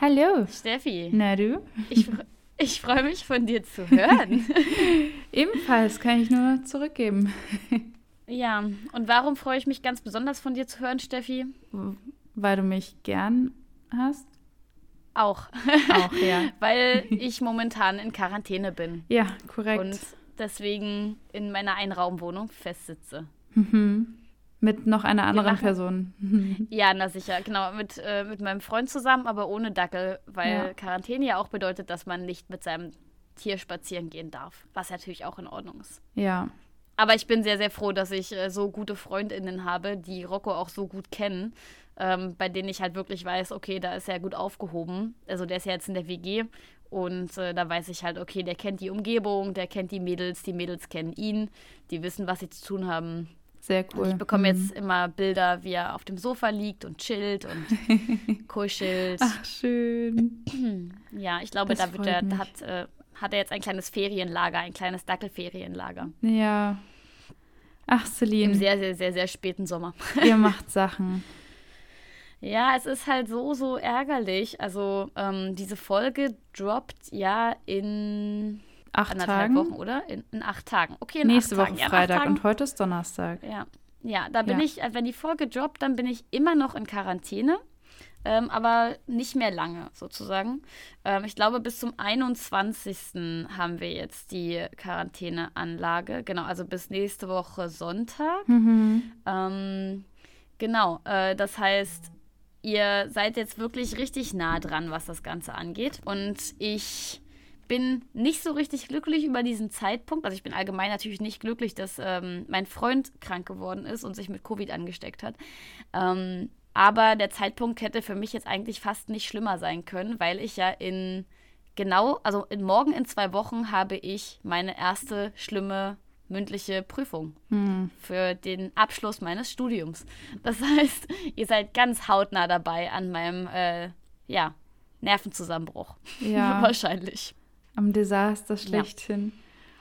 Hallo. Hallo. Steffi. Na du? Ich, ich freue mich von dir zu hören. Ebenfalls kann ich nur zurückgeben. ja, und warum freue ich mich ganz besonders von dir zu hören, Steffi? Weil du mich gern hast? Auch. Auch, ja. Weil ich momentan in Quarantäne bin. Ja, korrekt. Und deswegen in meiner Einraumwohnung festsitze. Mhm. Mit noch einer anderen Person. ja, na sicher, genau. Mit, äh, mit meinem Freund zusammen, aber ohne Dackel, weil Ja. Quarantäne ja auch bedeutet, dass man nicht mit seinem Tier spazieren gehen darf. Was natürlich auch in Ordnung ist. Ja. Aber ich bin sehr, sehr froh, dass ich äh, so gute FreundInnen habe, die Rocco auch so gut kennen, ähm, bei denen ich halt wirklich weiß, okay, da ist er gut aufgehoben. Also der ist ja jetzt in der WG und äh, da weiß ich halt, okay, der kennt die Umgebung, der kennt die Mädels, die Mädels kennen ihn, die wissen, was sie zu tun haben. Sehr cool. Und ich bekomme Mhm. jetzt immer Bilder, wie er auf dem Sofa liegt und chillt und kuschelt. Ach, schön. Ja, ich glaube, das da wird er, da hat, äh, hat er jetzt ein kleines Ferienlager, ein kleines Dackelferienlager. Ja. Ach, Im Celine, sehr, sehr, sehr, sehr späten Sommer. ihr macht Sachen. Ja, es ist halt so, so ärgerlich. Also, ähm, diese Folge droppt ja in Acht anderthalb Tagen. Wochen, oder? In, in acht Tagen. Okay, in Nächste acht Woche Tagen. Ja, Freitag Tagen. und heute ist Donnerstag. Ja, ja da bin Ja. ich, also wenn die Folge droppt, dann bin ich immer noch in Quarantäne. Ähm, aber nicht mehr lange, sozusagen. Ähm, ich glaube, bis zum 21. haben wir jetzt die Quarantäneanlage. Genau, also bis nächste Woche Sonntag. Mhm. Ähm, genau, äh, das heißt, ihr seid jetzt wirklich richtig nah dran, was das Ganze angeht. Und ich bin nicht so richtig glücklich über diesen Zeitpunkt. Also ich bin allgemein natürlich nicht glücklich, dass ähm, mein Freund krank geworden ist und sich mit Covid angesteckt hat. Ähm, aber der Zeitpunkt hätte für mich jetzt eigentlich fast nicht schlimmer sein können, weil ich ja in genau, also in morgen in zwei Wochen habe ich meine erste schlimme mündliche Prüfung Hm. für den Abschluss meines Studiums. Das heißt, ihr seid ganz hautnah dabei an meinem, äh, ja, Nervenzusammenbruch. Ja. Wahrscheinlich. Am Desaster schlechthin.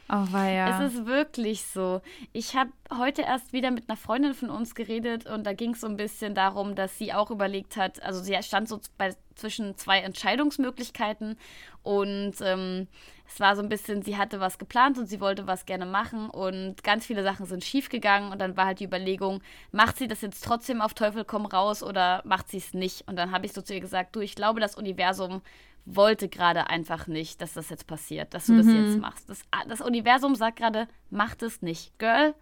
Oh, war ja. Es ist wirklich so. Ich habe heute erst wieder mit einer Freundin von uns geredet und da ging es so ein bisschen darum, dass sie auch überlegt hat, also sie stand so bei, zwischen zwei Entscheidungsmöglichkeiten und ähm, es war so ein bisschen, sie hatte was geplant und sie wollte was gerne machen und ganz viele Sachen sind schiefgegangen und dann war halt die Überlegung, macht sie das jetzt trotzdem auf Teufel komm raus oder macht sie es nicht? Und dann habe ich so zu ihr gesagt, du, ich glaube, das Universum wollte gerade einfach nicht, dass das jetzt passiert, dass du das jetzt machst. Das, das Universum sagt gerade, mach das nicht. Girl,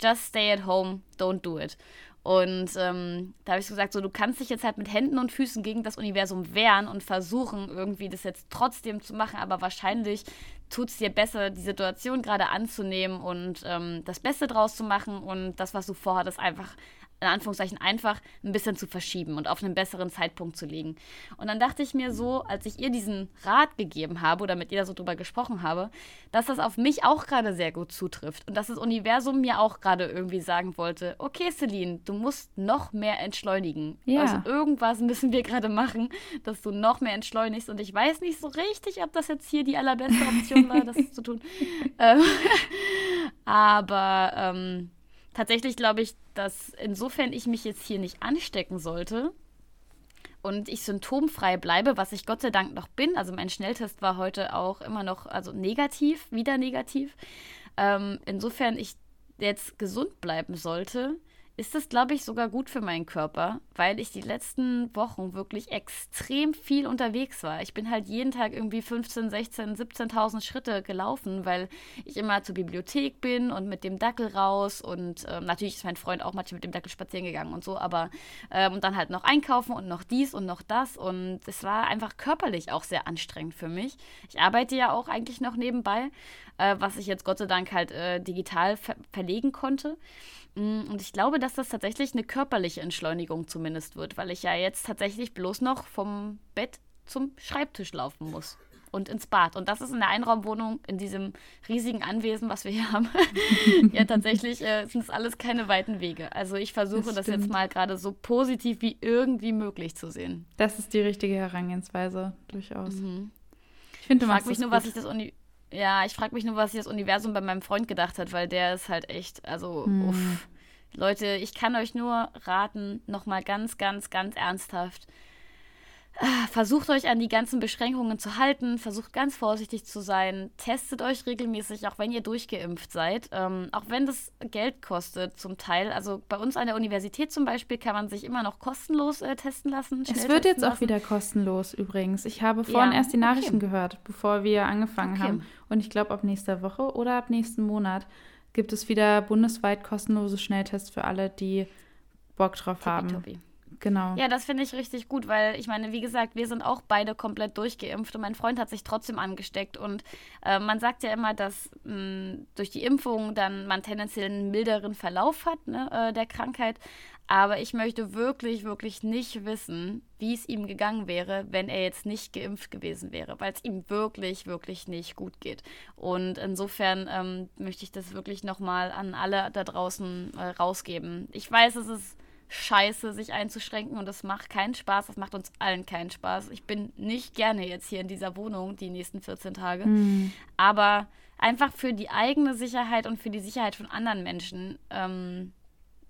just stay at home, don't do it. Und ähm, da habe ich so gesagt, so du kannst dich jetzt halt mit Händen und Füßen gegen das Universum wehren und versuchen, irgendwie das jetzt trotzdem zu machen, aber wahrscheinlich tut es dir besser, die Situation gerade anzunehmen und ähm, das Beste draus zu machen und das, was du vorhattest, einfach in Anführungszeichen einfach ein bisschen zu verschieben und auf einen besseren Zeitpunkt zu legen. Und dann dachte ich mir so, als ich ihr diesen Rat gegeben habe oder mit ihr da so drüber gesprochen habe, dass das auf mich auch gerade sehr gut zutrifft und dass das Universum mir auch gerade irgendwie sagen wollte, okay Celine, du musst noch mehr entschleunigen. Ja. Also irgendwas müssen wir gerade machen, dass du noch mehr entschleunigst und ich weiß nicht so richtig, ob das jetzt hier die allerbeste Option war, das zu tun. Ähm, aber ähm, tatsächlich glaube ich, dass insofern ich mich jetzt hier nicht anstecken sollte und ich symptomfrei bleibe, was ich Gott sei Dank noch bin. Also mein Schnelltest war heute auch immer noch also negativ, wieder negativ. Ähm, insofern ich jetzt gesund bleiben sollte, ist das, glaube ich, sogar gut für meinen Körper, weil ich die letzten Wochen wirklich extrem viel unterwegs war. Ich bin halt jeden Tag irgendwie 15, 16, 17.000 Schritte gelaufen, weil ich immer zur Bibliothek bin und mit dem Dackel raus und ähm, natürlich ist mein Freund auch manchmal mit dem Dackel spazieren gegangen und so, aber ähm, und dann halt noch einkaufen und noch dies und noch das und es war einfach körperlich auch sehr anstrengend für mich. Ich arbeite ja auch eigentlich noch nebenbei, äh, was ich jetzt Gott sei Dank halt äh, digital ver verlegen konnte. Mm, Und ich glaube, dass das tatsächlich eine körperliche Entschleunigung zumindest wird, weil ich ja jetzt tatsächlich bloß noch vom Bett zum Schreibtisch laufen muss und ins Bad. Und das ist in der Einraumwohnung, in diesem riesigen Anwesen, was wir hier haben. ja, tatsächlich äh, sind es alles keine weiten Wege. Also ich versuche Das das, jetzt mal gerade so positiv wie irgendwie möglich zu sehen. Das ist die richtige Herangehensweise, durchaus. Mhm. Ich finde, du Ich frage mich nur, gut. was sich das Uni ja, ich frage mich nur, was sich das Universum bei meinem Freund gedacht hat, weil der ist halt echt, also, Hm. uff. Leute, ich kann euch nur raten, nochmal ganz, ganz, ganz ernsthaft. Versucht euch an die ganzen Beschränkungen zu halten, versucht ganz vorsichtig zu sein, testet euch regelmäßig, auch wenn ihr durchgeimpft seid, ähm, auch wenn das Geld kostet zum Teil. Also bei uns an der Universität zum Beispiel kann man sich immer noch kostenlos äh, testen lassen. Es wird jetzt lassen. auch wieder kostenlos übrigens. Ich habe vorhin ja, erst die Nachrichten okay. gehört, bevor wir angefangen okay. haben. Und ich glaube, ab nächster Woche oder ab nächsten Monat gibt es wieder bundesweit kostenlose Schnelltests für alle, die Bock drauf Tippy haben. Topi. Genau. Ja, das finde ich richtig gut, weil ich meine, wie gesagt, wir sind auch beide komplett durchgeimpft und mein Freund hat sich trotzdem angesteckt. Und äh, man sagt ja immer, dass mh, durch die Impfung dann man tendenziell einen milderen Verlauf hat ne, äh, der Krankheit. Aber ich möchte wirklich, wirklich nicht wissen, wie es ihm gegangen wäre, wenn er jetzt nicht geimpft gewesen wäre, weil es ihm wirklich, wirklich nicht gut geht. Und insofern ähm, möchte ich das wirklich nochmal an alle da draußen äh, rausgeben. Ich weiß, es ist scheiße, sich einzuschränken und das macht keinen Spaß. Das macht uns allen keinen Spaß. Ich bin nicht gerne jetzt hier in dieser Wohnung die nächsten 14 Tage. Mhm. Aber einfach für die eigene Sicherheit und für die Sicherheit von anderen Menschen, ähm,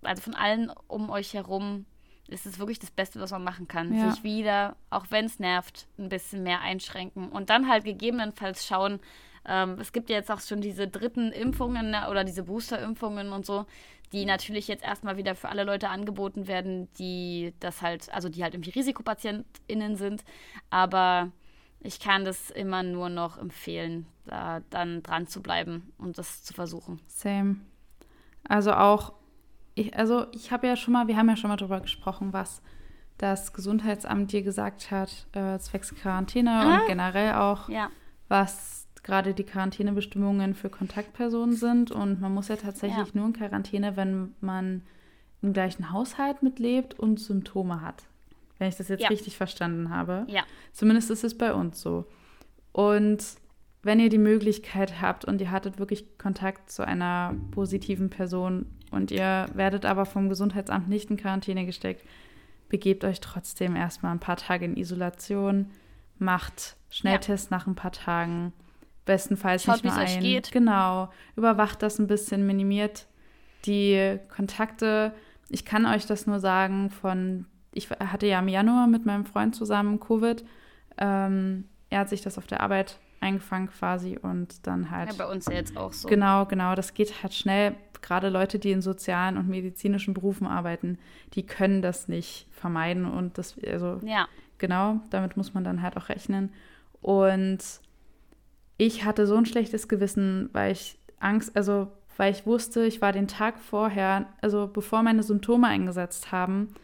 also von allen um euch herum, ist es wirklich das Beste, was man machen kann. Ja. Sich wieder, auch wenn es nervt, ein bisschen mehr einschränken und dann halt gegebenenfalls schauen, ähm, es gibt ja jetzt auch schon diese dritten Impfungen ne, oder diese Booster-Impfungen und so die natürlich jetzt erstmal wieder für alle Leute angeboten werden, die das halt, also die halt irgendwie RisikopatientInnen sind. Aber ich kann das immer nur noch empfehlen, da dann dran zu bleiben und das zu versuchen. Same. Also auch, ich, also ich habe ja schon mal, wir haben ja schon mal darüber gesprochen, was das Gesundheitsamt dir gesagt hat, äh, zwecks Quarantäne ah. und generell auch, ja. was gerade die Quarantänebestimmungen für Kontaktpersonen sind. Und man muss ja tatsächlich ja. nur in Quarantäne, wenn man im gleichen Haushalt mitlebt und Symptome hat. Wenn ich das jetzt ja. richtig verstanden habe. Ja. Zumindest ist es bei uns so. Und wenn ihr die Möglichkeit habt und ihr hattet wirklich Kontakt zu einer positiven Person und ihr werdet aber vom Gesundheitsamt nicht in Quarantäne gesteckt, begebt euch trotzdem erstmal ein paar Tage in Isolation, macht Schnelltest ja. nach ein paar Tagen bestenfalls Schaut, nicht mehr ein. Geht. Genau, überwacht das ein bisschen, minimiert die Kontakte. Ich kann euch das nur sagen von, ich hatte ja im Januar mit meinem Freund zusammen Covid. Ähm, er hat sich das auf der Arbeit eingefangen quasi und dann halt. Ja, bei uns ja jetzt auch so. Genau, genau. Das geht halt schnell. Gerade Leute, die in sozialen und medizinischen Berufen arbeiten, die können das nicht vermeiden und das, also ja. genau, damit muss man dann halt auch rechnen. Und ich hatte so ein schlechtes Gewissen, weil ich Angst, also weil ich wusste, ich war den Tag vorher, also bevor meine Symptome eingesetzt haben,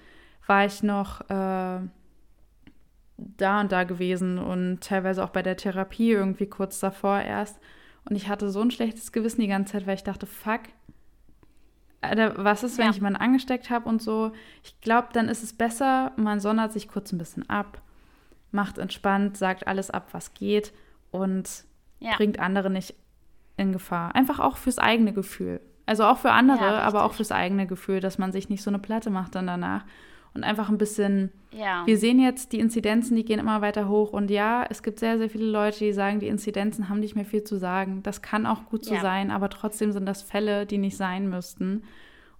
war ich noch äh, da und da gewesen und teilweise auch bei der Therapie irgendwie kurz davor erst. Und ich hatte so ein schlechtes Gewissen die ganze Zeit, weil ich dachte, fuck, Alter, was ist, wenn ja. ich jemanden angesteckt habe und so. Ich glaube, dann ist es besser, man sondert sich kurz ein bisschen ab, macht entspannt, sagt alles ab, was geht und ja. bringt andere nicht in Gefahr. Einfach auch fürs eigene Gefühl. Also auch für andere, ja, aber auch fürs eigene Gefühl, dass man sich nicht so eine Platte macht dann danach. Und einfach ein bisschen. Ja. Wir sehen jetzt, die Inzidenzen, die gehen immer weiter hoch. Und ja, es gibt sehr, sehr viele Leute, die sagen, die Inzidenzen haben nicht mehr viel zu sagen. Das kann auch gut so ja. sein, aber trotzdem sind das Fälle, die nicht sein müssten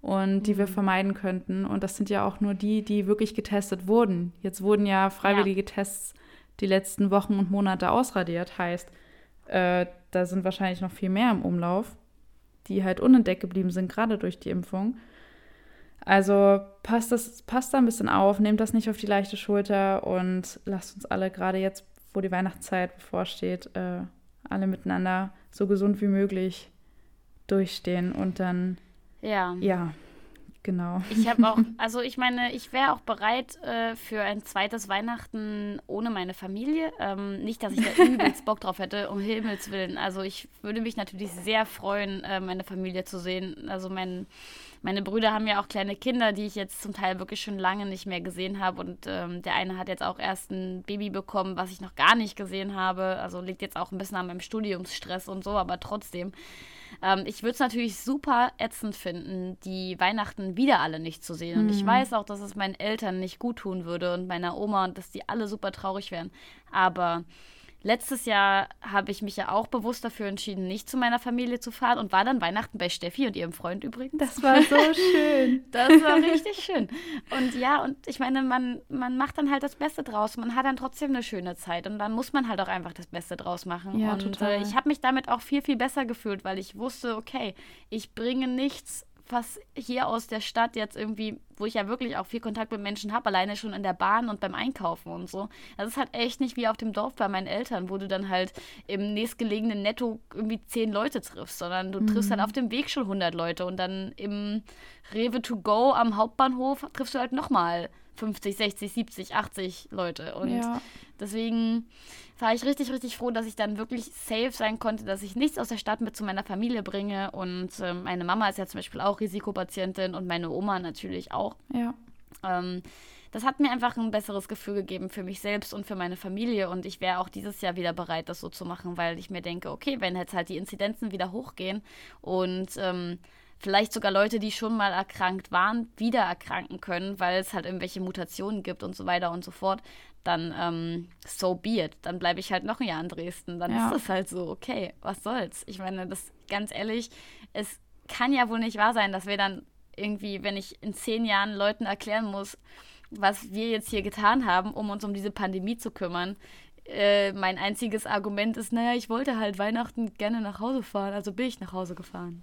und die mhm. wir vermeiden könnten. Und das sind ja auch nur die, die wirklich getestet wurden. Jetzt wurden ja freiwillige. Tests die letzten Wochen und Monate ausradiert. Heißt, äh, da sind wahrscheinlich noch viel mehr im Umlauf, die halt unentdeckt geblieben sind, gerade durch die Impfung. Also passt, das, passt da ein bisschen auf, nehmt das nicht auf die leichte Schulter und lasst uns alle gerade jetzt, wo die Weihnachtszeit bevorsteht, äh, alle miteinander so gesund wie möglich durchstehen und dann ja, ja Genau. Ich habe auch, also ich meine, ich wäre auch bereit äh, für ein zweites Weihnachten ohne meine Familie. Ähm, nicht, dass ich da übelst Bock drauf hätte, um Himmels Willen. Also ich würde mich natürlich sehr freuen, äh, meine Familie zu sehen. Also mein, meine Brüder haben ja auch kleine Kinder, die ich jetzt zum Teil wirklich schon lange nicht mehr gesehen habe. Und ähm, der eine hat jetzt auch erst ein Baby bekommen, was ich noch gar nicht gesehen habe. Also liegt jetzt auch ein bisschen an meinem Studiumsstress und so, aber trotzdem. Ähm, ich würde es natürlich super ätzend finden, die Weihnachten wieder alle nicht zu sehen. Und ich mhm. weiß auch, dass es meinen Eltern nicht gut tun würde und meiner Oma und dass die alle super traurig wären. Aber letztes Jahr habe ich mich ja auch bewusst dafür entschieden, nicht zu meiner Familie zu fahren und war dann Weihnachten bei Steffi und ihrem Freund übrigens. Das war so schön. das war richtig schön. Und ja, und ich meine, man, man macht dann halt das Beste draus. Man hat dann trotzdem eine schöne Zeit und dann muss man halt auch einfach das Beste draus machen. Ja, und total. Äh, ich habe mich damit auch viel, viel besser gefühlt, weil ich wusste, okay, ich bringe nichts was hier aus der Stadt jetzt irgendwie, wo ich ja wirklich auch viel Kontakt mit Menschen habe, alleine schon in der Bahn und beim Einkaufen und so. Das ist halt echt nicht wie auf dem Dorf bei meinen Eltern, wo du dann halt im nächstgelegenen Netto irgendwie zehn Leute triffst, sondern du triffst halt auf dem Weg schon 100 Leute und dann im Rewe to go am Hauptbahnhof triffst du halt nochmal 50, 60, 70, 80 Leute. Und Ja. deswegen war ich richtig, richtig froh, dass ich dann wirklich safe sein konnte, dass ich nichts aus der Stadt mit zu meiner Familie bringe. Und ähm, meine Mama ist ja zum Beispiel auch Risikopatientin und meine Oma natürlich auch. Ja. Ähm, das hat mir einfach ein besseres Gefühl gegeben für mich selbst und für meine Familie. Und ich wäre auch dieses Jahr wieder bereit, das so zu machen, weil ich mir denke, okay, wenn jetzt halt die Inzidenzen wieder hochgehen und ähm, vielleicht sogar Leute, die schon mal erkrankt waren, wieder erkranken können, weil es halt irgendwelche Mutationen gibt und so weiter und so fort, dann ähm, so be it. Dann bleibe ich halt noch ein Jahr in Dresden. Dann Ja. ist das halt so, okay, was soll's. Ich meine, das ganz ehrlich, es kann ja wohl nicht wahr sein, dass wir dann irgendwie, wenn ich in zehn Jahren Leuten erklären muss, was wir jetzt hier getan haben, um uns um diese Pandemie zu kümmern. Äh, mein einziges Argument ist, naja, ich wollte halt Weihnachten gerne nach Hause fahren, also bin ich nach Hause gefahren.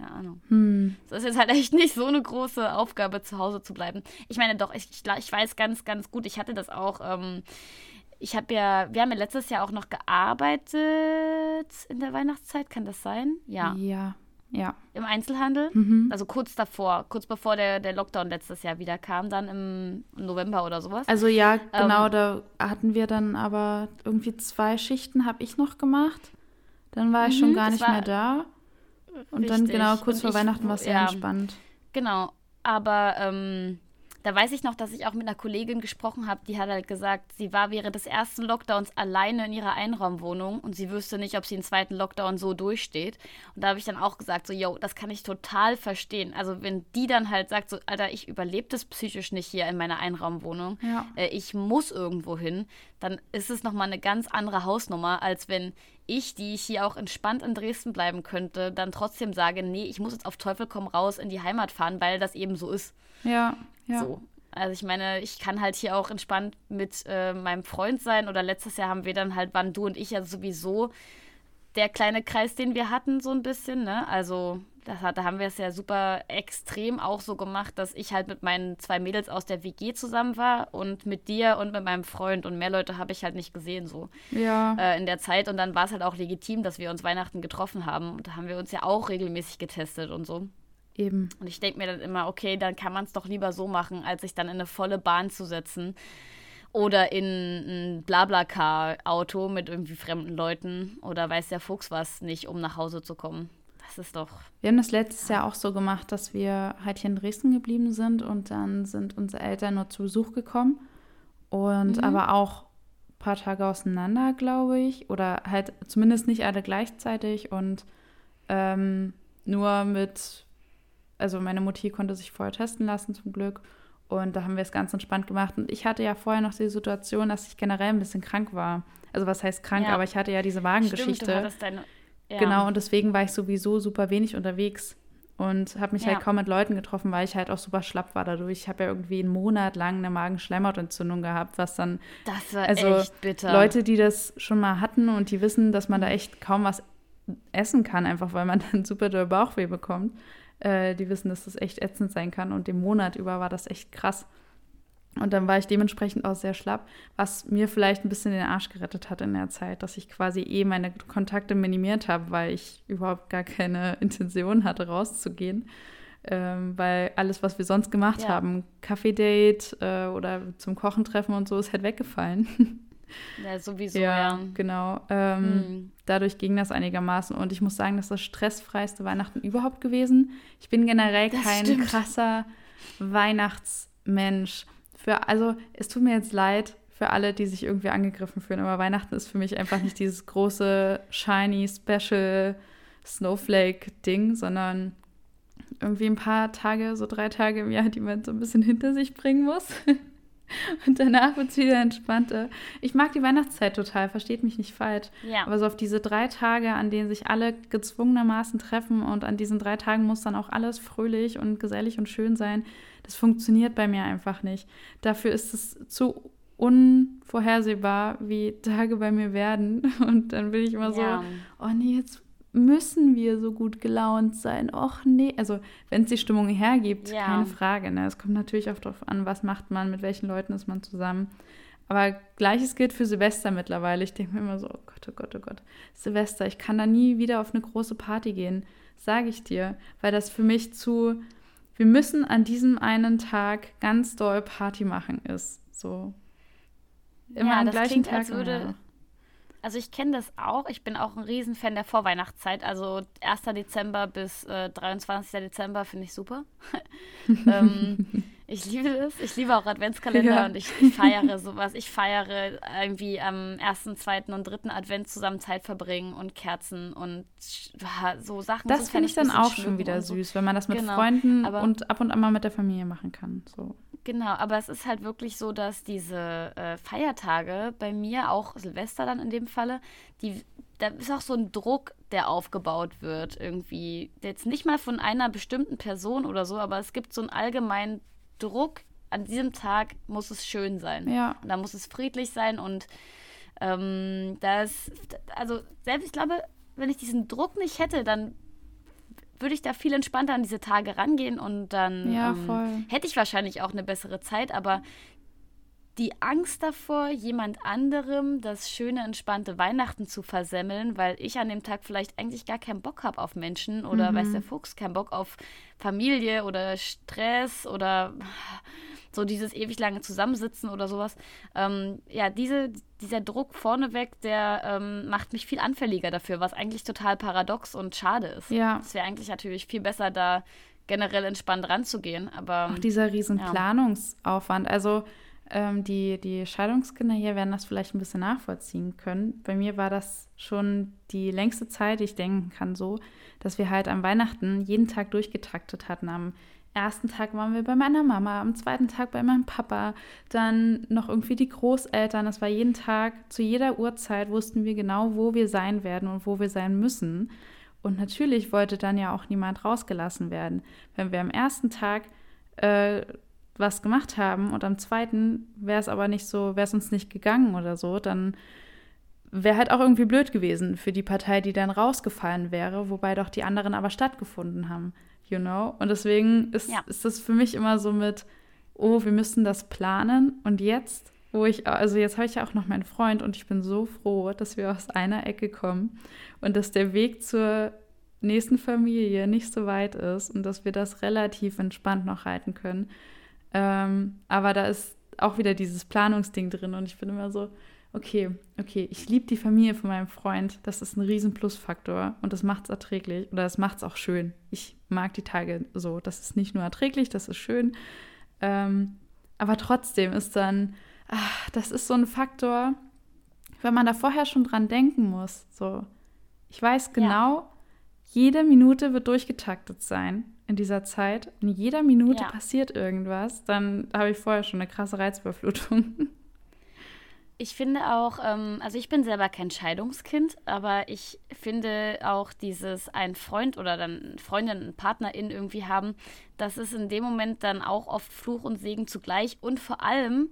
Keine Ahnung. Hm. Es ist jetzt halt echt nicht so eine große Aufgabe, zu Hause zu bleiben. Ich meine, doch, ich, ich, ich weiß ganz, ganz gut, ich hatte das auch. Ähm, ich habe ja, wir haben ja letztes Jahr auch noch gearbeitet in der Weihnachtszeit, kann das sein? Ja. Ja. Ja. Im Einzelhandel. Mhm. Also kurz davor, kurz bevor der, der Lockdown letztes Jahr wieder kam, dann im November oder sowas. Also ja, genau, Ähm, da hatten wir dann aber irgendwie zwei Schichten habe ich noch gemacht. Dann war ich schon Mhm, gar das nicht war mehr da. Und dann richtig. genau kurz Und vor ich- Weihnachten war es sehr ja. entspannt. Genau, aber ähm, da weiß ich noch, dass ich auch mit einer Kollegin gesprochen habe, die hat halt gesagt, sie war während des ersten Lockdowns alleine in ihrer Einraumwohnung und sie wüsste nicht, ob sie den zweiten Lockdown so durchsteht. Und da habe ich dann auch gesagt, so, yo, das kann ich total verstehen. Also wenn die dann halt sagt, so, Alter, ich überlebe das psychisch nicht hier in meiner Einraumwohnung, Ja. äh, ich muss irgendwo hin, dann ist es nochmal eine ganz andere Hausnummer, als wenn ich, die ich hier auch entspannt in Dresden bleiben könnte, dann trotzdem sage, nee, ich muss jetzt auf Teufel komm raus in die Heimat fahren, weil das eben so ist. Ja, ja. So. Also ich meine, ich kann halt hier auch entspannt mit äh, meinem Freund sein. Oder letztes Jahr haben wir dann halt, waren du und ich ja sowieso der kleine Kreis, den wir hatten, so ein bisschen, ne? Also das hat, da haben wir es ja super extrem auch so gemacht, dass ich halt mit meinen zwei Mädels aus der WG zusammen war und mit dir und mit meinem Freund und mehr Leute habe ich halt nicht gesehen so Ja. äh, in der Zeit und dann war es halt auch legitim, dass wir uns Weihnachten getroffen haben und da haben wir uns ja auch regelmäßig getestet und so. Eben. Und ich denke mir dann immer, okay, dann kann man es doch lieber so machen, als sich dann in eine volle Bahn zu setzen oder in ein Blablacar-Auto mit irgendwie fremden Leuten oder weiß der Fuchs was nicht, um nach Hause zu kommen. Das ist doch. Wir haben das letztes Jahr auch so gemacht, dass wir halt hier in Dresden geblieben sind und dann sind unsere Eltern nur zu Besuch gekommen und Mhm. aber auch ein paar Tage auseinander, glaube ich, oder halt zumindest nicht alle gleichzeitig und ähm, nur mit, also meine Mutti konnte sich vorher testen lassen zum Glück und da haben wir es ganz entspannt gemacht und ich hatte ja vorher noch die Situation, dass ich generell ein bisschen krank war. Also was heißt krank, Ja. aber ich hatte ja diese Stimmt, Magengeschichte. du hattest deine. Ja. Genau, und deswegen war ich sowieso super wenig unterwegs und habe mich Ja. halt kaum mit Leuten getroffen, weil ich halt auch super schlapp war dadurch. Ich habe ja irgendwie einen Monat lang eine Magenschleimhautentzündung gehabt, was dann Das war Also, echt bitter. Leute, die das schon mal hatten und die wissen, dass man da echt kaum was essen kann, einfach weil man dann super doll Bauchweh bekommt, äh, die wissen, dass das echt ätzend sein kann und den Monat über war das echt krass. Und dann war ich dementsprechend auch sehr schlapp, was mir vielleicht ein bisschen den Arsch gerettet hat in der Zeit, dass ich quasi eh meine Kontakte minimiert habe, weil ich überhaupt gar keine Intention hatte, rauszugehen. Ähm, weil alles, was wir sonst gemacht Ja. haben, Kaffee-Date äh, oder zum Kochen treffen und so, ist halt weggefallen. Ja, sowieso, ja. genau. Ähm, Hm. Dadurch ging das einigermaßen. Und ich muss sagen, das ist das stressfreiste Weihnachten überhaupt gewesen. Ich bin generell Das kein stimmt. krasser Weihnachtsmensch. Für, also, es tut mir jetzt leid für alle, die sich irgendwie angegriffen fühlen, aber Weihnachten ist für mich einfach nicht dieses große, shiny, special Snowflake-Ding, sondern irgendwie ein paar Tage, so drei Tage im Jahr, die man so ein bisschen hinter sich bringen muss. Und danach wird es wieder entspannter. Ich mag die Weihnachtszeit total, versteht mich nicht falsch. Ja. Aber so auf diese drei Tage, an denen sich alle gezwungenermaßen treffen und an diesen drei Tagen muss dann auch alles fröhlich und gesellig und schön sein, das funktioniert bei mir einfach nicht. Dafür ist es zu unvorhersehbar, wie Tage bei mir werden. Und dann bin ich immer Ja. so, oh nee, jetzt müssen wir so gut gelaunt sein. Och nee. Also, wenn es die Stimmung hergibt, Ja. keine Frage. Ne? Es kommt natürlich auch darauf an, was macht man, mit welchen Leuten ist man zusammen. Aber gleiches gilt für Silvester mittlerweile. Ich denke mir immer so, oh Gott, oh Gott, oh Gott. Silvester, ich kann da nie wieder auf eine große Party gehen, sage ich dir. Weil das für mich zu, wir müssen an diesem einen Tag ganz doll Party machen ist. So. Immer Ja, am das gleichen klingt, Tag. als würde- immer. Also ich kenne das auch. Ich bin auch ein Riesenfan der Vorweihnachtszeit. Also 1. Dezember bis äh, 23. Dezember finde ich super. ähm, ich liebe das. Ich liebe auch Adventskalender Ja. und ich, ich feiere sowas. Ich feiere irgendwie am 1., 2. und 3. Advent zusammen Zeit verbringen und Kerzen und so Sachen. Das so finde ich dann auch schon wieder so. süß, wenn man das mit Genau, Freunden aber- und ab und an mal mit der Familie machen kann. So. Genau, aber es ist halt wirklich so, dass diese äh, Feiertage bei mir, auch Silvester dann in dem Falle, die, da ist auch so ein Druck, der aufgebaut wird irgendwie. Jetzt nicht mal von einer bestimmten Person oder so, aber es gibt so einen allgemeinen Druck. An diesem Tag muss es schön sein. Ja. Und da muss es friedlich sein und ähm, das, also selbst ich glaube, wenn ich diesen Druck nicht hätte, dann würde ich da viel entspannter an diese Tage rangehen und dann Ja, ähm, hätte ich wahrscheinlich auch eine bessere Zeit, aber die Angst davor, jemand anderem das schöne, entspannte Weihnachten zu versemmeln, weil ich an dem Tag vielleicht eigentlich gar keinen Bock habe auf Menschen oder Mhm. weiß der Fuchs, keinen Bock auf Familie oder Stress oder so dieses ewig lange Zusammensitzen oder sowas. Ähm, ja, diese, dieser Druck vorneweg, der ähm, macht mich viel anfälliger dafür, was eigentlich total paradox und schade ist. Ja. Es wäre eigentlich natürlich viel besser, da generell entspannt ranzugehen, aber Auch dieser riesen Ja. Planungsaufwand. Also ähm, die, die Scheidungskinder hier werden das vielleicht ein bisschen nachvollziehen können. Bei mir war das schon die längste Zeit, die ich denken kann, so, dass wir halt am Weihnachten jeden Tag durchgetaktet hatten. Am ersten Tag waren wir bei meiner Mama, am zweiten Tag bei meinem Papa, dann noch irgendwie die Großeltern. Das war jeden Tag, zu jeder Uhrzeit wussten wir genau, wo wir sein werden und wo wir sein müssen. Und natürlich wollte dann ja auch niemand rausgelassen werden. Wenn wir am ersten Tag äh, was gemacht haben und am zweiten wäre es aber nicht so, wäre es uns nicht gegangen oder so, dann wäre halt auch irgendwie blöd gewesen für die Partei, die dann rausgefallen wäre, wobei doch die anderen aber stattgefunden haben, you know? Und deswegen ist, Ja. ist das für mich immer so mit, oh, wir müssen das planen und jetzt, wo ich, also jetzt habe ich ja auch noch meinen Freund und ich bin so froh, dass wir aus einer Ecke kommen und dass der Weg zur nächsten Familie nicht so weit ist und dass wir das relativ entspannt noch halten können. Ähm, aber da ist auch wieder dieses Planungsding drin und ich bin immer so, okay, okay, ich liebe die Familie von meinem Freund, das ist ein riesen Plusfaktor und das macht es erträglich oder das macht es auch schön. Ich mag die Tage so, das ist nicht nur erträglich, das ist schön, ähm, aber trotzdem ist dann, ach, das ist so ein Faktor, wenn man da vorher schon dran denken muss, so, ich weiß genau, jede Minute wird durchgetaktet sein in dieser Zeit. In jeder Minute Ja. passiert irgendwas. Dann habe ich vorher schon eine krasse Reizüberflutung. Ich finde auch, ähm, also ich bin selber kein Scheidungskind, aber ich finde auch dieses ein Freund oder dann Freundin, einen Partnerin irgendwie haben, das ist in dem Moment dann auch oft Fluch und Segen zugleich und vor allem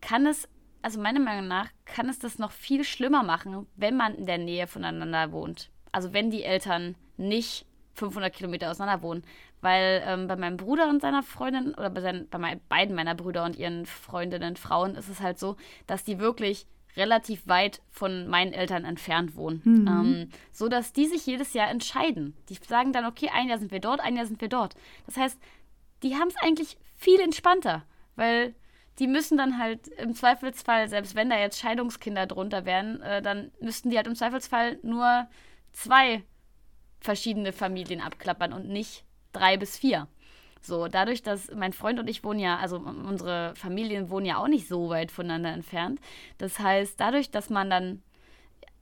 kann es, also meiner Meinung nach, kann es das noch viel schlimmer machen, wenn man in der Nähe voneinander wohnt. Also wenn die Eltern nicht 500 Kilometer auseinander wohnen. Weil ähm, bei meinem Bruder und seiner Freundin, oder bei, seinen, bei mein, beiden meiner Brüder und ihren Freundinnen, Frauen, ist es halt so, dass die wirklich relativ weit von meinen Eltern entfernt wohnen. Ähm, so dass die sich jedes Jahr entscheiden. Die sagen dann, okay, ein Jahr sind wir dort, ein Jahr sind wir dort. Das heißt, die haben es eigentlich viel entspannter, weil die müssen dann halt im Zweifelsfall, selbst wenn da jetzt Scheidungskinder drunter wären, äh, dann müssten die halt im Zweifelsfall nur zwei verschiedene Familien abklappern und nicht drei bis vier. So, dadurch, dass mein Freund und ich wohnen ja, also unsere Familien wohnen ja auch nicht so weit voneinander entfernt. Das heißt, dadurch, dass man dann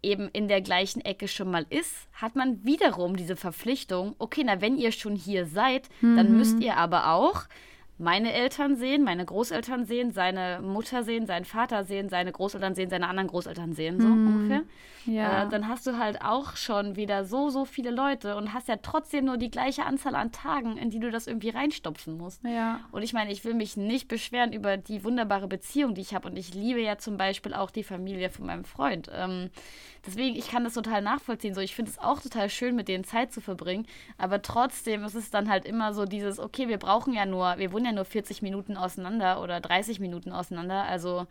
eben in der gleichen Ecke schon mal ist, hat man wiederum diese Verpflichtung, okay, na, wenn ihr schon hier seid, dann müsst ihr aber auch meine Eltern sehen, meine Großeltern sehen, seine Mutter sehen, seinen Vater sehen, seine Großeltern sehen, seine anderen Großeltern sehen, so hm. ungefähr. Ja. Äh, dann hast du halt auch schon wieder so, so viele Leute und hast ja trotzdem nur die gleiche Anzahl an Tagen, in die du das irgendwie reinstopfen musst. Ja. Und ich meine, ich will mich nicht beschweren über die wunderbare Beziehung, die ich habe und ich liebe ja zum Beispiel auch die Familie von meinem Freund. Ähm, deswegen, ich kann das total nachvollziehen. So, ich finde es auch total schön, mit denen Zeit zu verbringen, aber trotzdem ist es dann halt immer so dieses, okay, wir brauchen ja nur, wir wohnen ja nur 40 Minuten auseinander oder 30 Minuten auseinander, also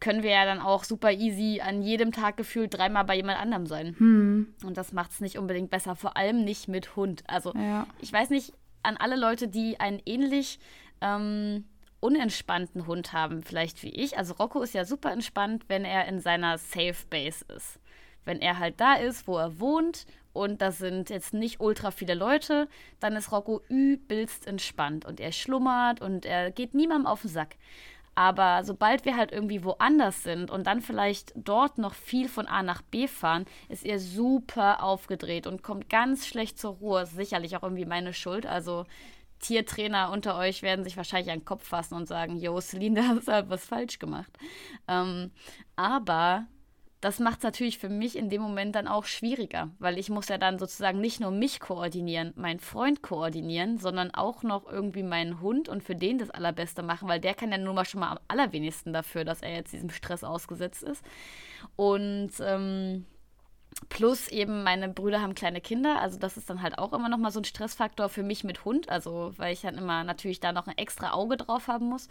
können wir ja dann auch super easy an jedem Tag gefühlt dreimal bei jemand anderem sein. Hm. Und das macht es nicht unbedingt besser, vor allem nicht mit Hund. Also ja. ich weiß nicht, an alle Leute, die einen ähnlich ähm, unentspannten Hund haben, vielleicht wie ich. Also Rocco ist ja super entspannt, wenn er in seiner Safe Base ist. Wenn er halt da ist, wo er wohnt und das sind jetzt nicht ultra viele Leute, dann ist Rocco übelst entspannt und er schlummert und er geht niemandem auf den Sack. Aber sobald wir halt irgendwie woanders sind und dann vielleicht dort noch viel von A nach B fahren, ist er super aufgedreht und kommt ganz schlecht zur Ruhe. Ist sicherlich auch irgendwie meine Schuld. Also Tiertrainer unter euch werden sich wahrscheinlich an den Kopf fassen und sagen, Jo, Celine, da hast du halt was falsch gemacht. Ähm, aber das macht es natürlich für mich in dem Moment dann auch schwieriger, weil ich muss ja dann sozusagen nicht nur mich koordinieren, meinen Freund koordinieren, sondern auch noch irgendwie meinen Hund und für den das Allerbeste machen, weil der kann ja nun mal schon mal am allerwenigsten dafür, dass er jetzt diesem Stress ausgesetzt ist. Und ähm, Plus eben meine Brüder haben kleine Kinder, also das ist dann halt auch immer noch mal so ein Stressfaktor für mich mit Hund, also weil ich dann immer natürlich da noch ein extra Auge drauf haben muss.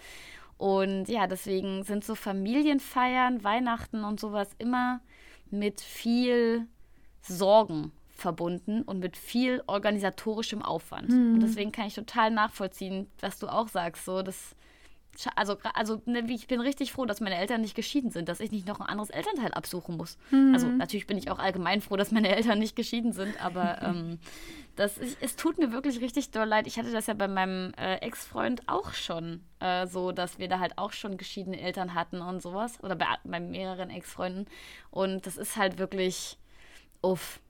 Und ja, deswegen sind so Familienfeiern, Weihnachten und sowas immer mit viel Sorgen verbunden und mit viel organisatorischem Aufwand. Mhm. Und deswegen kann ich total nachvollziehen, was du auch sagst, so das also, also ne, ich bin richtig froh, dass meine Eltern nicht geschieden sind, dass ich nicht noch ein anderes Elternteil absuchen muss. Mhm. Also natürlich bin ich auch allgemein froh, dass meine Eltern nicht geschieden sind, aber ähm, das, ich, es tut mir wirklich richtig doll leid. Ich hatte das ja bei meinem äh, Ex-Freund auch schon äh, so, dass wir da halt auch schon geschiedene Eltern hatten und sowas. Oder bei, bei mehreren Ex-Freunden. Und das ist halt wirklich, uff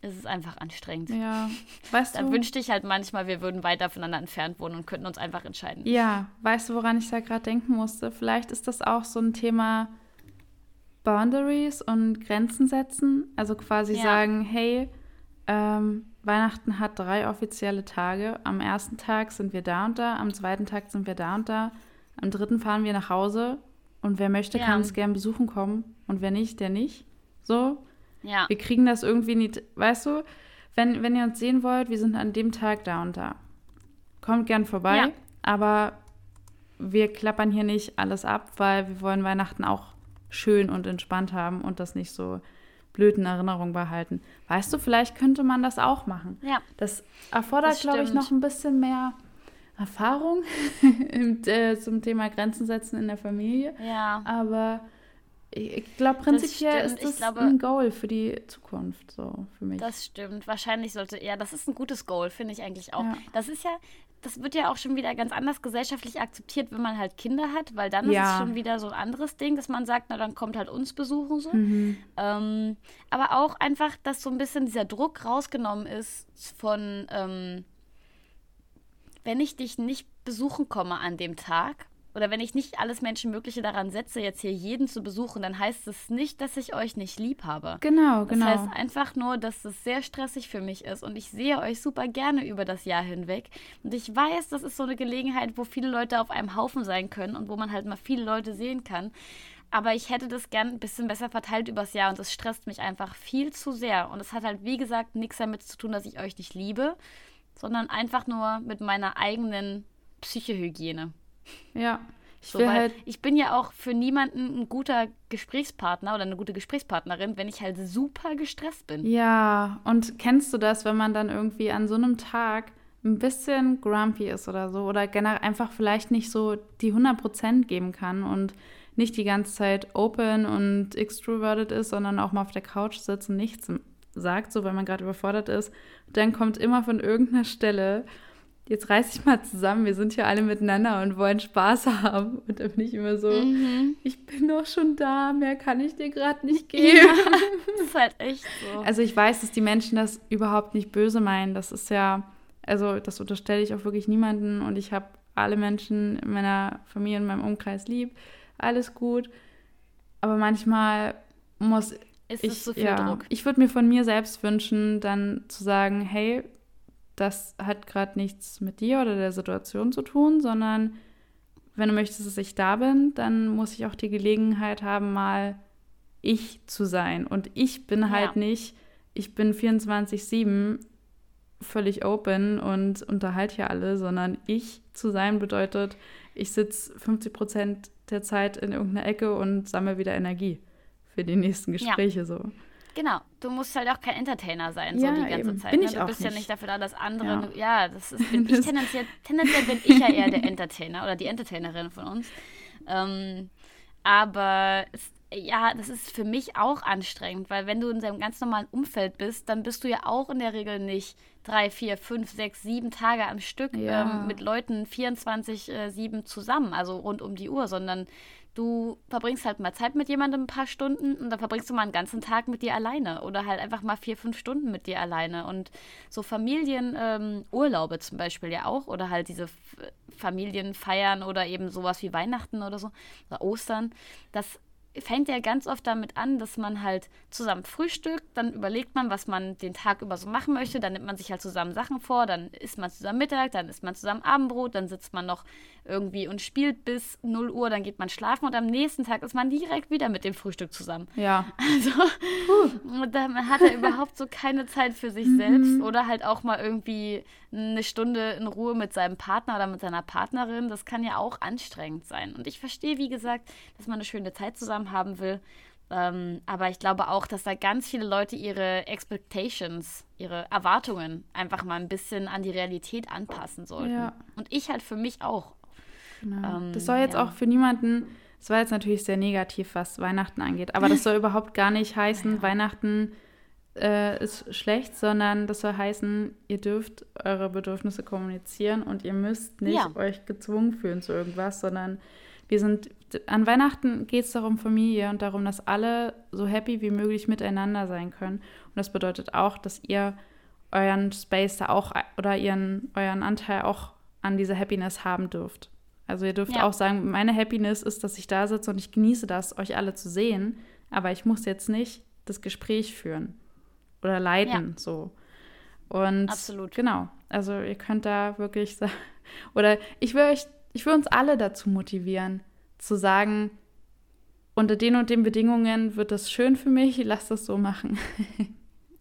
es ist einfach anstrengend. Ja, weißt Dann du. Dann wünschte ich halt manchmal, wir würden weiter voneinander entfernt wohnen und könnten uns einfach entscheiden. Ja, weißt du, woran ich da gerade denken musste? Vielleicht ist das auch so ein Thema Boundaries und Grenzen setzen. Also quasi ja. sagen, hey, ähm, Weihnachten hat drei offizielle Tage. Am ersten Tag sind wir da und da, am zweiten Tag sind wir da und da, am dritten fahren wir nach Hause und wer möchte, ja. kann uns gern besuchen kommen und wer nicht, der nicht. So, ja. Wir kriegen das irgendwie nicht, weißt du, wenn, wenn ihr uns sehen wollt, wir sind an dem Tag da und da. Kommt gern vorbei, ja. aber wir klappern hier nicht alles ab, weil wir wollen Weihnachten auch schön und entspannt haben und das nicht so blöd in Erinnerung behalten. Weißt du, vielleicht könnte man das auch machen. Ja. Das erfordert, glaube ich, noch ein bisschen mehr Erfahrung im, äh, zum Thema Grenzen setzen in der Familie. Ja. Aber ich glaube, prinzipiell das ist das glaube, ein Goal für die Zukunft, so für mich. Das stimmt. Wahrscheinlich sollte, ja, das ist ein gutes Goal, finde ich eigentlich auch. Ja. Das ist ja, das wird ja auch schon wieder ganz anders gesellschaftlich akzeptiert, wenn man halt Kinder hat, weil dann ja. ist es schon wieder so ein anderes Ding, dass man sagt, na dann kommt halt uns besuchen so. Mhm. Ähm, aber auch einfach, dass so ein bisschen dieser Druck rausgenommen ist von, ähm, wenn ich dich nicht besuchen komme an dem Tag, oder wenn ich nicht alles Menschenmögliche daran setze, jetzt hier jeden zu besuchen, dann heißt es nicht, dass ich euch nicht lieb habe. Genau, genau. Das heißt einfach nur, dass es sehr stressig für mich ist und ich sehe euch super gerne über das Jahr hinweg. Und ich weiß, das ist so eine Gelegenheit, wo viele Leute auf einem Haufen sein können und wo man halt mal viele Leute sehen kann. Aber ich hätte das gern ein bisschen besser verteilt übers Jahr und das stresst mich einfach viel zu sehr. Und es hat halt, wie gesagt, nichts damit zu tun, dass ich euch nicht liebe, sondern einfach nur mit meiner eigenen Psychohygiene. Ja. Ich, so, halt ich bin ja auch für niemanden ein guter Gesprächspartner oder eine gute Gesprächspartnerin, wenn ich halt super gestresst bin. Ja, und kennst du das, wenn man dann irgendwie an so einem Tag ein bisschen grumpy ist oder so oder generell einfach vielleicht nicht so die 100% geben kann und nicht die ganze Zeit open und extroverted ist, sondern auch mal auf der Couch sitzt und nichts sagt, so weil man gerade überfordert ist. dann kommt immer von irgendeiner Stelle jetzt reiß dich mal zusammen, wir sind hier alle miteinander und wollen Spaß haben. Und dann bin ich immer so, mhm. ich bin doch schon da, mehr kann ich dir gerade nicht geben. Ja, das ist halt echt so. Also ich weiß, dass die Menschen das überhaupt nicht böse meinen. Das ist ja, also das unterstelle ich auch wirklich niemanden und ich habe alle Menschen in meiner Familie, in meinem Umkreis lieb, alles gut. Aber manchmal muss Ist ich, zu viel ja, Druck? ich würde mir von mir selbst wünschen, dann zu sagen, hey, das hat gerade nichts mit dir oder der Situation zu tun, sondern wenn du möchtest, dass ich da bin, dann muss ich auch die Gelegenheit haben, mal ich zu sein. Und ich bin halt Ja. nicht, ich bin 24-7 völlig open und unterhalte hier alle, sondern ich zu sein bedeutet, ich sitze 50 Prozent der Zeit in irgendeiner Ecke und sammle wieder Energie für die nächsten Ja. Gespräche so. Genau, du musst halt auch kein Entertainer sein, Ja, so die ganze eben. Zeit. Bin ne? ich du auch bist ja nicht. nicht dafür da, dass andere. Ja. Ja, das ist, bin ich Das- tendenziell, tendenziell bin ich ja eher der Entertainer oder die Entertainerin von uns. Ähm, aber es, ja, das ist für mich auch anstrengend, weil wenn du in deinem ganz normalen Umfeld bist, dann bist du ja auch in der Regel nicht drei, vier, fünf, sechs, sieben Tage am Stück Ja. ähm, mit Leuten 24-7 zusammen, also rund um die Uhr, sondern du verbringst halt mal Zeit mit jemandem ein paar Stunden und dann verbringst du mal einen ganzen Tag mit dir alleine oder halt einfach mal vier, fünf Stunden mit dir alleine. Und so Familienurlaube ähm, zum Beispiel ja auch oder halt diese Familienfeiern oder eben sowas wie Weihnachten oder so oder Ostern, das fängt ja ganz oft damit an, dass man halt zusammen frühstückt, dann überlegt man, was man den Tag über so machen möchte, dann nimmt man sich halt zusammen Sachen vor, dann isst man zusammen Mittag, dann isst man zusammen Abendbrot, dann sitzt man noch irgendwie und spielt bis 0 Uhr, dann geht man schlafen und am nächsten Tag ist man direkt wieder mit dem Frühstück zusammen. Ja, Also, und da hat er überhaupt so keine Zeit für sich selbst oder halt auch mal irgendwie eine Stunde in Ruhe mit seinem Partner oder mit seiner Partnerin. Das kann ja auch anstrengend sein. Und ich verstehe, wie gesagt, dass man eine schöne Zeit zusammen haben will. Ähm, aber ich glaube auch, dass da ganz viele Leute ihre Expectations, ihre Erwartungen einfach mal ein bisschen an die Realität anpassen sollten. Ja. Und ich halt für mich auch. genau. Ähm, das soll jetzt ja. auch für niemanden, das war jetzt natürlich sehr negativ, was Weihnachten angeht, aber das soll überhaupt gar nicht heißen, Weihnachten äh, ist schlecht, sondern das soll heißen, ihr dürft eure Bedürfnisse kommunizieren und ihr müsst nicht Ja. euch gezwungen fühlen zu irgendwas, sondern wir sind, an Weihnachten geht es darum Familie und darum, dass alle so happy wie möglich miteinander sein können. Und das bedeutet auch, dass ihr euren Space da auch oder ihren, euren Anteil auch an dieser Happiness haben dürft. Also ihr dürft Ja. auch sagen, meine Happiness ist, dass ich da sitze und ich genieße das, euch alle zu sehen, aber ich muss jetzt nicht das Gespräch führen oder leiten so. Und Absolut. genau, also ihr könnt da wirklich sagen, oder ich will euch, ich will uns alle dazu motivieren, zu sagen, unter den und den Bedingungen wird das schön für mich, lass das so machen.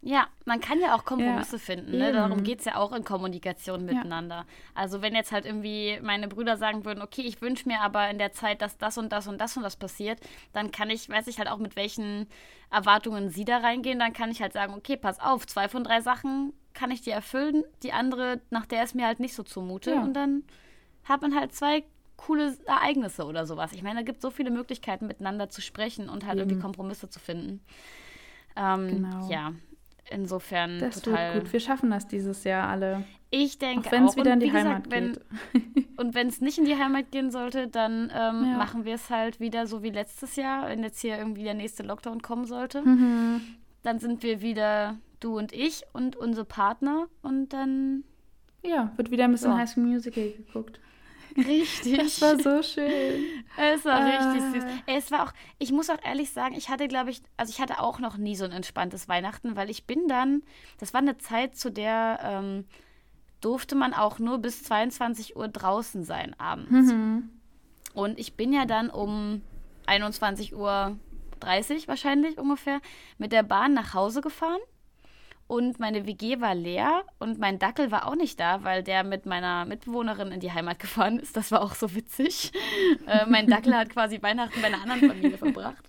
Ja, man kann ja auch Kompromisse finden. Ne? Darum geht es ja auch in Kommunikation miteinander. Also wenn jetzt halt irgendwie meine Brüder sagen würden, okay, ich wünsche mir aber in der Zeit, dass das und das und das und das passiert, dann kann ich, weiß ich halt auch, mit welchen Erwartungen sie da reingehen, dann kann ich halt sagen, okay, pass auf, zwei von drei Sachen kann ich dir erfüllen, die andere, nach der ist mir halt nicht so zumute. Ja. Und dann hat man halt zwei coole Ereignisse oder sowas. Ich meine, da gibt es so viele Möglichkeiten, miteinander zu sprechen und halt irgendwie Eben. Kompromisse zu finden. Ähm, Genau. Ja, insofern Das total. wird gut. Wir schaffen das dieses Jahr alle. Ich denke Auch wenn es wieder Und in die wie gesagt, Heimat wenn, geht. Und wenn es nicht in die Heimat gehen sollte, dann ähm, Ja. machen wir es halt wieder so wie letztes Jahr, wenn jetzt hier irgendwie der nächste Lockdown kommen sollte. Mhm. Dann sind wir wieder du und ich und unsere Partner und dann Ja, wird wieder ein bisschen So. High School Musical geguckt. Richtig. Das war so schön. Es war richtig Ah. süß. Ey, Es war auch, ich muss auch ehrlich sagen, ich hatte, glaube ich, also ich hatte auch noch nie so ein entspanntes Weihnachten, weil ich bin dann, das war eine Zeit, zu der ähm, durfte man auch nur bis 22 Uhr draußen sein abends. Mhm. Und ich bin ja dann um 21 Uhr 30 wahrscheinlich ungefähr mit der Bahn nach Hause gefahren. Und meine WG war leer und mein Dackel war auch nicht da, weil der mit meiner Mitbewohnerin in die Heimat gefahren ist. Das war auch so witzig. äh, mein Dackel hat quasi Weihnachten bei einer anderen Familie verbracht.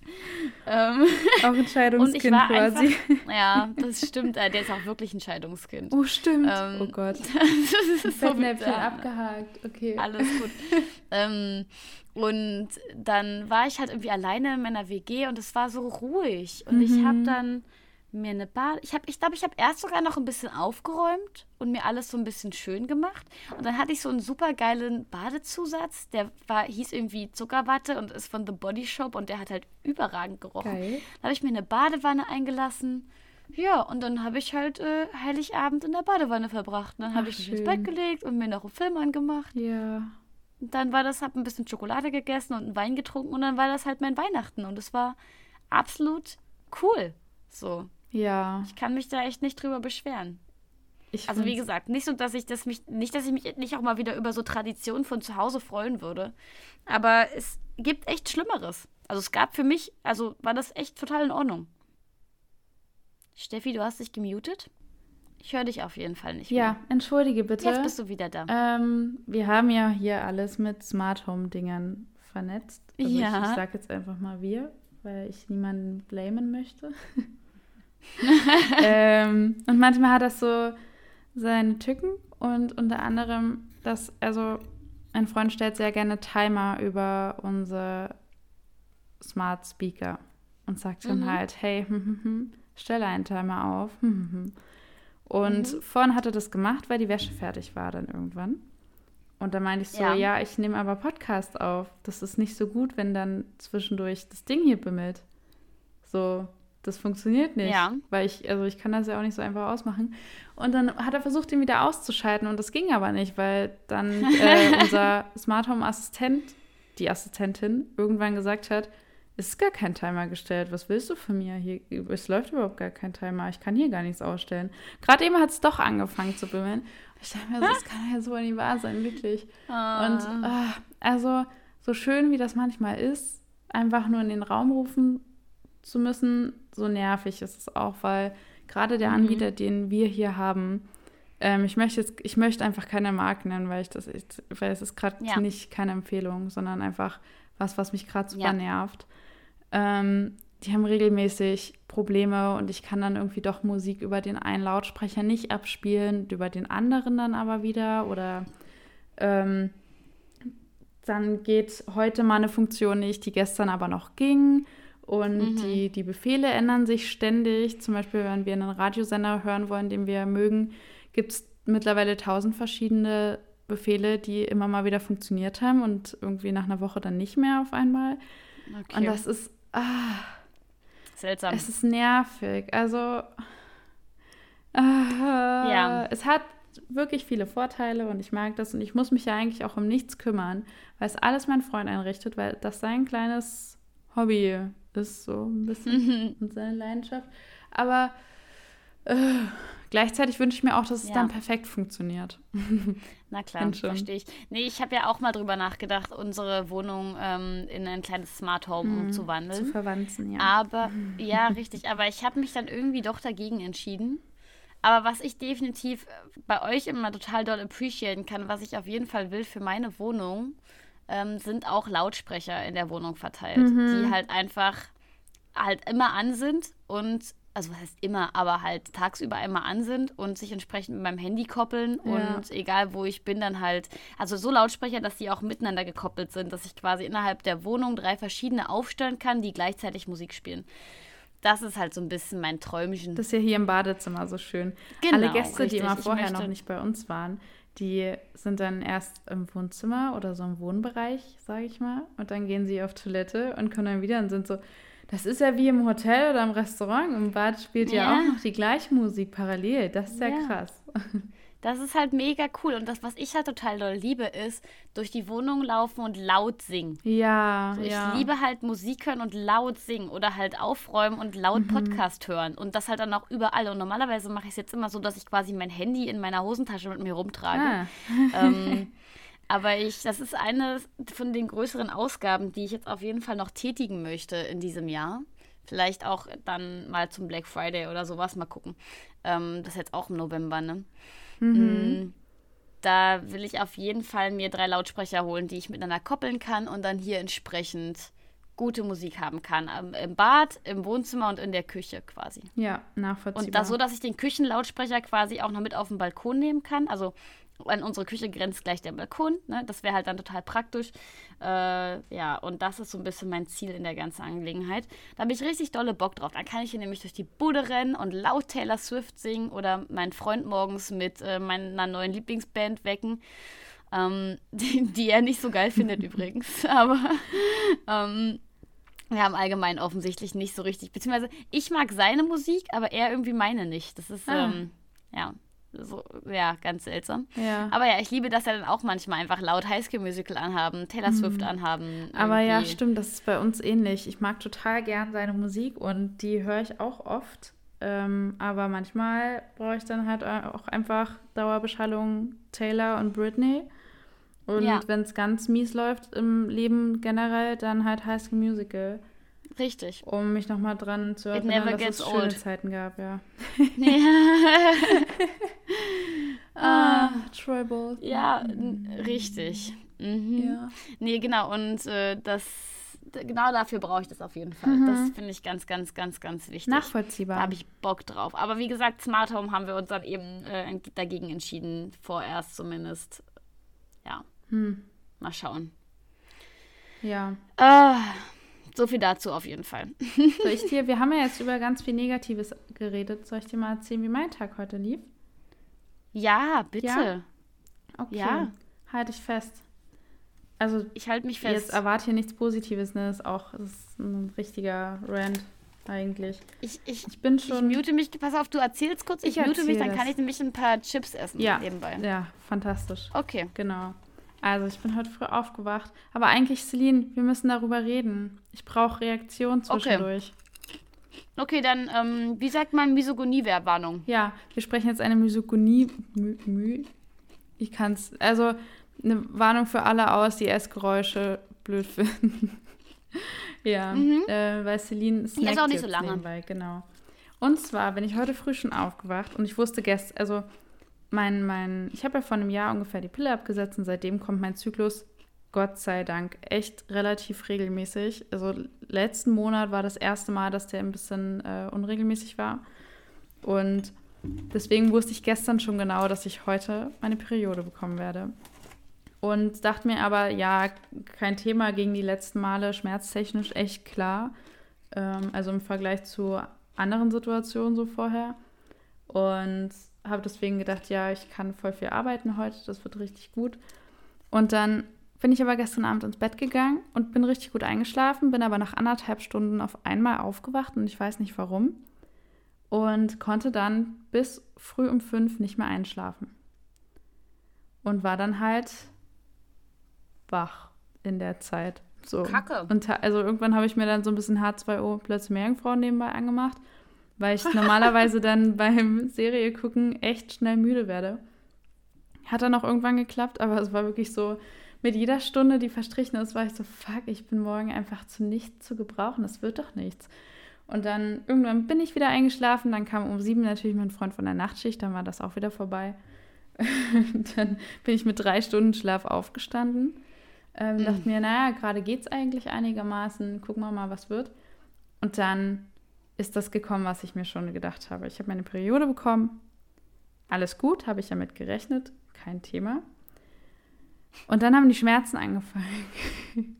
Ähm, Auch und ich Entscheidungskind war quasi. einfach. Ja, das stimmt. äh, Der ist auch wirklich ein Scheidungskind. Oh, stimmt. Ähm, oh Gott. das ist so Fettnäpfchen bizarr. abgehakt. Okay. Alles gut. ähm, und dann war ich halt irgendwie alleine in meiner WG und es war so ruhig. Und ich habe dann mir eine Bade. Ich habe, ich glaube, ich habe erst sogar noch ein bisschen aufgeräumt und mir alles so ein bisschen schön gemacht. Und dann hatte ich so einen super geilen Badezusatz, der war, hieß irgendwie Zuckerwatte und ist von The Body Shop und der hat halt überragend gerochen. Geil. Da habe ich mir eine Badewanne eingelassen. Ja, und dann habe ich halt äh, Heiligabend in der Badewanne verbracht. Und dann habe ich mich ins. Bett gelegt und mir noch einen Film angemacht. Ja. dann war das, hab ein bisschen Schokolade gegessen und einen Wein getrunken und dann war das halt mein Weihnachten und es war absolut cool. So. Ja. Ich kann mich da echt nicht drüber beschweren. Ich Also wie gesagt, nicht so, dass ich das mich, nicht, dass ich mich nicht auch mal wieder über so Traditionen von zu Hause freuen würde. Aber es gibt echt Schlimmeres. Also es gab für mich, also war das echt total in Ordnung. Steffi, du hast dich gemutet? Ich höre dich auf jeden Fall nicht Ja, mehr. entschuldige bitte. Jetzt bist du wieder da. Ähm, wir haben ja hier alles mit Smart Home Dingern vernetzt. Also Ja. Ich, ich sage jetzt einfach mal wir, weil ich niemanden blamen möchte. ähm, und manchmal hat das so seine Tücken und unter anderem, dass, also ein Freund stellt sehr gerne Timer über unsere Smart Speaker und sagt dann Mhm. halt, hey, hm, hm, hm, stelle einen Timer auf. hm, hm, hm. Und Mhm. vorhin hat er das gemacht, weil die Wäsche fertig war dann irgendwann. Und da meinte ich so, Ja. ja, ich nehme aber Podcast auf. Das ist nicht so gut, wenn dann zwischendurch das Ding hier bimmelt. So, das funktioniert nicht. Ja. Weil ich, also ich kann das ja auch nicht so einfach ausmachen. Und dann hat er versucht, ihn wieder auszuschalten und das ging aber nicht, weil dann äh, unser Smart Home Assistent, die Assistentin, irgendwann gesagt hat, es ist gar kein Timer gestellt. Was willst du von mir? Hier, es läuft überhaupt gar kein Timer. Ich kann hier gar nichts ausstellen. Gerade eben hat es doch angefangen zu bimmeln. Ich dachte mir, so, das kann ja so nicht wahr sein, wirklich. Und ah, also, so schön wie das manchmal ist, einfach nur in den Raum rufen zu müssen, so nervig ist es auch, weil gerade der Mhm. Anbieter, den wir hier haben, ähm, ich möchte jetzt, ich möchte einfach keine Marke nennen, weil ich das, ich, weil es ist gerade Ja. nicht keine Empfehlung, sondern einfach was, was mich gerade super Ja. nervt. Ähm, die haben regelmäßig Probleme und ich kann dann irgendwie doch Musik über den einen Lautsprecher nicht abspielen, über den anderen dann aber wieder oder ähm, dann geht heute mal eine Funktion nicht, die gestern aber noch ging. Und Mhm. die, die Befehle ändern sich ständig. Zum Beispiel, wenn wir einen Radiosender hören wollen, den wir mögen, gibt es mittlerweile tausend verschiedene Befehle, die immer mal wieder funktioniert haben und irgendwie nach einer Woche dann nicht mehr auf einmal. okay. Und das ist, ah, seltsam. es ist nervig. Also, ah, Ja. es hat wirklich viele Vorteile und ich mag das und ich muss mich ja eigentlich auch um nichts kümmern, weil es alles mein Freund einrichtet, weil das sein kleines Hobby ist, so ein bisschen Mhm. und seine Leidenschaft. Aber äh, gleichzeitig wünsche ich mir auch, dass es Ja. dann perfekt funktioniert. Na klar, verstehe ich. Nee, ich habe ja auch mal drüber nachgedacht, unsere Wohnung ähm, in ein kleines Smart Home Zu umzuwandeln. verwanzen, ja. Aber, ja, richtig. Aber ich habe mich dann irgendwie doch dagegen entschieden. Aber was ich definitiv äh, bei euch immer total doll appreciaten kann, was ich auf jeden Fall will für meine Wohnung, ähm, sind auch Lautsprecher in der Wohnung verteilt, Mhm. die halt einfach halt immer an sind und also was heißt immer, aber halt tagsüber immer an sind und sich entsprechend mit meinem Handy koppeln Ja. und egal wo ich bin, dann halt, also so Lautsprecher, dass die auch miteinander gekoppelt sind, dass ich quasi innerhalb der Wohnung drei verschiedene aufstellen kann, die gleichzeitig Musik spielen. Das ist halt so ein bisschen mein Träumchen. Das ist ja hier im Badezimmer so schön. Genau, Alle Gäste, richtig. die immer vorher noch nicht bei uns waren, die sind dann erst im Wohnzimmer oder so im Wohnbereich, sage ich mal. Und dann gehen sie auf Toilette und kommen dann wieder und sind so, das ist ja wie im Hotel oder im Restaurant. Im Bad spielt ja, Ja. auch noch die gleiche Musik parallel. Das ist ja, Ja. krass. Das ist halt mega cool. Und das, was ich halt total doll liebe, ist durch die Wohnung laufen und laut singen. Ja, So, ich ja. liebe halt Musik hören und laut singen oder halt aufräumen und laut Mhm. Podcast hören. Und das halt dann auch überall. Und normalerweise mache ich es jetzt immer so, dass ich quasi mein Handy in meiner Hosentasche mit mir rumtrage. Ah. ähm, aber ich, das ist eine von den größeren Ausgaben, die ich jetzt auf jeden Fall noch tätigen möchte in diesem Jahr. Vielleicht auch dann mal zum Black Friday oder sowas, mal gucken. Ähm, das ist jetzt auch im November, ne? Mm, Da will ich auf jeden Fall mir drei Lautsprecher holen, die ich miteinander koppeln kann und dann hier entsprechend gute Musik haben kann. Ähm, Im Bad, im Wohnzimmer und in der Küche quasi. Ja, nachvollziehbar. Und das so, dass ich den Küchenlautsprecher quasi auch noch mit auf den Balkon nehmen kann. Also an unsere Küche grenzt gleich der Balkon. Ne? Das wäre halt dann total praktisch. Äh, ja, und das ist so ein bisschen mein Ziel in der ganzen Angelegenheit. Da habe ich richtig dolle Bock drauf. Dann kann ich hier nämlich durch die Bude rennen und laut Taylor Swift singen oder meinen Freund morgens mit äh, meiner neuen Lieblingsband wecken. Ähm, die, die er nicht so geil findet übrigens. Aber ähm, wir haben allgemein offensichtlich nicht so richtig, beziehungsweise ich mag seine Musik, aber er irgendwie meine nicht. Das ist, Ah. ähm, ja, So, ja, ganz seltsam. Ja. Aber ja, ich liebe das ja dann auch manchmal einfach laut Highschool Musical anhaben, Taylor Swift anhaben. Aber ja, irgendwie. stimmt, das ist bei uns ähnlich. Ich mag total gern seine Musik und die höre ich auch oft. Ähm, aber manchmal brauche ich dann halt auch einfach Dauerbeschallung Taylor und Britney. Und Ja. wenn es ganz mies läuft im Leben generell, dann halt High School Musical, Richtig. um mich nochmal dran zu erinnern, dass es schöne old. Zeiten gab, ja. Ah, Troy Bolton. ja, richtig. Mhm. Ja. Nee, genau. Und äh, das, genau dafür brauche ich das auf jeden Fall. Mhm. Das finde ich ganz, ganz, ganz, ganz wichtig. Da Nachvollziehbar. habe ich Bock drauf. Aber wie gesagt, Smart Home haben wir uns dann eben äh, dagegen entschieden. Vorerst zumindest. Ja, hm. mal schauen. Ja. Ah, so viel dazu auf jeden Fall. Soll ich dir, wir haben ja jetzt über ganz viel Negatives geredet. Soll ich dir mal erzählen, wie mein Tag heute lief? Ja, bitte. Ja? Okay. Ja. Halte ich fest. Also, Ich halte mich jetzt fest. erwarte hier nichts Positives, ne? Ist auch das ist ein richtiger Rant eigentlich. Ich, ich, Ich bin ich schon. mute mich. Pass auf, du erzählst kurz. Ich, Ich mute mich, dann das. kann ich nämlich ein paar Chips essen ja, nebenbei. ja, fantastisch. Okay. Genau. Also, ich bin heute früh aufgewacht. Aber eigentlich, Celine, wir müssen darüber reden. Ich brauche Reaktion Okay. zwischendurch. Okay, dann, ähm, wie sagt man Misogonie-Warnung? Ja, wir sprechen jetzt eine Misogonie. Ich kann es. Also eine Warnung für alle aus, die Essgeräusche blöd finden. ja, äh, weil Celine Mhm. auch nicht so lange. Nebenbei, genau. Und zwar bin ich heute früh schon aufgewacht und ich wusste gestern, also mein, mein, ich habe ja vor einem Jahr ungefähr die Pille abgesetzt und seitdem kommt mein Zyklus, Gott sei Dank, echt relativ regelmäßig. Also letzten Monat war das erste Mal, dass der ein bisschen äh, unregelmäßig war. Und deswegen wusste ich gestern schon genau, dass ich heute meine Periode bekommen werde. Und dachte mir aber, ja, kein Thema gegen die letzten Male, schmerztechnisch echt klar. Ähm, also im Vergleich zu anderen Situationen so vorher. Und habe deswegen gedacht, ja, ich kann voll viel arbeiten heute, das wird richtig gut. Und dann bin ich aber gestern Abend ins Bett gegangen und bin richtig gut eingeschlafen, bin aber nach anderthalb Stunden auf einmal aufgewacht und ich weiß nicht warum. Und konnte dann bis früh um fünf nicht mehr einschlafen. Und war dann halt wach in der Zeit. So. Kacke. Und also irgendwann habe ich mir dann so ein bisschen H2O plötzlich Meerjungfrau nebenbei angemacht, weil ich normalerweise dann beim Serie gucken echt schnell müde werde. Hat dann auch irgendwann geklappt, aber es war wirklich so, mit jeder Stunde, die verstrichen ist, war ich so, fuck, ich bin morgen einfach zu nichts zu gebrauchen, das wird doch nichts. Und dann irgendwann bin ich wieder eingeschlafen, dann kam um sieben natürlich mein Freund von der Nachtschicht, dann war das auch wieder vorbei. dann bin ich mit drei Stunden Schlaf aufgestanden. Ähm, dachte mir, naja, gerade geht's eigentlich einigermaßen, gucken wir mal, was wird. Und dann ist das gekommen, was ich mir schon gedacht habe. Ich habe meine Periode bekommen. Alles gut, habe ich damit gerechnet, kein Thema. Und dann haben die Schmerzen angefangen.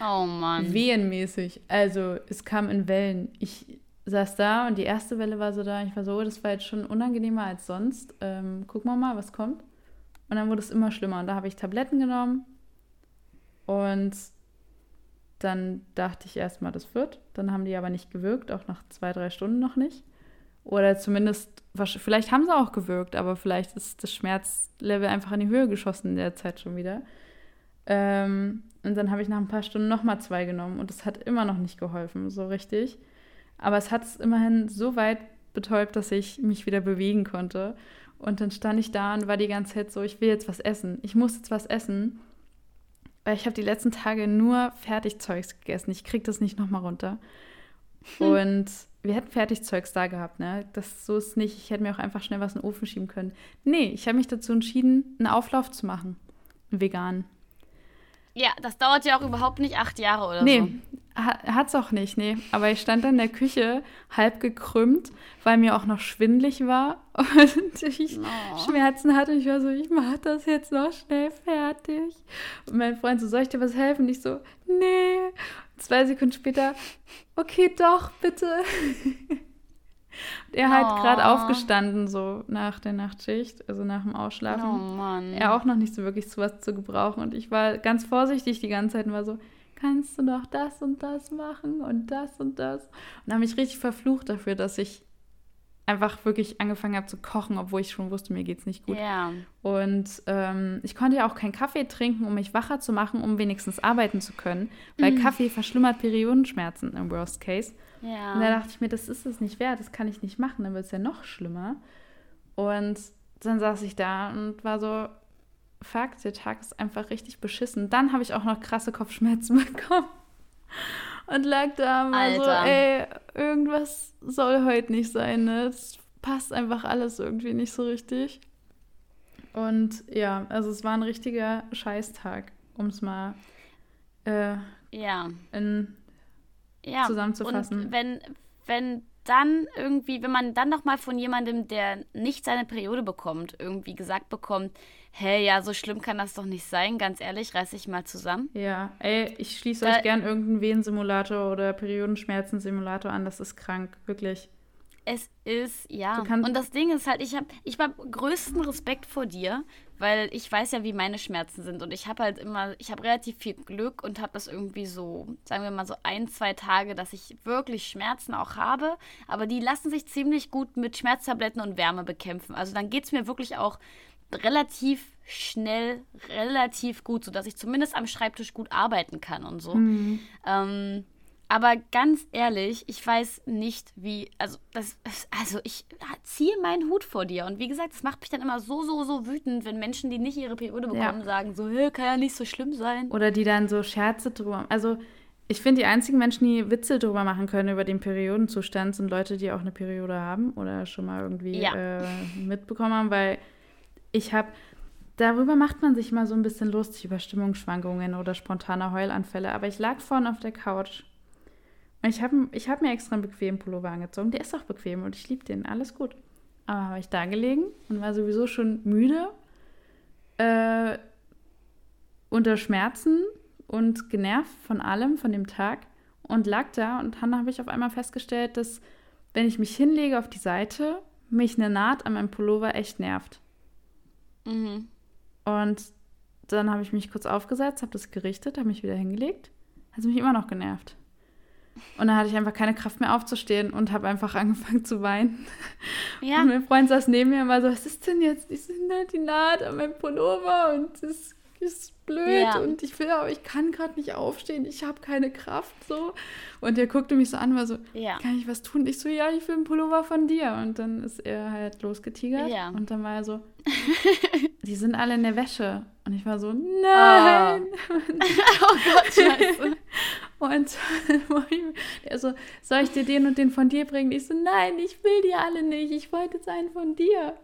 Oh Mann. Wehenmäßig. Also es kam in Wellen. Ich saß da und die erste Welle war so da. Ich war so, oh, das war jetzt schon unangenehmer als sonst. Ähm, gucken wir mal, was kommt. Und dann wurde es immer schlimmer. Und da habe ich Tabletten genommen. Und dann dachte ich erstmal, das wird. Dann haben die aber nicht gewirkt, auch nach zwei, drei Stunden noch nicht. Oder zumindest, vielleicht haben sie auch gewirkt, aber vielleicht ist das Schmerzlevel einfach in die Höhe geschossen in der Zeit schon wieder. Ähm, und dann habe ich nach ein paar Stunden nochmal zwei genommen und es hat immer noch nicht geholfen, so richtig. Aber es hat es immerhin so weit betäubt, dass ich mich wieder bewegen konnte. Und dann stand ich da und war die ganze Zeit so, ich will jetzt was essen. Ich muss jetzt was essen. Weil ich habe die letzten Tage nur Fertigzeugs gegessen. Ich krieg das nicht nochmal runter. Und wir hätten Fertigzeugs da gehabt, ne? Das so ist nicht. Ich hätte mir auch einfach schnell was in den Ofen schieben können. Nee, ich habe mich dazu entschieden, einen Auflauf zu machen. Einen veganen. Ja, das dauert ja auch überhaupt nicht acht Jahre oder so. Nee, ha hat's auch nicht, nee. Aber ich stand dann in der Küche, halb gekrümmt, weil mir auch noch schwindlig war und ich Oh. Schmerzen hatte. Ich war so, ich mach das jetzt noch schnell fertig. Und mein Freund so, soll ich dir was helfen? Und ich so, nee. Zwei Sekunden später, okay, doch, bitte. Und er halt Oh. gerade aufgestanden, so nach der Nachtschicht, also nach dem Ausschlafen Oh Mann. er auch noch nicht so wirklich zu was zu gebrauchen. Und ich war ganz vorsichtig die ganze Zeit und war so, kannst du noch das und das machen und das und das? Und habe mich richtig verflucht dafür, dass ich einfach wirklich angefangen habe zu kochen, obwohl ich schon wusste, mir geht es nicht gut. Ja. Und ähm, ich konnte ja auch keinen Kaffee trinken, um mich wacher zu machen, um wenigstens arbeiten zu können, weil Mhm. Kaffee verschlimmert Periodenschmerzen im Worst Case. Ja. Und da dachte ich mir, das ist es nicht wert, das kann ich nicht machen, dann wird es ja noch schlimmer. Und dann saß ich da und war so, fuck, der Tag ist einfach richtig beschissen. Dann habe ich auch noch krasse Kopfschmerzen bekommen. Und lag da war so, ey, irgendwas soll heute nicht sein, ne? Es passt einfach alles irgendwie nicht so richtig. Und ja, also es war ein richtiger Scheißtag, um es mal äh, ja. in ja. zusammenzufassen. Und wenn, wenn dann irgendwie, wenn man dann noch mal von jemandem, der nicht seine Periode bekommt, irgendwie gesagt bekommt, hey, ja, so schlimm kann das doch nicht sein, ganz ehrlich, reiß dich mal zusammen. Ja, ey, ich schließe euch gern irgendeinen Wehensimulator oder Periodenschmerzensimulator an. Das ist krank, wirklich. Es ist, ja. Und das Ding ist halt, ich habe ich hab größten Respekt vor dir, weil ich weiß ja, wie meine Schmerzen sind. Und ich habe halt immer, ich habe relativ viel Glück und habe das irgendwie so, sagen wir mal so ein, zwei Tage, dass ich wirklich Schmerzen auch habe. Aber die lassen sich ziemlich gut mit Schmerztabletten und Wärme bekämpfen. Also dann geht es mir wirklich auch relativ schnell, relativ gut, sodass ich zumindest am Schreibtisch gut arbeiten kann und so. Ähm, aber ganz ehrlich, ich weiß nicht, wie, also, das, also ich ziehe meinen Hut vor dir. Und wie gesagt, es macht mich dann immer so, so, so wütend, wenn Menschen, die nicht ihre Periode Ja. bekommen, sagen so, "Hä, kann ja nicht so schlimm sein. Oder die dann so Scherze drüber. Also, ich finde, die einzigen Menschen, die Witze drüber machen können über den Periodenzustand, sind Leute, die auch eine Periode haben oder schon mal irgendwie Ja. äh, mitbekommen haben, weil ich habe. Darüber macht man sich mal so ein bisschen lustig über Stimmungsschwankungen oder spontane Heulanfälle. Aber ich lag vorne auf der Couch und ich habe ich hab mir extra einen bequemen Pullover angezogen. Der ist auch bequem und ich liebe den. Alles gut. Aber habe ich da gelegen und war sowieso schon müde, äh, unter Schmerzen und genervt von allem, von dem Tag und lag da und dann habe ich auf einmal festgestellt, dass wenn ich mich hinlege auf die Seite, mich eine Naht an meinem Pullover echt nervt. Mhm. Und dann habe ich mich kurz aufgesetzt, habe das gerichtet, habe mich wieder hingelegt. Hat es mich immer noch genervt. Und dann hatte ich einfach keine Kraft mehr aufzustehen und habe einfach angefangen zu weinen. Ja, Und mein Freund saß neben mir und war so, was ist denn jetzt? Ich sind halt die Naht an meinem Pullover und das ist blöd Ja. und ich will, aber ich kann gerade nicht aufstehen, ich habe keine Kraft so. Und er guckte mich so an, war so, ja. kann ich was tun? Ich so, ja, ich will einen Pullover von dir. Und dann ist er halt losgetigert. Ja. Und dann war er so, die sind alle in der Wäsche. Und ich war so, nein. oh Gott, scheiße. Und er so, soll ich dir den und den von dir bringen? Ich so, nein, ich will die alle nicht. Ich wollte jetzt einen von dir.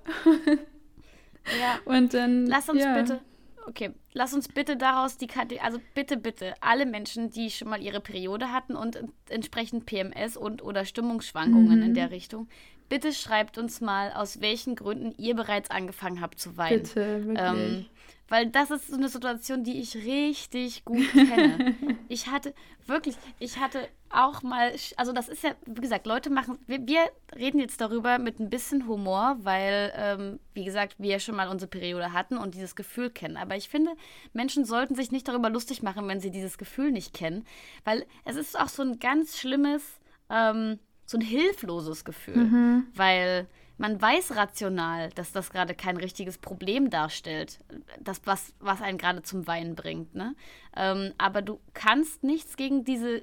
Ja. Und dann. Lass uns ja. bitte. Okay, lass uns bitte daraus die Kategorie, also bitte, bitte, alle Menschen, die schon mal ihre Periode hatten und en- entsprechend PMS und oder Stimmungsschwankungen Mhm. in der Richtung, bitte schreibt uns mal, aus welchen Gründen ihr bereits angefangen habt zu weinen. Bitte, wirklich. Ähm, weil das ist so eine Situation, die ich richtig gut kenne. ich hatte, wirklich, ich hatte auch mal, also das ist ja, wie gesagt, Leute machen, wir, wir reden jetzt darüber mit ein bisschen Humor, weil, ähm, wie gesagt, wir schon mal unsere Periode hatten und dieses Gefühl kennen. Aber ich finde, Menschen sollten sich nicht darüber lustig machen, wenn sie dieses Gefühl nicht kennen, weil es ist auch so ein ganz schlimmes, ähm, so ein hilfloses Gefühl, weil man weiß rational, dass das gerade kein richtiges Problem darstellt, das, was, was einen gerade zum Weinen bringt. Ne? Ähm, aber du kannst nichts gegen diese,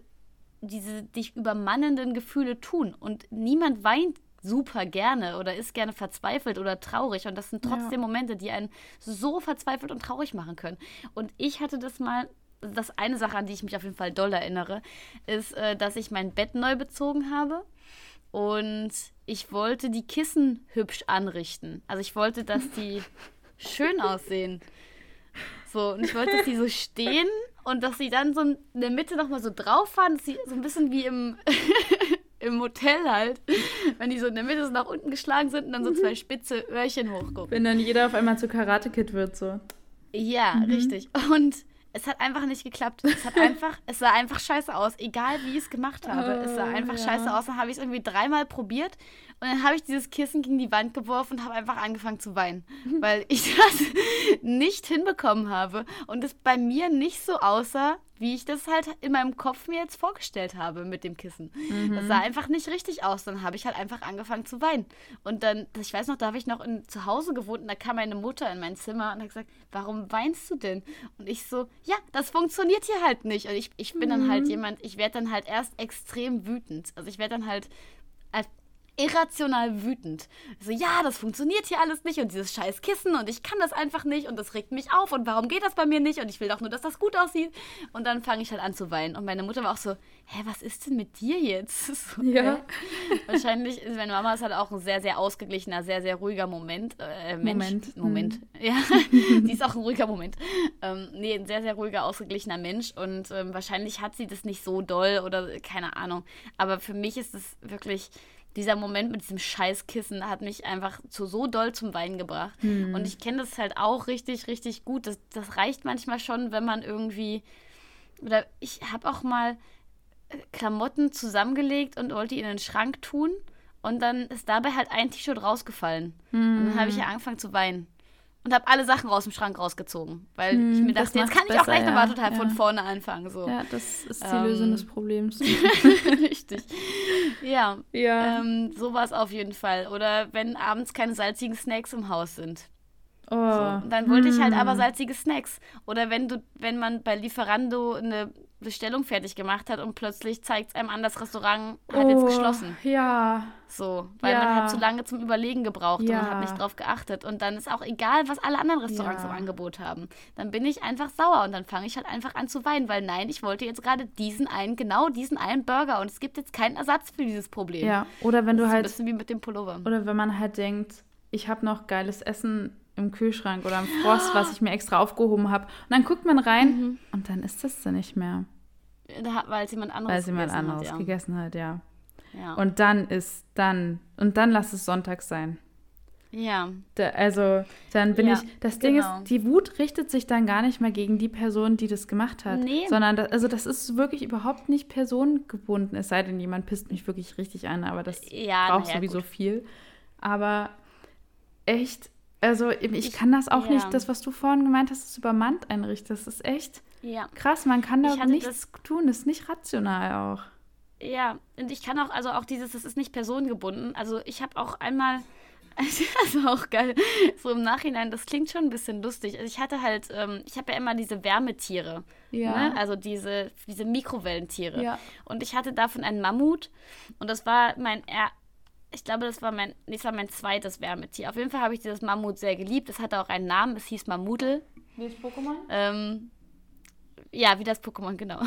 diese dich übermannenden Gefühle tun. Und niemand weint super gerne oder ist gerne verzweifelt oder traurig. Und das sind trotzdem Momente, die einen so verzweifelt und traurig machen können. Und ich hatte das mal. Das eine Sache, an die ich mich auf jeden Fall doll erinnere, ist, äh, dass ich mein Bett neu bezogen habe. Und ich wollte die Kissen hübsch anrichten. Also ich wollte, dass die schön aussehen. So, und ich wollte, dass die so stehen und dass sie dann so in der Mitte nochmal so drauf fahren, dass sie so ein bisschen wie im, im Hotel halt, wenn die so in der Mitte so nach unten geschlagen sind und dann so zwei spitze Öhrchen hochgucken. Wenn dann jeder auf einmal zu Karate Kid wird, so. Ja, richtig. Und es hat einfach nicht geklappt. Es hat einfach, es sah einfach scheiße aus, egal wie ich es gemacht habe. es sah Oh, einfach ja. scheiße aus. Dann habe ich es irgendwie dreimal probiert und dann habe ich dieses Kissen gegen die Wand geworfen und habe einfach angefangen zu weinen, weil ich das nicht hinbekommen habe und es bei mir nicht so aussah, wie ich das halt in meinem Kopf mir jetzt vorgestellt habe mit dem Kissen. Mhm. Das sah einfach nicht richtig aus. Dann habe ich halt einfach angefangen zu weinen. Und dann, ich weiß noch, da habe ich noch in, zu Hause gewohnt und da kam meine Mutter in mein Zimmer und hat gesagt, warum weinst du denn? Und ich so, ja, das funktioniert hier halt nicht. Und ich, ich bin mhm. dann halt mhm. jemand, ich werde dann halt erst extrem wütend. Also ich werde dann halt irrational wütend. So, ja, das funktioniert hier alles nicht und dieses scheiß Kissen und ich kann das einfach nicht und das regt mich auf und warum geht das bei mir nicht und ich will doch nur, dass das gut aussieht. Und dann fange ich halt an zu weinen. Und meine Mutter war auch so, hä, was ist denn mit dir jetzt? So, ja. Wahrscheinlich, meine Mama ist halt auch ein sehr, sehr ausgeglichener, sehr, sehr ruhiger Moment. Äh, Mensch. Moment. Moment. Mhm. Ja, die ist auch ein ruhiger Moment. Ähm, nee, ein sehr, sehr ruhiger, ausgeglichener Mensch und ähm, wahrscheinlich hat sie das nicht so doll oder keine Ahnung. Aber für mich ist es wirklich dieser Moment mit diesem Scheißkissen hat mich einfach zu so doll zum Weinen gebracht. Mhm. Und ich kenne das halt auch richtig, richtig gut. Das, das reicht manchmal schon, wenn man irgendwie. Oder ich habe auch mal äh, Klamotten zusammengelegt und wollte die in den Schrank tun. Und dann ist dabei halt ein T-Shirt rausgefallen. Mhm. Und dann habe ich ja angefangen zu weinen und habe alle Sachen aus dem Schrank rausgezogen, weil hm, ich mir dachte, jetzt kann ich besser, auch gleich ja. nochmal total ja. von vorne anfangen. So. Ja, das ist die ähm, Lösung des Problems. Richtig. Ja, ja. Ähm, so war es auf jeden Fall. Oder wenn abends keine salzigen Snacks im Haus sind. Oh. So. Dann wollte hm. ich halt aber hm. salzige Snacks. Oder wenn du, wenn man bei Lieferando eine Bestellung fertig gemacht hat und plötzlich zeigt es einem an, das Restaurant hat oh, jetzt geschlossen. Ja. So, weil ja. man hat zu lange zum Überlegen gebraucht ja. und man hat nicht drauf geachtet. Und dann ist auch egal, was alle anderen Restaurants ja. im Angebot haben. Dann bin ich einfach sauer und dann fange ich halt einfach an zu weinen, weil nein, ich wollte jetzt gerade diesen einen, genau diesen einen Burger und es gibt jetzt keinen Ersatz für dieses Problem. Ja, oder wenn das du halt. Ein bisschen wie mit dem Pullover. Oder wenn man halt denkt, ich habe noch geiles Essen im Kühlschrank oder im Frost, was ich mir extra aufgehoben habe. Und dann guckt man rein mhm. und dann ist das da nicht mehr. weil es jemand anderes, weil es jemand anderes hat, ja. gegessen hat, ja. ja. Und dann ist dann, und dann lass es Sonntag sein. Ja. Da, also, dann bin ja, ich. Das Ding genau. ist, die Wut richtet sich dann gar nicht mehr gegen die Person, die das gemacht hat. Nee. Sondern, das, also, das ist wirklich überhaupt nicht personengebunden. Es sei denn, jemand pisst mich wirklich richtig an, aber das ja, braucht ja, sowieso gut. viel. Aber echt, also ich kann das auch ja. nicht, das, was du vorhin gemeint hast, das übermannt einrichten. Das ist echt ja. krass. Man kann da nichts tun. Das ist nicht rational auch. Ja, und ich kann auch, also auch dieses, das ist nicht personengebunden. Also ich habe auch einmal, also auch geil, so im Nachhinein, das klingt schon ein bisschen lustig. Also ich hatte halt, ähm, ich habe ja immer diese Wärmetiere. Ja. Ne? Also diese, diese Mikrowellentiere. Ja. Und ich hatte davon einen Mammut. Und das war mein ich glaube, das war mein, das war mein zweites Wärmetier. Auf jeden Fall habe ich dieses Mammut sehr geliebt. Es hatte auch einen Namen, es hieß Mammudel. Wie das Pokémon? Ähm, ja, wie das Pokémon, genau.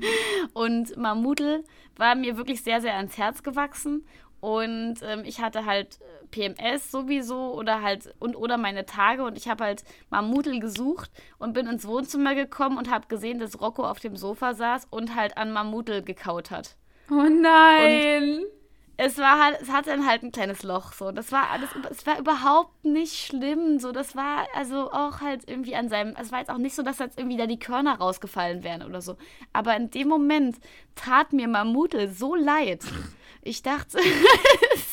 und Mammudel war mir wirklich sehr, sehr ans Herz gewachsen. Und ähm, ich hatte halt äh, PMS sowieso oder halt und oder meine Tage und ich habe halt Mammudel gesucht und bin ins Wohnzimmer gekommen und habe gesehen, dass Rocco auf dem Sofa saß und halt an Mammudel gekaut hat. Oh nein! Und es war halt, es hatte dann halt ein kleines Loch so. Das war alles, es war überhaupt nicht schlimm. So, das war also auch halt irgendwie an seinem, es war jetzt auch nicht so, dass jetzt irgendwie da die Körner rausgefallen wären oder so. Aber in dem Moment tat mir Mammute so leid. Ich dachte,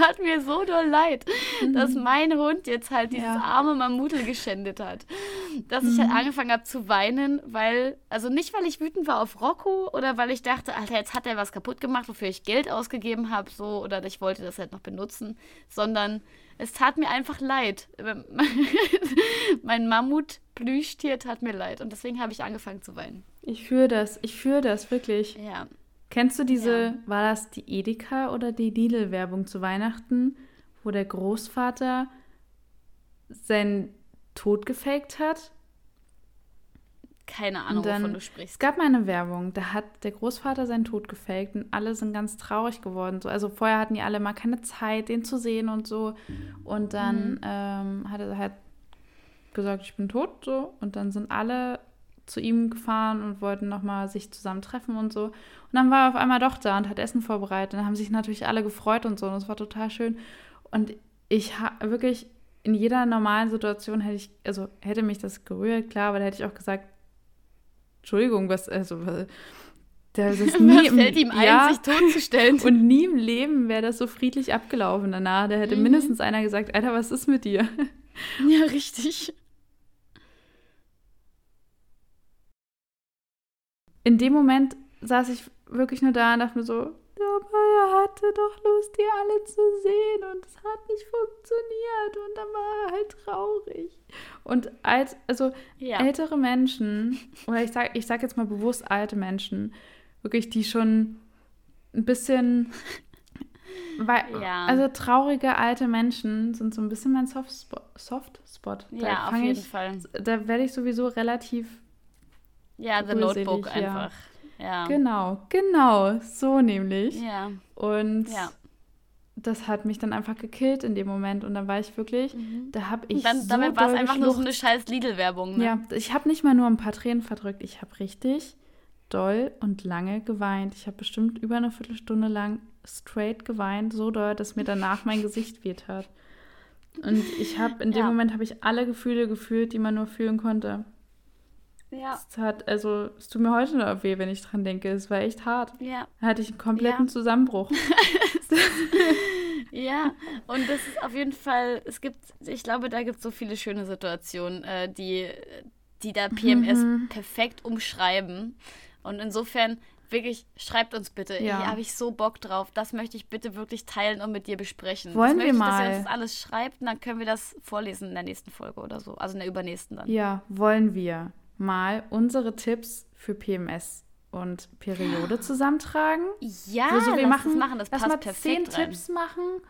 tat mir so doll leid, mhm. dass mein Hund jetzt halt dieses ja. arme Mammutel geschändet hat. Dass mhm. ich halt mhm. angefangen habe zu weinen, weil, also nicht, weil ich wütend war auf Rocco oder weil ich dachte, Alter, jetzt hat er was kaputt gemacht, wofür ich Geld ausgegeben habe, so, oder ich wollte das halt noch benutzen, sondern es tat mir einfach leid. mein Mammut-Plüschtier tat mir leid und deswegen habe ich angefangen zu weinen. Ich fühle das, ich fühle das wirklich. Ja. Kennst du diese, ja. war das die Edeka oder die Lidl-Werbung zu Weihnachten, wo der Großvater seinen Tod gefaked hat? Keine Ahnung, dann, wovon du sprichst. Es gab mal eine Werbung, da hat der Großvater seinen Tod gefaked und alle sind ganz traurig geworden. So, also vorher hatten die alle mal keine Zeit, den zu sehen und so. Und dann mhm. ähm, hat er halt gesagt, ich bin tot, so. Und dann sind alle zu ihm gefahren und wollten nochmal sich zusammen treffen und so. Und dann war er auf einmal doch da und hat Essen vorbereitet. Dann haben sich natürlich alle gefreut und so. Und es war total schön. Und ich habe wirklich in jeder normalen Situation hätte ich, also hätte mich das gerührt, klar, aber da hätte ich auch gesagt, Entschuldigung, was, also, das ist nie was fällt ihm ein, ja, sich totzustellen? Und nie im Leben wäre das so friedlich abgelaufen danach. Da hätte mhm. mindestens einer gesagt, Alter, was ist mit dir? Ja, richtig. In dem Moment saß ich wirklich nur da und dachte mir so, aber er hatte doch Lust, die alle zu sehen und es hat nicht funktioniert und dann war er halt traurig. Und als, also ja. ältere Menschen, oder ich sage ich sag jetzt mal bewusst alte Menschen, wirklich, die schon ein bisschen, weil, ja. also traurige alte Menschen sind so ein bisschen mein Softspot. Softspot. Ja, auf jeden ich, Fall. Da werde ich sowieso relativ ja, The Notebook ja. einfach. Ja. Genau, genau, so nämlich. Ja. Und ja. das hat mich dann einfach gekillt in dem Moment. Und dann war ich wirklich, mhm. da habe ich. dann, so damit war es einfach nur so eine scheiß Lidl-Werbung. Ne? Ja, ich habe nicht mal nur ein paar Tränen verdrückt, ich habe richtig doll und lange geweint. Ich habe bestimmt über eine Viertelstunde lang straight geweint, so doll, dass mir danach mein Gesicht wehtat. Und ich habe in dem ja. Moment habe ich alle Gefühle gefühlt, die man nur fühlen konnte. Ja. Es hat, also, es tut mir heute noch weh, wenn ich dran denke. Es war echt hart. Ja. Da hatte ich einen kompletten ja. Zusammenbruch. ja, und das ist auf jeden Fall, es gibt, ich glaube, da gibt es so viele schöne Situationen, äh, die, die da PMS mhm. perfekt umschreiben. Und insofern, wirklich, schreibt uns bitte. Ja. Hier habe ich so Bock drauf. Das möchte ich bitte wirklich teilen und mit dir besprechen. Wollen das wir mal? Ich, dass ihr uns das alles schreibt und dann können wir das vorlesen in der nächsten Folge oder so. Also in der übernächsten dann. Ja, wollen wir mal unsere Tipps für PMS und Periode zusammentragen. Ja, so, so wir machen, das machen. Das passt mal zehn Tipps machen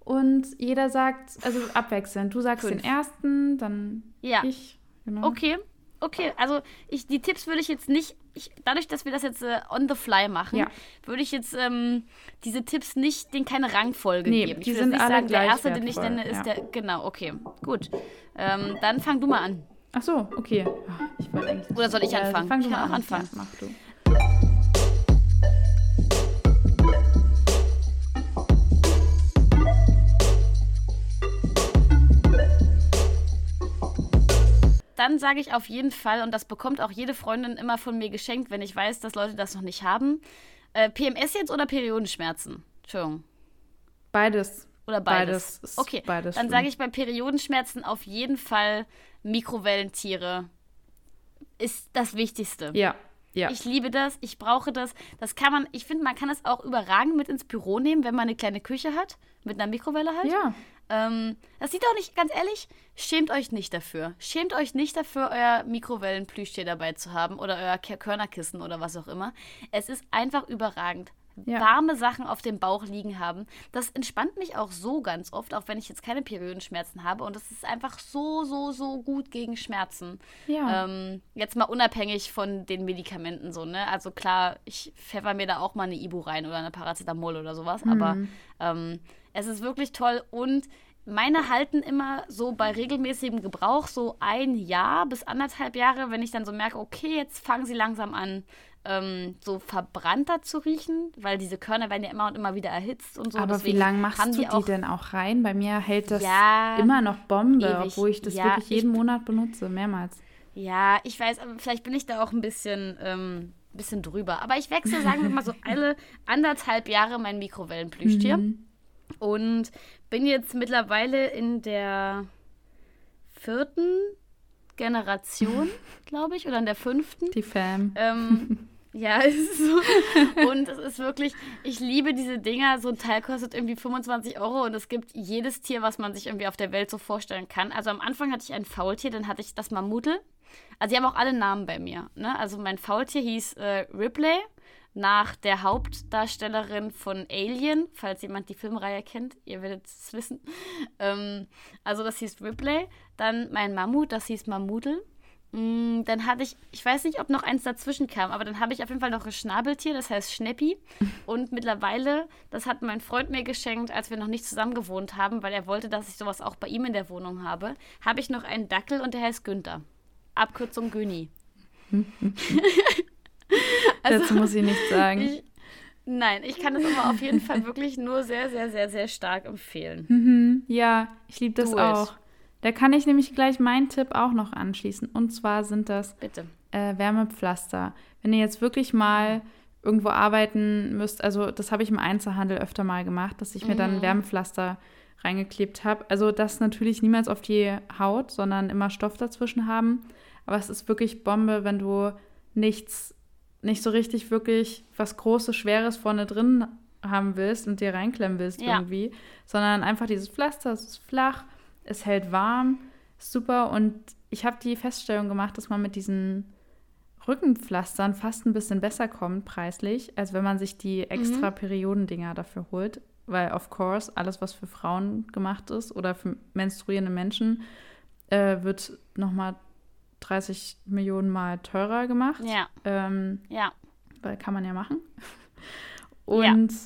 und jeder sagt, also abwechselnd. Du sagst Fünf. den ersten, dann ja. ich. Genau. Okay, okay. Also ich, die Tipps würde ich jetzt nicht, ich, dadurch, dass wir das jetzt äh, on the fly machen, ja. würde ich jetzt ähm, diese Tipps nicht, denen keine Rangfolge nee, geben. Die sind alle sagen, der erste, den ich nenne, ist ja. der. Genau, okay, gut. Ähm, dann fang du mal an. Ach so, okay. Ich Oder soll ich anfangen? Fang du ich mal an. anfangen. Ja, mach du. Dann sage ich auf jeden Fall, und das bekommt auch jede Freundin immer von mir geschenkt, wenn ich weiß, dass Leute das noch nicht haben. Äh, PMS jetzt oder Periodenschmerzen? Entschuldigung. Beides. Oder beides? beides okay, beides dann sage ich bei Periodenschmerzen auf jeden Fall Mikrowellentiere ist das Wichtigste. Ja, ja. Ich liebe das, ich brauche das. Das kann man, ich finde, man kann das auch überragend mit ins Büro nehmen, wenn man eine kleine Küche hat, mit einer Mikrowelle halt. Ja. Ähm, das sieht auch nicht, ganz ehrlich, schämt euch nicht dafür. Schämt euch nicht dafür, euer Mikrowellenplüschtier dabei zu haben oder euer Körnerkissen oder was auch immer. Es ist einfach überragend ja. warme Sachen auf dem Bauch liegen haben. Das entspannt mich auch so ganz oft, auch wenn ich jetzt keine Periodenschmerzen habe. Und das ist einfach so, so, so gut gegen Schmerzen. Ja. Ähm, jetzt mal unabhängig von den Medikamenten so, ne? Also klar, ich pfeffer mir da auch mal eine Ibu rein oder eine Paracetamol oder sowas. Mhm. Aber ähm, es ist wirklich toll und meine halten immer so bei regelmäßigem Gebrauch so ein Jahr bis anderthalb Jahre, wenn ich dann so merke, okay, jetzt fangen sie langsam an, ähm, so verbrannter zu riechen, weil diese Körner werden ja immer und immer wieder erhitzt und so. Aber wie lange machst du die, die denn auch rein? Bei mir hält das ja, immer noch Bombe, ewig. obwohl ich das ja, wirklich jeden Monat benutze, mehrmals. Ja, ich weiß, vielleicht bin ich da auch ein bisschen, ähm, bisschen drüber. Aber ich wechsle, sagen wir mal so alle anderthalb Jahre mein Mikrowellenplüschtier. Mhm. Und bin jetzt mittlerweile in der vierten Generation, glaube ich, oder in der fünften. Die Fam. Ähm, ja, es ist so. Und es ist wirklich, ich liebe diese Dinger. So ein Teil kostet irgendwie 25 Euro und es gibt jedes Tier, was man sich irgendwie auf der Welt so vorstellen kann. Also am Anfang hatte ich ein Faultier, dann hatte ich das Mammutel. Also die haben auch alle Namen bei mir. Ne? Also mein Faultier hieß äh, Ripley nach der Hauptdarstellerin von Alien, falls jemand die Filmreihe kennt, ihr werdet es wissen. Ähm, also das hieß Ripley. Dann mein Mammut, das hieß Mammudel. Mm, dann hatte ich, ich weiß nicht, ob noch eins dazwischen kam, aber dann habe ich auf jeden Fall noch ein Schnabeltier, das heißt Schneppi. Und mittlerweile, das hat mein Freund mir geschenkt, als wir noch nicht zusammen gewohnt haben, weil er wollte, dass ich sowas auch bei ihm in der Wohnung habe, habe ich noch einen Dackel und der heißt Günther. Abkürzung Güni. Also, Dazu muss ich nichts sagen. Ich, nein, ich kann es aber auf jeden Fall wirklich nur sehr, sehr, sehr, sehr stark empfehlen. Mhm, ja, ich liebe das Do auch. It. Da kann ich nämlich gleich meinen Tipp auch noch anschließen. Und zwar sind das äh, Wärmepflaster. Wenn ihr jetzt wirklich mal irgendwo arbeiten müsst, also das habe ich im Einzelhandel öfter mal gemacht, dass ich mir dann mhm. Wärmepflaster reingeklebt habe. Also das natürlich niemals auf die Haut, sondern immer Stoff dazwischen haben. Aber es ist wirklich Bombe, wenn du nichts nicht so richtig wirklich was Großes, Schweres vorne drin haben willst und dir reinklemmen willst ja. irgendwie, sondern einfach dieses Pflaster, es ist flach, es hält warm, super. Und ich habe die Feststellung gemacht, dass man mit diesen Rückenpflastern fast ein bisschen besser kommt preislich, als wenn man sich die extra mhm. Periodendinger dafür holt. Weil, of course, alles, was für Frauen gemacht ist oder für menstruierende Menschen, äh, wird nochmal 30 Millionen Mal teurer gemacht. Ja. Ähm, ja. Weil kann man ja machen. Und ja.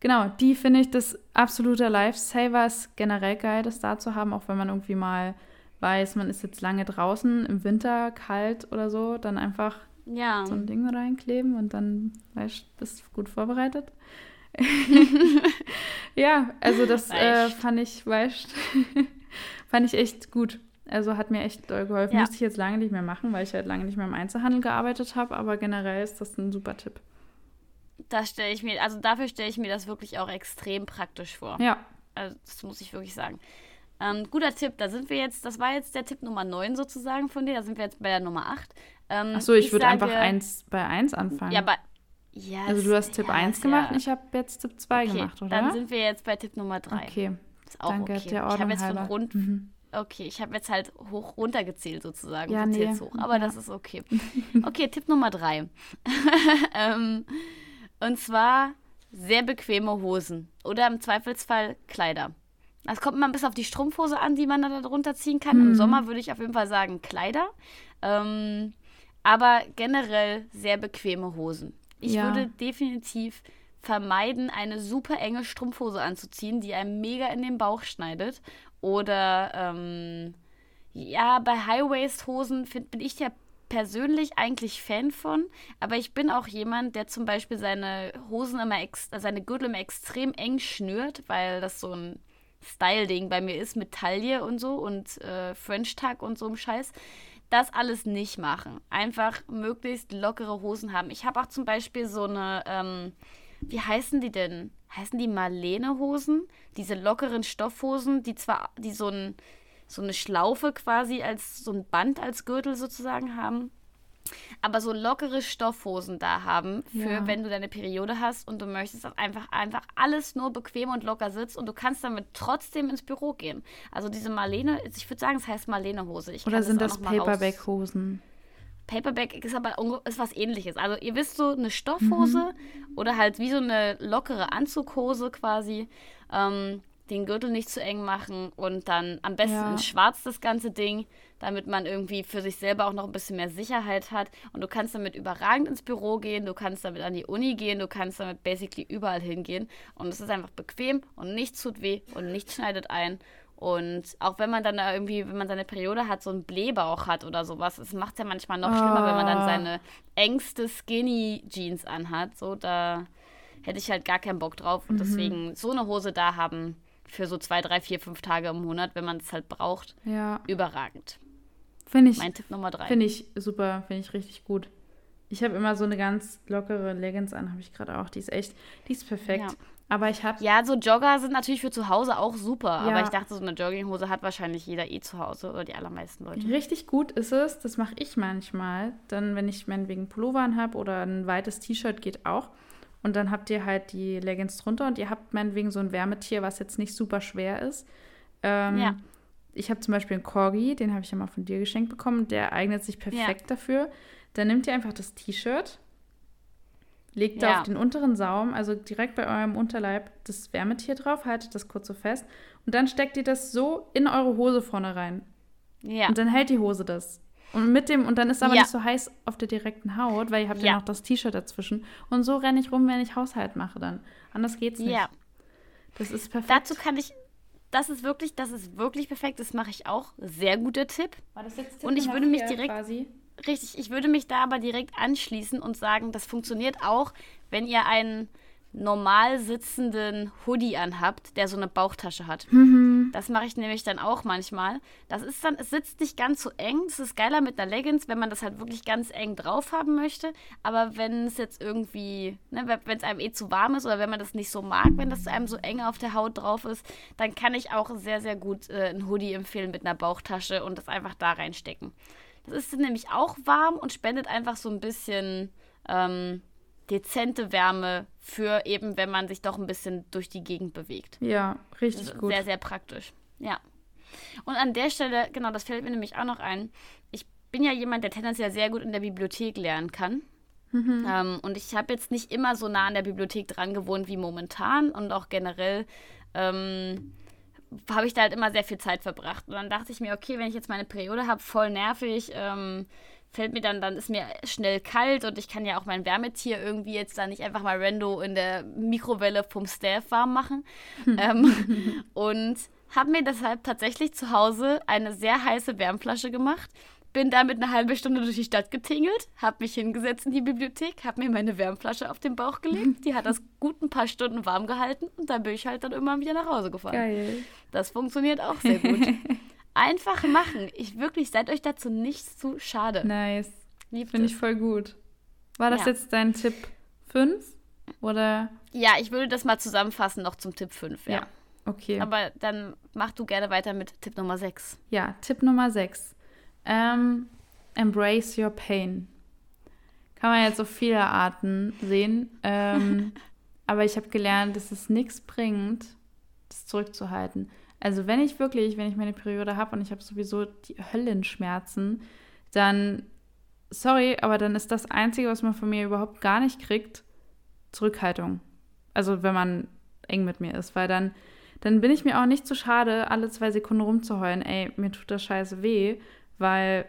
genau, die finde ich das absolute Lifesaver. Ist generell geil, das da zu haben, auch wenn man irgendwie mal weiß, man ist jetzt lange draußen, im Winter kalt oder so, dann einfach ja. so ein Ding reinkleben und dann weißt, bist du gut vorbereitet. ja, also das äh, fand ich, weißt fand ich echt gut. Also hat mir echt doll geholfen. Ja. Musste ich jetzt lange nicht mehr machen, weil ich halt lange nicht mehr im Einzelhandel gearbeitet habe, aber generell ist das ein super Tipp. Das stelle ich mir, also dafür stelle ich mir das wirklich auch extrem praktisch vor. Ja. Also das muss ich wirklich sagen. Ähm, guter Tipp, da sind wir jetzt, das war jetzt der Tipp Nummer 9 sozusagen von dir, da sind wir jetzt bei der Nummer 8. Ähm, Achso, ich, ich würde einfach eins, bei 1 anfangen. Ja, bei, ja, also du hast Tipp ja, 1 gemacht ja. ich habe jetzt Tipp 2 okay, gemacht, oder? Dann sind wir jetzt bei Tipp Nummer 3. Okay. Ist auch Danke, okay. Der Ordnung ich habe jetzt von rund, mhm. Okay, ich habe jetzt halt hoch runtergezählt sozusagen. Ja, nee. hoch, aber ja. das ist okay. Okay, Tipp Nummer 3. ähm, und zwar sehr bequeme Hosen oder im Zweifelsfall Kleider. Es kommt immer ein bisschen auf die Strumpfhose an, die man da drunter ziehen kann. Mhm. Im Sommer würde ich auf jeden Fall sagen Kleider. Ähm, aber generell sehr bequeme Hosen. Ich ja. würde definitiv vermeiden, eine super enge Strumpfhose anzuziehen, die einem mega in den Bauch schneidet. Oder ähm, ja, bei High-Waist-Hosen bin ich ja persönlich eigentlich Fan von, aber ich bin auch jemand, der zum Beispiel seine Hosen immer, ex seine Gürtel immer extrem eng schnürt, weil das so ein Style-Ding bei mir ist mit Taille und so und äh, French-Tag und so ein Scheiß. Das alles nicht machen. Einfach möglichst lockere Hosen haben. Ich habe auch zum Beispiel so eine, ähm, wie heißen die denn? Heißen die Marlene-Hosen? Diese lockeren Stoffhosen, die zwar, die so, ein, so eine Schlaufe quasi als so ein Band als Gürtel sozusagen haben aber so lockere Stoffhosen da haben, für ja. wenn du deine Periode hast und du möchtest, dass einfach, einfach alles nur bequem und locker sitzt und du kannst damit trotzdem ins Büro gehen. Also diese Marlene, ich würde sagen, es heißt Marlene-Hose. Oder sind das, das Paperback-Hosen? Paperback ist aber ist was ähnliches. Also ihr wisst so eine Stoffhose mhm. oder halt wie so eine lockere Anzughose quasi. Ähm, den Gürtel nicht zu eng machen und dann am besten ja. in schwarz das ganze Ding damit man irgendwie für sich selber auch noch ein bisschen mehr Sicherheit hat. Und du kannst damit überragend ins Büro gehen, du kannst damit an die Uni gehen, du kannst damit basically überall hingehen. Und es ist einfach bequem und nichts tut weh und nichts schneidet ein. Und auch wenn man dann da irgendwie, wenn man seine Periode hat, so einen Blähbauch hat oder sowas, es macht ja manchmal noch schlimmer, oh. wenn man dann ah. seine engste Skinny Jeans anhat. So, da hätte ich halt gar keinen Bock drauf. Und mhm. deswegen so eine Hose da haben für so zwei, drei, vier, fünf Tage im Monat, wenn man es halt braucht, ja. überragend. Finde ich. Mein Tipp Nummer drei. Finde ich super, finde ich richtig gut. Ich habe immer so eine ganz lockere Leggings an, habe ich gerade auch. Die ist echt, die ist perfekt. Ja. Aber ich habe. Ja, so Jogger sind natürlich für zu Hause auch super. Ja. Aber ich dachte, so eine Jogginghose hat wahrscheinlich jeder eh zu Hause oder die allermeisten Leute. Richtig gut ist es, das mache ich manchmal. Dann, wenn ich meinetwegen Pullover habe oder ein weites T-Shirt geht auch. Und dann habt ihr halt die Leggings drunter und ihr habt meinetwegen so ein Wärmetier, was jetzt nicht super schwer ist. Ähm, ja ich habe zum Beispiel einen Corgi, den habe ich ja mal von dir geschenkt bekommen, der eignet sich perfekt ja. dafür. Dann nehmt ihr einfach das T-Shirt, legt ja. da auf den unteren Saum, also direkt bei eurem Unterleib, das Wärmetier drauf, haltet das kurz so fest und dann steckt ihr das so in eure Hose vorne rein. Ja. Und dann hält die Hose das. Und mit dem, und dann ist aber ja. nicht so heiß auf der direkten Haut, weil ihr habt ja, ja noch das T-Shirt dazwischen. Und so renne ich rum, wenn ich Haushalt mache dann. Anders geht's nicht. Ja. Das ist perfekt. Dazu kann ich das ist wirklich, das ist wirklich perfekt. Das mache ich auch. Sehr guter Tipp. War das jetzt Tipp und ich würde mich direkt quasi? Richtig, ich würde mich da aber direkt anschließen und sagen, das funktioniert auch, wenn ihr einen normal sitzenden Hoodie anhabt, der so eine Bauchtasche hat. Mhm. Das mache ich nämlich dann auch manchmal. Das ist dann, es sitzt nicht ganz so eng. Es ist geiler mit einer Leggings, wenn man das halt wirklich ganz eng drauf haben möchte. Aber wenn es jetzt irgendwie, ne, wenn es einem eh zu warm ist oder wenn man das nicht so mag, wenn das einem so eng auf der Haut drauf ist, dann kann ich auch sehr, sehr gut äh, ein Hoodie empfehlen mit einer Bauchtasche und das einfach da reinstecken. Das ist nämlich auch warm und spendet einfach so ein bisschen ähm, dezente Wärme für eben, wenn man sich doch ein bisschen durch die Gegend bewegt. Ja, richtig Also gut. Sehr, sehr praktisch. Ja. Und an der Stelle, genau, das fällt mir nämlich auch noch ein. Ich bin ja jemand, der tendenziell sehr gut in der Bibliothek lernen kann. Mhm. Ähm, und ich habe jetzt nicht immer so nah an der Bibliothek dran gewohnt wie momentan und auch generell ähm, habe ich da halt immer sehr viel Zeit verbracht. Und dann dachte ich mir, okay, wenn ich jetzt meine Periode habe, voll nervig, ähm, fällt mir dann, dann ist mir schnell kalt und ich kann ja auch mein Wärmetier irgendwie jetzt da nicht einfach mal rando in der Mikrowelle vom Staff warm machen. Ähm, und habe mir deshalb tatsächlich zu Hause eine sehr heiße Wärmflasche gemacht. Bin damit eine halbe Stunde durch die Stadt getingelt, habe mich hingesetzt in die Bibliothek, habe mir meine Wärmflasche auf den Bauch gelegt. Die hat das gut ein paar Stunden warm gehalten und dann bin ich halt dann immer wieder nach Hause gefahren. Geil. Das funktioniert auch sehr gut. Einfach machen. Ich wirklich, seid euch dazu nicht zu schade. Nice. Finde ich voll gut. War das Ja. jetzt dein Tipp 5? Oder? Ja, ich würde das mal zusammenfassen noch zum Tipp 5, ja. Ja. Okay. Aber dann mach du gerne weiter mit Tipp Nummer 6. Ja, Tipp Nummer 6. Ähm, embrace your pain. Kann man jetzt auf viele Arten sehen. Ähm, aber ich habe gelernt, dass es nichts bringt, das zurückzuhalten. Also wenn ich wirklich, wenn ich meine Periode habe und ich habe sowieso die Höllenschmerzen, dann, sorry, aber dann ist das Einzige, was man von mir überhaupt gar nicht kriegt, Zurückhaltung. Also wenn man eng mit mir ist, weil dann, dann bin ich mir auch nicht zu schade, alle zwei Sekunden rumzuheulen, ey, mir tut das scheiße weh, weil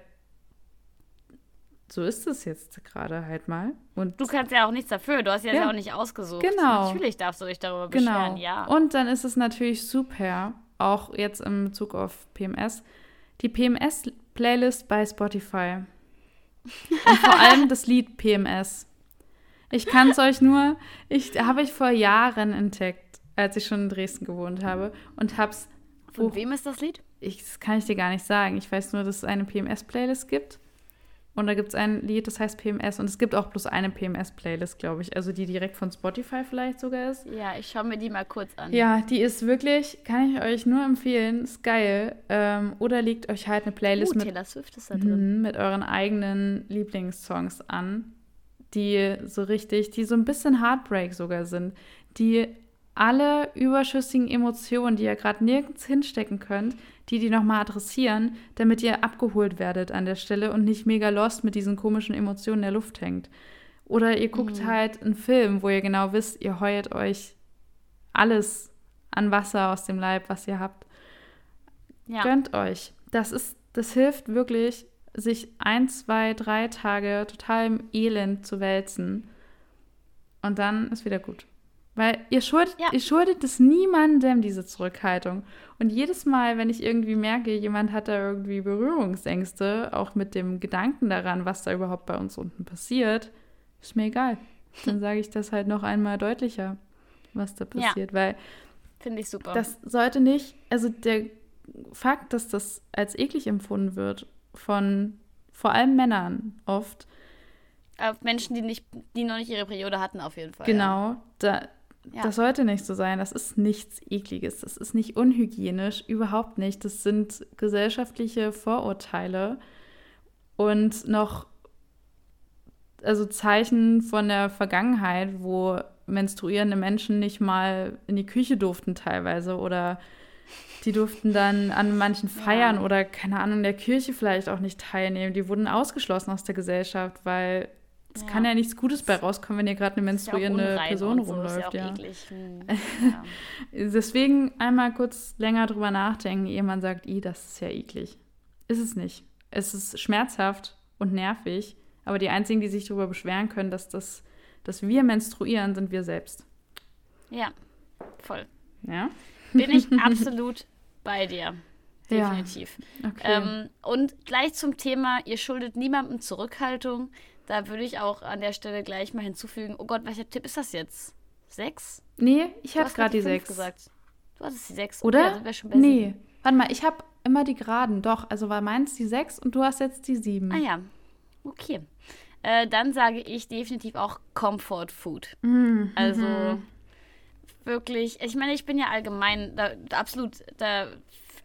so ist es jetzt gerade halt mal. Und Du kannst ja auch nichts dafür, du hast ja, Ja. auch nicht ausgesucht. Genau. Natürlich darfst du dich darüber Genau. beschweren, ja. Und dann ist es natürlich super, auch jetzt in Bezug auf PMS, die PMS-Playlist bei Spotify. Und vor allem das Lied PMS. Ich kann es euch nur, ich habe ich vor Jahren entdeckt, als ich schon in Dresden gewohnt habe und hab's, Von wem ist das Lied? Ich, das kann ich dir gar nicht sagen. Ich weiß nur, dass es eine PMS-Playlist gibt. Und da gibt es ein Lied, das heißt PMS. Und es gibt auch bloß eine PMS-Playlist, glaube ich. Also die direkt von Spotify vielleicht sogar ist. Ja, ich schaue mir die mal kurz an. Ja, die ist wirklich, kann ich euch nur empfehlen, ist geil. Ähm, oder legt euch halt eine Playlist uh, mit, Taylor Swift ist da drin. Mhm, mit euren eigenen Lieblingssongs an, die so richtig, die so ein bisschen Heartbreak sogar sind, die alle überschüssigen Emotionen, die ihr gerade nirgends hinstecken könnt, die die nochmal adressieren, damit ihr abgeholt werdet an der Stelle und nicht mega lost mit diesen komischen Emotionen in der Luft hängt. Oder ihr guckt halt einen Film, wo ihr genau wisst, ihr heult euch alles an Wasser aus dem Leib, was ihr habt. Ja. Gönnt euch. Das ist, das hilft wirklich, sich ein, zwei, drei Tage total im Elend zu wälzen. Und dann ist wieder gut. Weil ihr schuldet, Ja. ihr schuldet es niemandem, diese Zurückhaltung. Und jedes Mal, wenn ich irgendwie merke, jemand hat da irgendwie Berührungsängste, auch mit dem Gedanken daran, was da überhaupt bei uns unten passiert, ist mir egal. Dann sage ich das halt noch einmal deutlicher, was da Ja. passiert. Weil Finde ich super. das sollte nicht, also der Fakt, dass das als eklig empfunden wird von vor allem Männern oft, Auf Menschen, die, nicht, die noch nicht ihre Periode hatten, auf jeden Fall. genau, da, Ja. das sollte nicht so sein. Das ist nichts Ekliges, das ist nicht unhygienisch, überhaupt nicht. Das sind gesellschaftliche Vorurteile und noch, also Zeichen von der Vergangenheit, wo menstruierende Menschen nicht mal in die Küche durften teilweise oder die durften dann an manchen Feiern Ja. oder keine Ahnung der Kirche vielleicht auch nicht teilnehmen. Die wurden ausgeschlossen aus der Gesellschaft, weil es Ja. kann ja nichts Gutes bei rauskommen, wenn ihr gerade eine ja menstruierende unrein Person so, rumläuft. Ist ja ja. Hm. ja. Deswegen einmal kurz länger drüber nachdenken, ehe man sagt, i, das ist ja eklig. Ist es nicht. Es ist schmerzhaft und nervig, aber die einzigen, die sich darüber beschweren können, dass, das, dass wir menstruieren, sind wir selbst. ja, voll. Ja? Bin ich absolut bei dir. Ja. Definitiv. Okay. Ähm, und gleich zum Thema, ihr schuldet niemandem Zurückhaltung. Da würde ich auch an der Stelle gleich mal hinzufügen, oh Gott, welcher Tipp ist das jetzt? Sechs? nee, ich hast gerade die sechs. gesagt. Du hattest die sechs. Oder? Okay, bei nee. sieben. Warte mal, ich habe immer die Geraden. Doch, also war meins die sechs und du hast jetzt die sieben. Ah ja, okay. Äh, dann sage ich definitiv auch Comfort Food. Mhm. Also wirklich, ich meine, ich bin ja allgemein da, absolut da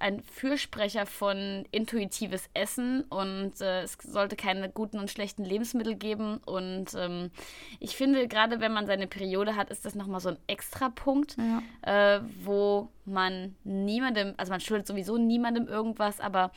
ein Fürsprecher von intuitives Essen und äh, es sollte keine guten und schlechten Lebensmittel geben. Und ähm, ich finde, gerade wenn man seine Periode hat, ist das nochmal so ein extra Punkt, ja. äh, wo man niemandem, also man schuldet sowieso niemandem irgendwas, aber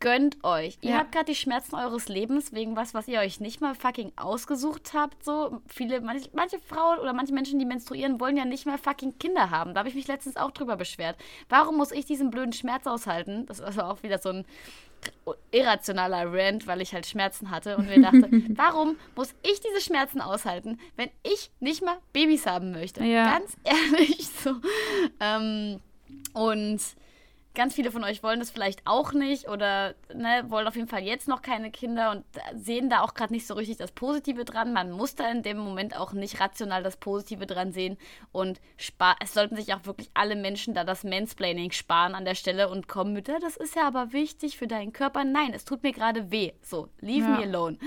gönnt euch. Ihr ja. habt gerade die Schmerzen eures Lebens wegen was, was ihr euch nicht mal fucking ausgesucht habt. So viele, manche, manche Frauen oder manche Menschen, die menstruieren, wollen ja nicht mal fucking Kinder haben. Da habe ich mich letztens auch drüber beschwert. Warum muss ich diesen blöden Schmerz aushalten? Das war also auch wieder so ein irrationaler Rant, weil ich halt Schmerzen hatte und mir dachte, warum muss ich diese Schmerzen aushalten, wenn ich nicht mal Babys haben möchte? Ja. Ganz ehrlich so. Ähm, und ganz viele von euch wollen das vielleicht auch nicht oder ne, wollen auf jeden Fall jetzt noch keine Kinder und sehen da auch gerade nicht so richtig das Positive dran. Man muss da in dem Moment auch nicht rational das Positive dran sehen und es sollten sich auch wirklich alle Menschen da das Mansplaining sparen an der Stelle und kommen ja, das ist ja aber wichtig für deinen Körper. Nein, es tut mir gerade weh. So, leave ja. me alone.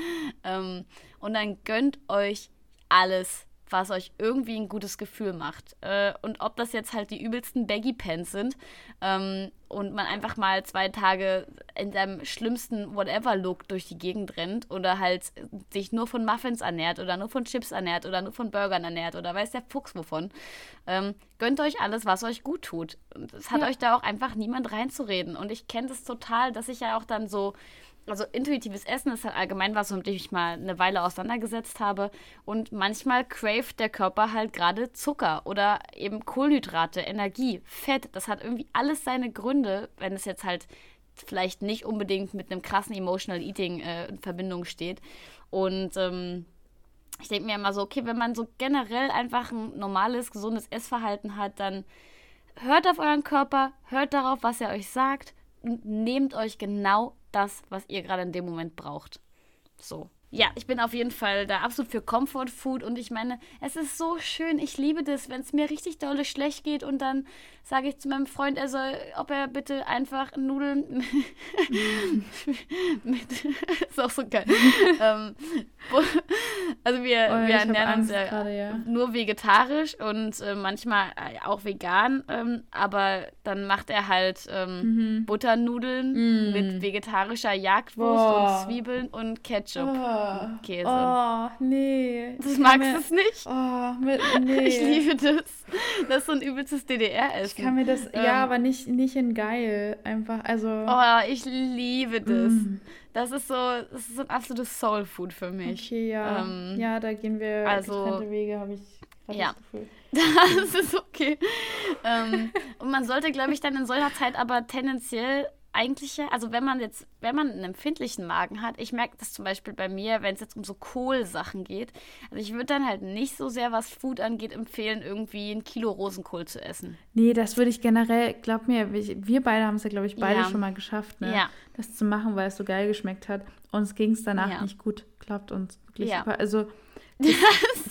Ähm, und dann gönnt euch alles was euch irgendwie ein gutes Gefühl macht. Äh, und ob das jetzt halt die übelsten Baggy Pants sind ähm, und man einfach mal zwei Tage in seinem schlimmsten Whatever-Look durch die Gegend rennt oder halt sich nur von Muffins ernährt oder nur von Chips ernährt oder nur von Burgern ernährt oder weiß der Fuchs wovon. Ähm, gönnt euch alles, was euch gut tut. Es hat ja. euch da auch einfach niemand reinzureden. Und ich kenne das total, dass ich ja auch dann so also intuitives Essen ist halt allgemein was, womit ich mal eine Weile auseinandergesetzt habe. Und manchmal craved der Körper halt gerade Zucker oder eben Kohlenhydrate, Energie, Fett. Das hat irgendwie alles seine Gründe, wenn es jetzt halt vielleicht nicht unbedingt mit einem krassen Emotional Eating äh, in Verbindung steht. Und ähm, ich denke mir immer so, okay, wenn man so generell einfach ein normales, gesundes Essverhalten hat, dann hört auf euren Körper, hört darauf, was er euch sagt nehmt euch genau das, was ihr gerade in dem Moment braucht. So. Ja, ich bin auf jeden Fall da absolut für Comfort Food und ich meine, es ist so schön. Ich liebe das, wenn es mir richtig dolle schlecht geht und dann sage ich zu meinem Freund, er soll, ob er bitte einfach Nudeln mit, ist auch so geil. ähm, also wir, oh, wir ernähren uns ja, grade, ja, nur vegetarisch und äh, manchmal äh, auch vegan, ähm, aber dann macht er halt ähm, mhm. Butternudeln mm. mit vegetarischer Jagdwurst oh. und Zwiebeln und Ketchup. Oh. Käse. Oh, nee. Das magst du es nicht? Oh, mit, nee. Ich liebe das. Das ist so ein übelstes DDR-Essen. Ich kann mir das, ähm, ja, aber nicht, nicht in geil. Einfach, also. Oh, ich liebe das. Mm. Das ist so, das ist so ein absolutes Soul-Food für mich. Okay, ja. Ähm, ja, da gehen wir also, getrennte Wege, habe ich ja. das Gefühl. Das ist okay. ähm, und man sollte, glaube ich, dann in solcher Zeit aber tendenziell eigentlich ja, also wenn man jetzt, wenn man einen empfindlichen Magen hat, ich merke das zum Beispiel bei mir, wenn es jetzt um so Kohlsachen geht. Also ich würde dann halt nicht so sehr, was Food angeht, empfehlen, irgendwie ein Kilo Rosenkohl zu essen. Nee, das würde ich generell, glaub mir, wir beide haben es ja, glaube ich, beide ja. schon mal geschafft, ne? Ja. Das zu machen, weil es so geil geschmeckt hat. Uns ging es danach ja. nicht gut. Glaubt uns wirklich. Ja. Also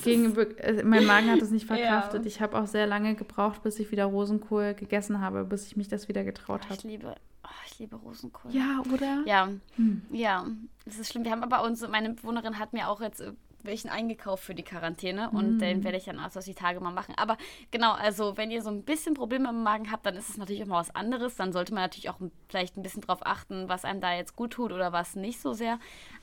Gegen, äh, mein Magen hat es nicht verkraftet. Ja. Ich habe auch sehr lange gebraucht, bis ich wieder Rosenkohl gegessen habe, bis ich mich das wieder getraut habe. Ich liebe, oh, ich liebe Rosenkohl. Ja, oder? Ja, hm. ja. Das ist schlimm. Wir haben aber uns, meine Bewohnerin hat mir auch jetzt äh, welchen eingekauft für die Quarantäne und mm. den werde ich dann aus die Tage mal machen. Aber genau, also wenn ihr so ein bisschen Probleme im Magen habt, dann ist es natürlich auch mal was anderes. Dann sollte man natürlich auch vielleicht ein bisschen drauf achten, was einem da jetzt gut tut oder was nicht so sehr.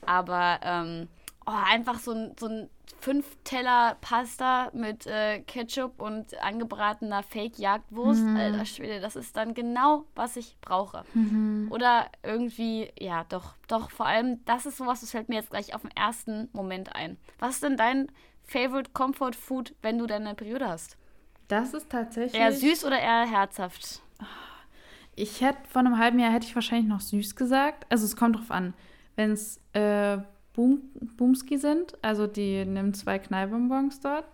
Aber ähm, oh, einfach so ein, so ein fünf Teller Pasta mit äh, Ketchup und angebratener Fake-Jagdwurst. Mhm. Alter Schwede, das ist dann genau, was ich brauche. Mhm. Oder irgendwie, ja, doch, doch, vor allem, das ist sowas, das fällt mir jetzt gleich auf den ersten Moment ein. Was ist denn dein Favorite Comfort Food, wenn du deine Periode hast? Das ist tatsächlich. Eher süß oder eher herzhaft? Ich hätte vor einem halben Jahr hätte ich wahrscheinlich noch süß gesagt. Also es kommt drauf an. Wenn es äh, Boom, Boomski sind. Also die nimmt zwei Knallbonbons dort,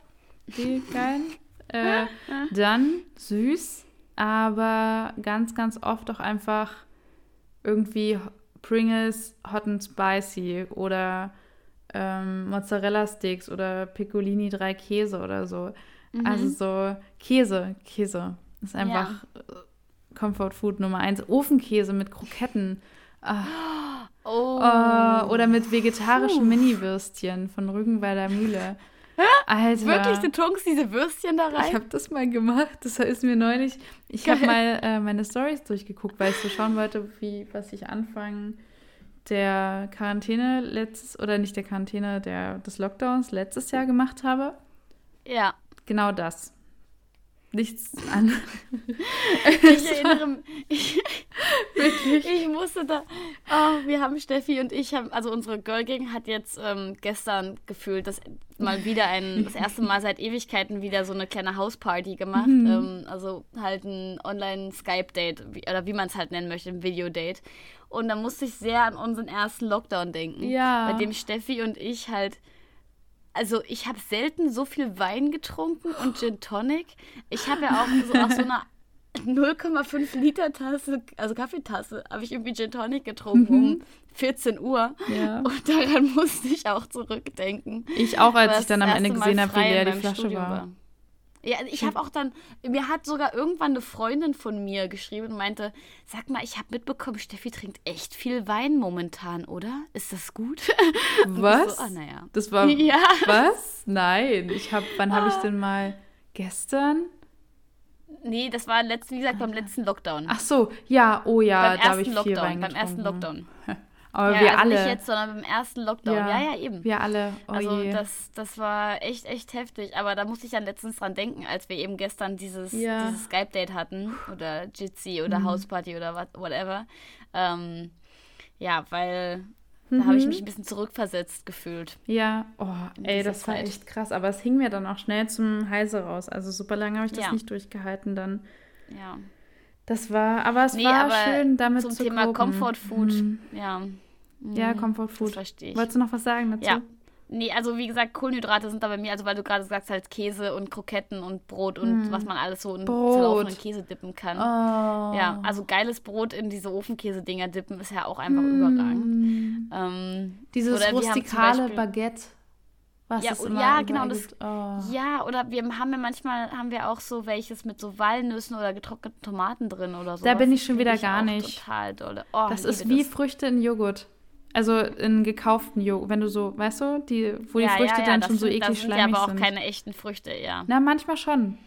die geilen. äh, dann süß, aber ganz, ganz oft auch einfach irgendwie Pringles Hot and Spicy oder ähm, Mozzarella Sticks oder Piccolini drei Käse oder so. Mhm. Also so Käse, Käse ist einfach ja. Comfort Food Nummer eins. Ofenkäse mit Kroketten. Ah. Oh. Uh, oder mit vegetarischen. Mini-Würstchen von Rügenwalder Mühle. Alter. Wirklich, du tunkst diese Würstchen da rein? Ich habe das mal gemacht. Das ist mir neulich. Ich habe mal äh, meine Stories durchgeguckt, weil ich so schauen wollte, wie was ich Anfang der Quarantäne letztes oder nicht der Quarantäne, der des Lockdowns letztes Jahr gemacht habe. Ja. Genau das. Nichts an. ich erinnere mich. Wirklich. Ich musste da. Oh, wir haben Steffi und ich haben, also unsere Girl Gang hat jetzt ähm, gestern gefühlt das mal wieder ein, das erste Mal seit Ewigkeiten wieder so eine kleine Hausparty gemacht. Mhm. Ähm, also halt ein Online-Skype-Date oder wie man es halt nennen möchte, ein Video-Date. Und da musste ich sehr an unseren ersten Lockdown denken. Ja. Bei dem Steffi und ich halt also ich habe selten so viel Wein getrunken und Gin Tonic. Ich habe ja auch so aus so einer 0,5 Liter Tasse, also Kaffeetasse, habe ich irgendwie Gin Tonic getrunken mhm. um 14 Uhr. Ja. Und daran musste ich auch zurückdenken. Ich auch, als ich dann am Ende gesehen habe, wie leer die Flasche war. war. Ja, ich habe auch dann, mir hat sogar irgendwann eine Freundin von mir geschrieben und meinte, sag mal, ich habe mitbekommen, Steffi trinkt echt viel Wein momentan, oder? Ist das gut? Was? So, oh, naja. Das war, ja. was? Nein, ich habe, wann habe ich ah. denn mal, gestern? Nee, das war, letzt, wie gesagt, beim letzten Lockdown. Ach so, ja, oh ja, da habe ich viel Lockdown, Wein getrunken. Beim ersten Lockdown. Aber ja, wir also alle. Nicht jetzt, sondern beim ersten Lockdown. Ja, ja, ja eben. Wir alle. Oh also je. das, das war echt, echt heftig. Aber da musste ich dann letztens dran denken, als wir eben gestern dieses, ja. dieses Skype-Date hatten oder Jitsi oder mhm. Hausparty oder what, whatever. Ähm, ja, weil mhm. da habe ich mich ein bisschen zurückversetzt gefühlt. Ja, oh, ey, das Zeit. war echt krass. Aber es hing mir dann auch schnell zum Halse raus. Also super lange habe ich das ja. nicht durchgehalten dann. Ja. Das war, aber es nee, war aber schön, damit zum zu Thema gucken. Comfort Food, mhm. ja. Ja, mhm. Comfort Food. Verstehe ich. Wolltest du noch was sagen dazu? Ja. Nee, also wie gesagt, Kohlenhydrate sind da bei mir, also weil du gerade sagst, halt Käse und Kroketten und Brot und mm. was man alles so in zerlaufenden Käse dippen kann. Oh. Ja, also geiles Brot in diese Ofenkäse-Dinger dippen ist ja auch einfach mm. überragend. Ähm, Dieses rustikale Baguette. Was ja, es immer ja genau. Das, oh. Ja, oder wir haben ja manchmal haben wir auch so welches mit so Walnüssen oder getrockneten Tomaten drin oder so. Da bin ich schon wieder gar nicht. Total dolle. Oh, das ist wie das. Früchte in Joghurt. Also in gekauften Joghurt, wenn du so, weißt du, die, wo die ja, Früchte ja, ja, dann schon sind, so eklig das schleimig sind. aber auch keine echten Früchte, ja. Na, manchmal schon.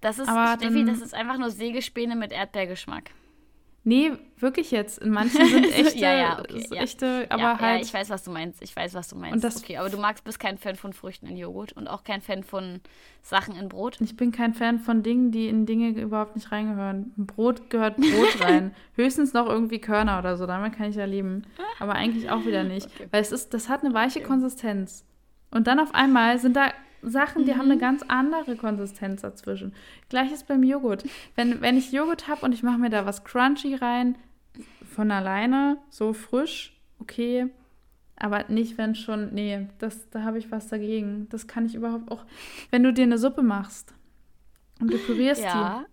Das ist, Steffi, das ist einfach nur Sägespäne mit Erdbeergeschmack. Nee, wirklich jetzt. In manchen sind echte, ja, ja, okay, ja. echte aber ja, halt. Ja, ich weiß, was du meinst. Ich weiß, was du meinst. Und das okay, aber du magst, bist kein Fan von Früchten in Joghurt und auch kein Fan von Sachen in Brot? Ich bin kein Fan von Dingen, die in Dinge überhaupt nicht reingehören. Brot gehört Brot rein. Höchstens noch irgendwie Körner oder so. Damit kann ich ja leben. Aber eigentlich auch wieder nicht. Okay. Weil es ist, das hat eine weiche okay. Konsistenz. Und dann auf einmal sind da Sachen, die mhm. haben eine mhm. ganz andere Konsistenz dazwischen. Gleiches beim Joghurt. Wenn, wenn ich Joghurt habe und ich mache mir da was Crunchy rein, von alleine, so frisch, okay. Aber nicht, wenn schon, nee, das, da habe ich was dagegen. Das kann ich überhaupt auch. Wenn du dir eine Suppe machst und du pürierst ja.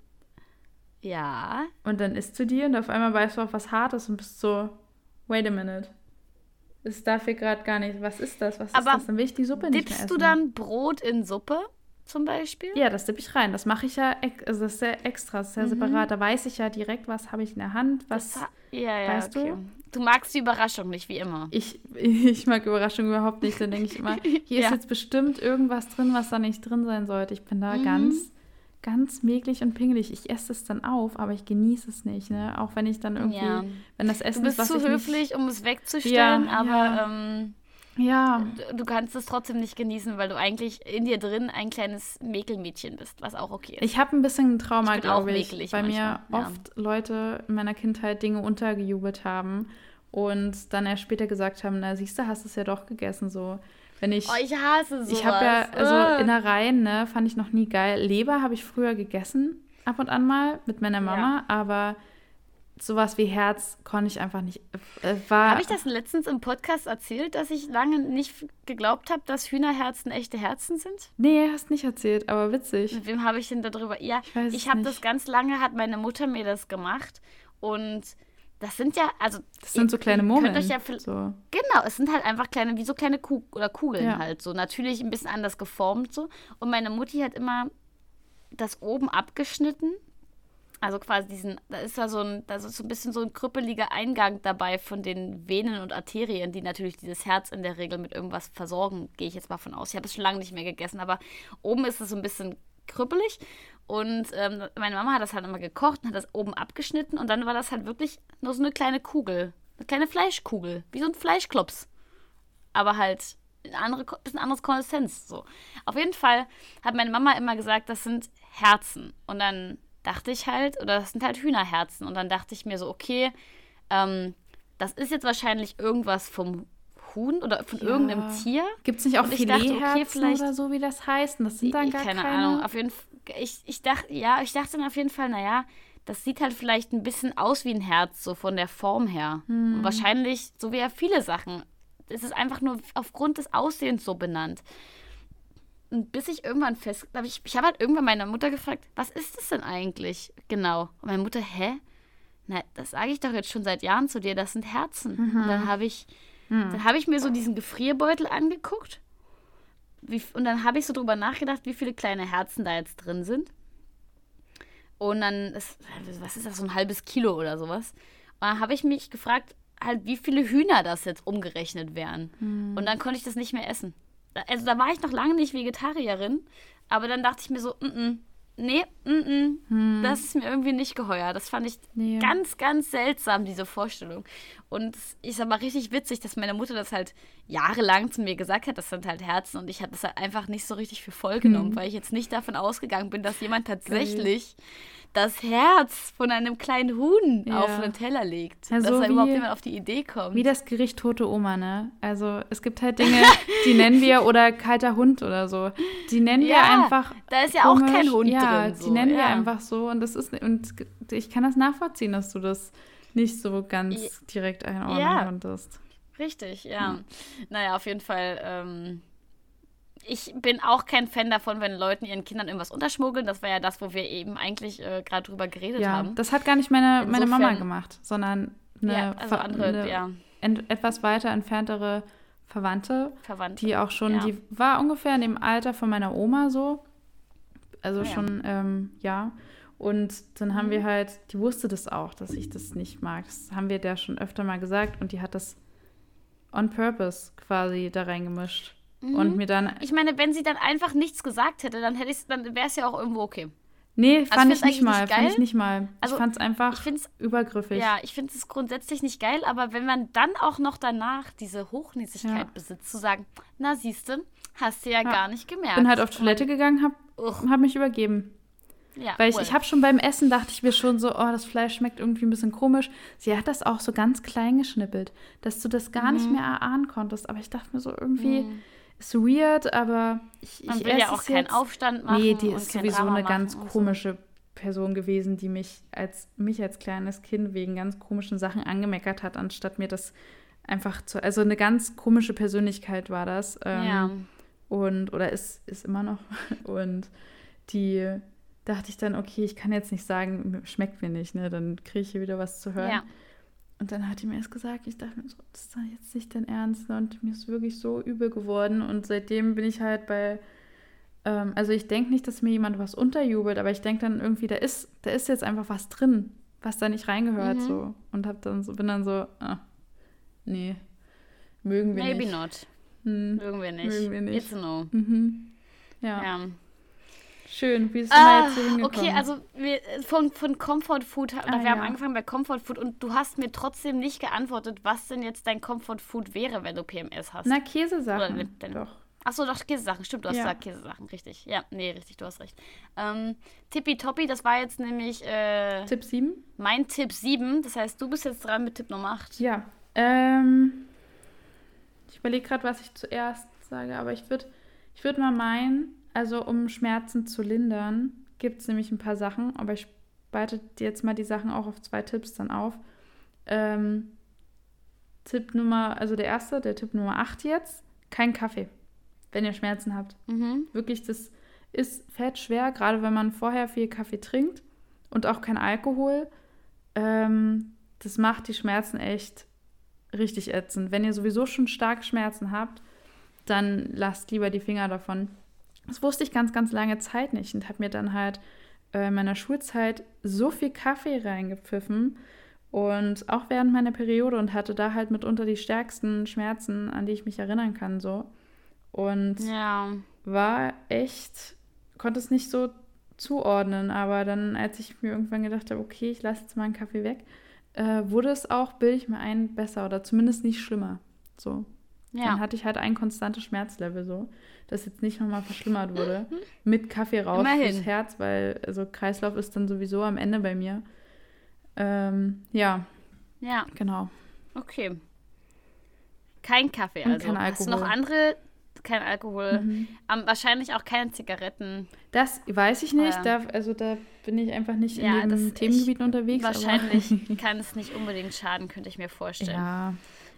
die. Ja. Und dann isst du die und auf einmal weißt du auch was Hartes und bist so, wait a minute. Das darf hier gerade gar nicht. Was ist das? Was Aber ist das? Dann will ich die Suppe nicht mehr essen. du dann Brot in Suppe? zum Beispiel? Ja, das tippe ich rein. Das mache ich ja, also das ist ja extra, das ist ja mhm. separat. Da weiß ich ja direkt, was habe ich in der Hand, was, ja, ja, weißt okay. du? Du magst die Überraschung nicht, wie immer. Ich, ich mag Überraschung überhaupt nicht. Dann denke ich immer, hier ja. ist jetzt bestimmt irgendwas drin, was da nicht drin sein sollte. Ich bin da mhm. ganz, ganz mäglich und pingelig. Ich esse es dann auf, aber ich genieße es nicht, ne? Auch wenn ich dann irgendwie, ja. wenn das Essen du bist ist, was zu höflich, nicht, um es wegzustellen, ja, aber ähm, ja. Du kannst es trotzdem nicht genießen, weil du eigentlich in dir drin ein kleines Mäkelmädchen bist, was auch okay ist. Ich habe ein bisschen ein Trauma, glaube ich, ich weil manchmal, mir oft Leute in meiner Kindheit Dinge untergejubelt haben und dann erst später gesagt haben, na siehst du, hast es ja doch gegessen so. Wenn ich, oh, ich hasse sowas. Ich habe ja, also uh. Innereien, ne, fand ich noch nie geil. Leber habe ich früher gegessen, ab und an mal, mit meiner Mama, ja. aber sowas wie Herz konnte ich einfach nicht. Äh, habe ich das letztens im Podcast erzählt, dass ich lange nicht geglaubt habe, dass Hühnerherzen echte Herzen sind? Nee, hast nicht erzählt, aber witzig. Mit wem habe ich denn darüber? Ja, ich, ich habe das ganz lange, hat meine Mutter mir das gemacht und das sind ja, also. Das sind so kleine Murmeln. Ja so. Genau, es sind halt einfach kleine, wie so kleine Kug oder Kugeln ja. halt so. Natürlich ein bisschen anders geformt so. Und meine Mutti hat immer das oben abgeschnitten Also quasi diesen, da ist da so ein, da ist so ein bisschen so ein krüppeliger Eingang dabei von den Venen und Arterien, die natürlich dieses Herz in der Regel mit irgendwas versorgen, gehe ich jetzt mal von aus. Ich habe es schon lange nicht mehr gegessen, aber oben ist es so ein bisschen krüppelig. Und ähm, meine Mama hat das halt immer gekocht und hat das oben abgeschnitten und dann war das halt wirklich nur so eine kleine Kugel. Eine kleine Fleischkugel. Wie so ein Fleischklops. Aber halt eine andere, bisschen anderes Konsistenz. So. Auf jeden Fall hat meine Mama immer gesagt, das sind Herzen. Und dann dachte ich halt, oder das sind halt Hühnerherzen. Und dann dachte ich mir so, okay, ähm, das ist jetzt wahrscheinlich irgendwas vom Huhn oder von ja. irgendeinem Tier. Gibt es nicht auch Filetherzen okay, oder so, wie das heißt? Und das sind dann gar keine. Keine Ahnung. Auf jeden Fall, ich, ich dachte, ja, ich dachte dann auf jeden Fall, naja, das sieht halt vielleicht ein bisschen aus wie ein Herz, so von der Form her. Hm. Und wahrscheinlich, so wie ja viele Sachen, ist es einfach nur aufgrund des Aussehens so benannt. Und bis ich irgendwann fest, ich, ich habe halt irgendwann meine Mutter gefragt, was ist das denn eigentlich genau? Und meine Mutter, hä? Na, das sage ich doch jetzt schon seit Jahren zu dir, das sind Herzen. Mhm. Und dann habe ich hm. Dann habe ich mir so diesen Gefrierbeutel angeguckt. Wie, und dann habe ich so drüber nachgedacht, wie viele kleine Herzen da jetzt drin sind. Und dann, ist, was ist das, so ein halbes Kilo oder sowas. Und dann habe ich mich gefragt, halt, wie viele Hühner das jetzt umgerechnet wären. Hm. Und dann konnte ich das nicht mehr essen. Also da war ich noch lange nicht Vegetarierin, aber dann dachte ich mir so, mm nee, mm -mm, hm. das ist mir irgendwie nicht geheuer. Das fand ich nee. ganz, ganz seltsam, diese Vorstellung. Und ich sag mal richtig witzig, dass meine Mutter das halt jahrelang zu mir gesagt hat, das sind halt Herzen. Und ich hatte das halt einfach nicht so richtig für voll genommen, hm. weil ich jetzt nicht davon ausgegangen bin, dass jemand tatsächlich das Herz von einem kleinen Huhn ja. auf einen Teller legt. Ja, dass so da überhaupt jemand auf die Idee kommt. Wie das Gericht Tote Oma, ne? Also es gibt halt Dinge, die nennen wir, oder kalter Hund oder so. Die nennen ja, wir einfach. Da ist ja komisch. auch kein Hund ja, drin. Ja, die nennen wir einfach so. Und das ist, und ich kann das nachvollziehen, dass du das nicht so ganz direkt einordnen konntest. Richtig, ja. Naja, auf jeden Fall. Ähm, ich bin auch kein Fan davon, wenn Leuten ihren Kindern irgendwas unterschmuggeln. Das war ja das, wo wir eben eigentlich äh, gerade drüber geredet ja, haben. Das hat gar nicht meine, meine Mama gemacht, sondern eine, ja, also andere, eine ja. etwas weiter entferntere Verwandte, Verwandte, die auch schon, die war ungefähr in dem Alter von meiner Oma so. Also ah, schon, ähm, ja. Und dann haben mhm. wir halt, die wusste das auch, dass ich das nicht mag. Das haben wir der schon öfter mal gesagt und die hat das on purpose quasi da reingemischt. Mhm. Und mir dann. Ich meine, wenn sie dann einfach nichts gesagt hätte, dann hätte ich dann wäre es ja auch irgendwo okay. Nee, also fand ich nicht mal. Nicht fand ich nicht mal. Also, ich fand es einfach übergriffig. Ja, ich finde es grundsätzlich nicht geil, aber wenn man dann auch noch danach diese Hochnäsigkeit ja. besitzt, zu sagen, na siehste, hast du ja, ja, gar nicht gemerkt. Bin halt auf Toilette gegangen, hab, hab mich übergeben. Ja, Weil ich, ich habe schon beim Essen, dachte ich mir schon so, oh, das Fleisch schmeckt irgendwie ein bisschen komisch. Sie hat das auch so ganz klein geschnippelt, dass du das gar mhm. nicht mehr erahnen konntest. Aber ich dachte mir so irgendwie, mhm ist weird, aber ich, Man will ja auch keinen jetzt. Aufstand machen. Nee, die ist sowieso Drama eine ganz komische so. Person gewesen, die mich als, mich als kleines Kind wegen ganz komischen Sachen angemeckert hat, anstatt mir das einfach zu. Also eine ganz komische Persönlichkeit war das. Ähm, ja. Und, oder ist, ist immer noch. Und die dachte ich dann, okay, ich kann jetzt nicht sagen, schmeckt mir nicht, ne? Dann kriege ich hier wieder was zu hören. Ja. Und dann hat die mir das gesagt. Ich dachte mir so, das ist doch jetzt nicht dein Ernst. Ne? Und mir ist wirklich so übel geworden. Und seitdem bin ich halt bei. Ähm, also ich denke nicht, dass mir jemand was unterjubelt, aber ich denke dann irgendwie, da ist, da ist jetzt einfach was drin, was da nicht reingehört. Mhm. So. Und hab dann so, bin dann so, ah, nee, mögen wir Maybe nicht. Maybe not. Hm. Mögen wir nicht. Mögen wir nicht. It's a no. Mhm. ja. ja. Schön, wie ist du ah, jetzt hier hingekommen? Okay, also wir, von, von Comfort Food, ah, wir ja. haben angefangen bei Comfort Food und du hast mir trotzdem nicht geantwortet, was denn jetzt dein Comfort Food wäre, wenn du PMS hast. Na, Käsesachen. Deine, doch. Achso, doch, Käsesachen, stimmt, du hast ja. gesagt Käsesachen, richtig. Ja, nee, richtig, du hast recht. Ähm, Tippitoppi, das war jetzt nämlich äh, Tipp 7. Mein Tipp 7, das heißt, du bist jetzt dran mit Tipp Nummer 8. Ja, ähm, ich überlege gerade, was ich zuerst sage, aber ich würde ich würd mal meinen, also um Schmerzen zu lindern, gibt es nämlich ein paar Sachen, aber ich beite jetzt mal die Sachen auch auf zwei Tipps dann auf. Ähm, Tipp Nummer, also der erste, der Tipp Nummer 8 jetzt, kein Kaffee, wenn ihr Schmerzen habt. Mhm. Wirklich, das ist fett schwer, gerade wenn man vorher viel Kaffee trinkt und auch kein Alkohol. Ähm, das macht die Schmerzen echt richtig ätzend. Wenn ihr sowieso schon starke Schmerzen habt, dann lasst lieber die Finger davon. Das wusste ich ganz, ganz lange Zeit nicht und habe mir dann halt äh, in meiner Schulzeit so viel Kaffee reingepfiffen und auch während meiner Periode und hatte da halt mitunter die stärksten Schmerzen, an die ich mich erinnern kann, so. Und Ja. war echt, konnte es nicht so zuordnen, aber dann, als ich mir irgendwann gedacht habe, okay, ich lasse jetzt mal einen Kaffee weg, äh, wurde es auch, bilde ich mir ein, besser oder zumindest nicht schlimmer. So. Dann Ja. hatte ich halt ein konstantes Schmerzlevel so, das jetzt nicht nochmal verschlimmert wurde. Mit Kaffeerausch Immerhin. fürs Herz, weil also Kreislauf ist dann sowieso am Ende bei mir. Ähm, ja, Ja. genau. Okay. Kein Kaffee, Und also. kein Hast du noch Alkohol. andere? Kein Alkohol. Mhm. Ähm, wahrscheinlich auch keine Zigaretten. Das weiß ich nicht. Ah, Da, also da bin ich einfach nicht Ja, in das- dem ich- Themengebiet unterwegs. Wahrscheinlich kann es nicht unbedingt schaden, könnte ich mir vorstellen. ja,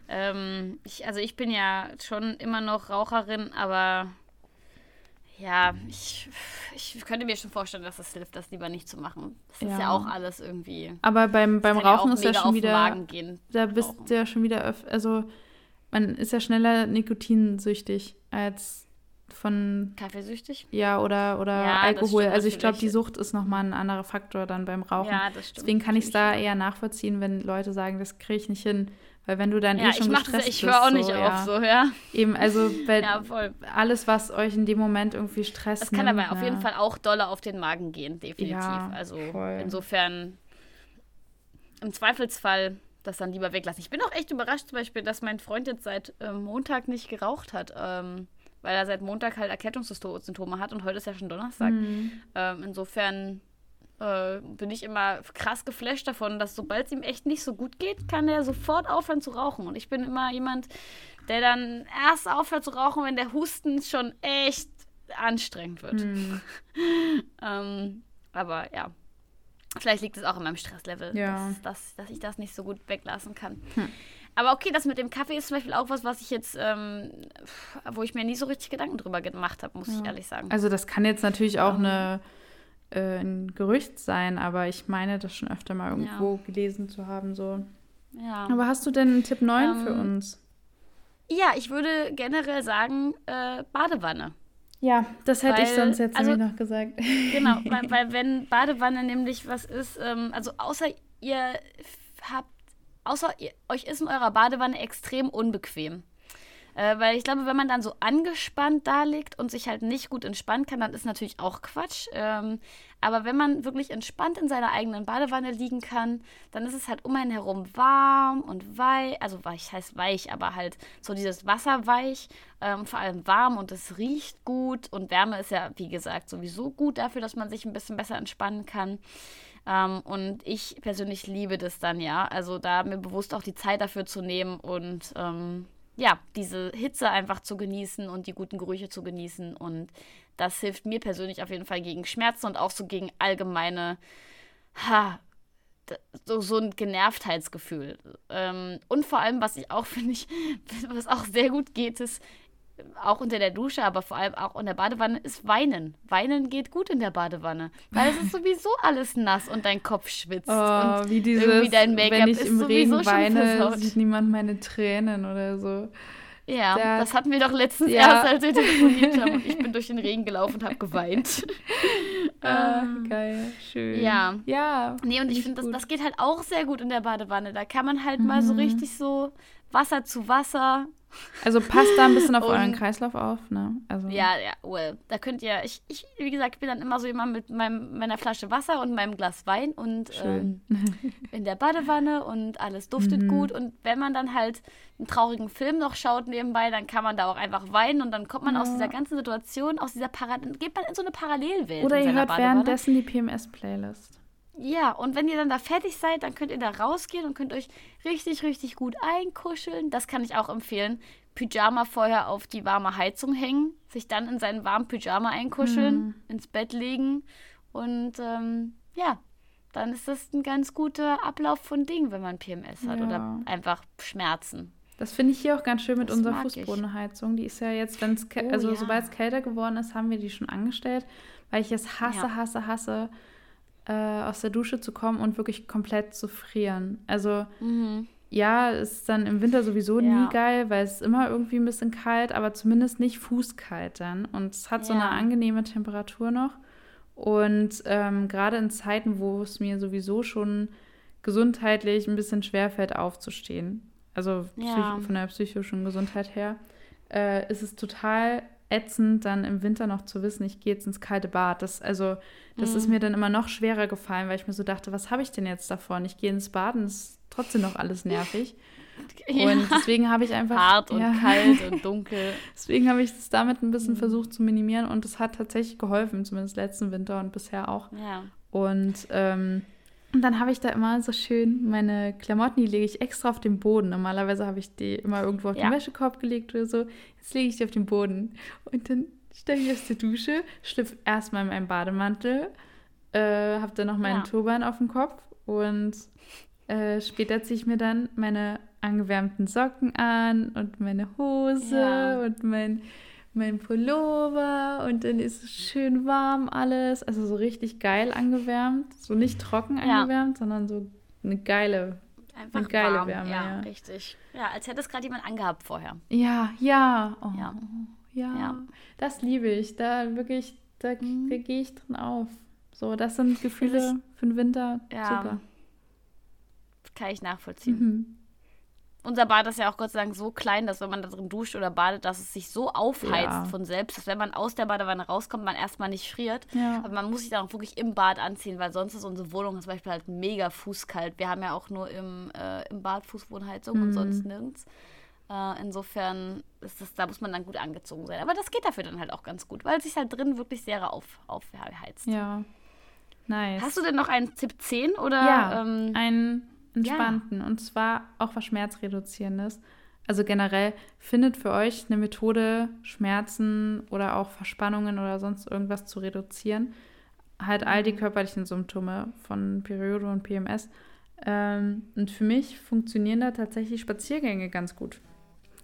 Ähm, ich, also ich bin ja schon immer noch Raucherin, aber ja, ich, ich könnte mir schon vorstellen, dass es hilft, das lieber nicht zu machen. Das ist Ja. ja auch alles irgendwie. aber beim, beim ja Rauchen auch ist ja schon wieder, da bist du ja schon wieder, öf also man ist ja schneller nikotinsüchtig als von, Kaffeesüchtig? ja, oder, oder Ja, Alkohol. stimmt Also ich glaube, die Sucht ist nochmal ein anderer Faktor dann beim Rauchen. Ja, das stimmt. Deswegen kann ich es da eher nachvollziehen, wenn Leute sagen, das kriege ich nicht hin. Weil wenn du dann Ja, eh schon ich mach das, gestresst ich bist, höre auch nicht so, auf ja. so, ja. Eben, also weil Ja, alles, was euch in dem Moment irgendwie stresst. Das kann nimmt, aber auf ne? jeden Fall auch doller auf den Magen gehen, definitiv. Ja, also voll. insofern im Zweifelsfall das dann lieber weglassen. Ich bin auch echt überrascht zum Beispiel, dass mein Freund jetzt seit ähm, Montag nicht geraucht hat, ähm, weil er seit Montag halt Erkältungssymptome hat und heute ist ja schon Donnerstag. Mhm. Ähm, insofern äh, bin ich immer krass geflasht davon, dass sobald es ihm echt nicht so gut geht, kann er sofort aufhören zu rauchen. Und ich bin immer jemand, der dann erst aufhört zu rauchen, wenn der Husten schon echt anstrengend wird. Mhm. Ähm, aber ja, vielleicht liegt es auch in meinem Stresslevel, Ja. dass, dass, dass ich das nicht so gut weglassen kann. Hm. Aber okay, das mit dem Kaffee ist zum Beispiel auch was, was ich jetzt, ähm, wo ich mir nie so richtig Gedanken drüber gemacht habe, muss ich Ja. ehrlich sagen. Also das kann jetzt natürlich auch Ähm. eine, äh, ein Gerücht sein, aber ich meine das schon öfter mal irgendwo gelesen zu haben. So. ja. Aber hast du denn einen Tipp 9 für Ähm, uns? ja, ich würde generell sagen, äh, Badewanne. Ja, das hätte ich weil- sonst jetzt also- noch gesagt. Genau, weil, weil wenn Badewanne nämlich was ist, ähm, also außer ihr habt, außer ihr, euch ist in eurer Badewanne extrem unbequem. Äh, weil ich glaube, wenn man dann so angespannt da liegt und sich halt nicht gut entspannen kann, dann ist natürlich auch Quatsch. Ähm, aber wenn man wirklich entspannt in seiner eigenen Badewanne liegen kann, dann ist es halt um einen herum warm und weich, also weich heißt weich, aber halt so dieses Wasser weich, ähm, vor allem warm und es riecht gut und Wärme ist ja, wie gesagt, sowieso gut dafür, dass man sich ein bisschen besser entspannen kann. Ähm, und ich persönlich liebe das dann ja. Also da mir bewusst auch die Zeit dafür zu nehmen und ähm, ja, diese Hitze einfach zu genießen und die guten Gerüche zu genießen. Und das hilft mir persönlich auf jeden Fall gegen Schmerzen und auch so gegen allgemeine, ha, so, so ein Genervtheitsgefühl. Ähm, und vor allem, was ich auch finde, was auch sehr gut geht, ist, auch unter der Dusche, aber vor allem auch in der Badewanne, ist Weinen. Weinen geht gut in der Badewanne. Weil es ist sowieso alles nass und dein Kopf schwitzt. Oh, und wie dieses, irgendwie dein Make-up wenn ich ist im sowieso Regen schon weine, versaut. sieht niemand meine Tränen oder so. ja, der- das hatten wir doch letztens Ja. erst, als wir telefoniert haben. Und ich bin durch den Regen gelaufen und habe geweint. Ah, Ähm, geil, schön. ja. Ja. Nee, und ich Finde das, das geht halt auch sehr gut in der Badewanne. Da kann man halt mal so Mhm. richtig so Wasser zu Wasser. Also passt da ein bisschen auf Und- euren Kreislauf auf, ne? Also, Ja, ja, well. Da könnt ihr, ich, ich, wie gesagt, bin dann immer so jemand mit meinem, meiner Flasche Wasser und meinem Glas Wein und ähm, in der Badewanne und alles duftet Mhm. gut. Und wenn man dann halt einen traurigen Film noch schaut nebenbei, dann kann man da auch einfach weinen und dann kommt man aus Ja. dieser ganzen Situation, aus dieser Para geht man in so eine Parallelwelt. Oder ihr hört Badewanne. währenddessen die PMS-Playlist. Ja, und wenn ihr dann da fertig seid, dann könnt ihr da rausgehen und könnt euch richtig, richtig gut einkuscheln. Das kann ich auch empfehlen. Pyjama vorher auf die warme Heizung hängen, sich dann in seinen warmen Pyjama einkuscheln, Mhm. ins Bett legen und ähm, ja, dann ist das ein ganz guter Ablauf von Dingen, wenn man PMS hat Ja. oder einfach Schmerzen. Das finde ich hier auch ganz schön mit Das unserer. Fußbodenheizung. Die ist ja jetzt, wenn es, Oh, also ja. sobald es kälter geworden ist, haben wir die schon angestellt, weil ich es hasse, Ja. hasse, hasse, äh, aus der Dusche zu kommen und wirklich komplett zu frieren. Also Mhm. ja, es ist dann im Winter sowieso Ja. nie geil, weil es ist immer irgendwie ein bisschen kalt, aber zumindest nicht fußkalt dann. Und es hat so Ja. eine angenehme Temperatur noch. Und ähm, gerade in Zeiten, wo es mir sowieso schon gesundheitlich ein bisschen schwerfällt, aufzustehen, also ja. von der psychischen Gesundheit her, äh, ist es total ätzend, dann im Winter noch zu wissen, ich gehe jetzt ins kalte Bad. Das, also, das mhm. ist mir dann immer noch schwerer gefallen, weil ich mir so dachte, was habe ich denn jetzt davon? Ich gehe ins Baden, ist trotzdem noch alles nervig. Ja. Und deswegen habe ich einfach. Hart und ja, kalt und dunkel. deswegen habe ich das damit ein bisschen mhm. versucht zu minimieren und es hat tatsächlich geholfen, zumindest letzten Winter und bisher auch. Ja. Und ähm, und dann habe ich da immer so schön meine Klamotten, die lege ich extra auf den Boden. Normalerweise habe ich die immer irgendwo auf ja. den Wäschekorb gelegt oder so. Jetzt lege ich die auf den Boden. Und dann steige ich aus der Dusche, schlüpfe erstmal in meinen Bademantel, äh, habe dann noch meinen ja. Turban auf dem Kopf und äh, später ziehe ich mir dann meine angewärmten Socken an und meine Hose ja. und mein mein Pullover und dann ist es schön warm alles. Also so richtig geil angewärmt. So nicht trocken ja. angewärmt, sondern so eine geile, Einfach eine geile warm, Wärme. Ja, ja, richtig. Ja, als hätte es gerade jemand angehabt vorher. Ja, ja. Oh, ja. ja. Das liebe ich. Da wirklich, da, mhm. da gehe ich drin auf. So, das sind Gefühle für den Winter. Ja. Super. Kann ich nachvollziehen. Mhm unser Bad ist ja auch Gott sei Dank so klein, dass wenn man da drin duscht oder badet, dass es sich so aufheizt ja. von selbst, dass wenn man aus der Badewanne rauskommt, man erstmal nicht friert. Ja. Aber man muss sich dann auch wirklich im Bad anziehen, weil sonst ist unsere Wohnung zum Beispiel halt mega fußkalt. Wir haben ja auch nur im, äh, im Bad Fußwohnheizung mhm. und sonst nirgends. Äh, insofern ist das, da muss man dann gut angezogen sein. Aber das geht dafür dann halt auch ganz gut, weil es sich halt drin wirklich sehr auf, aufheizt. Ja. Nice. Hast du denn noch einen Tipp 10 oder? Ja, ähm, ein entspannten ja. und zwar auch was Schmerzreduzierendes. Also generell findet für euch eine Methode, Schmerzen oder auch Verspannungen oder sonst irgendwas zu reduzieren. Halt all die mhm. körperlichen Symptome von Periode und PMS. Ähm, und für mich funktionieren da tatsächlich Spaziergänge ganz gut.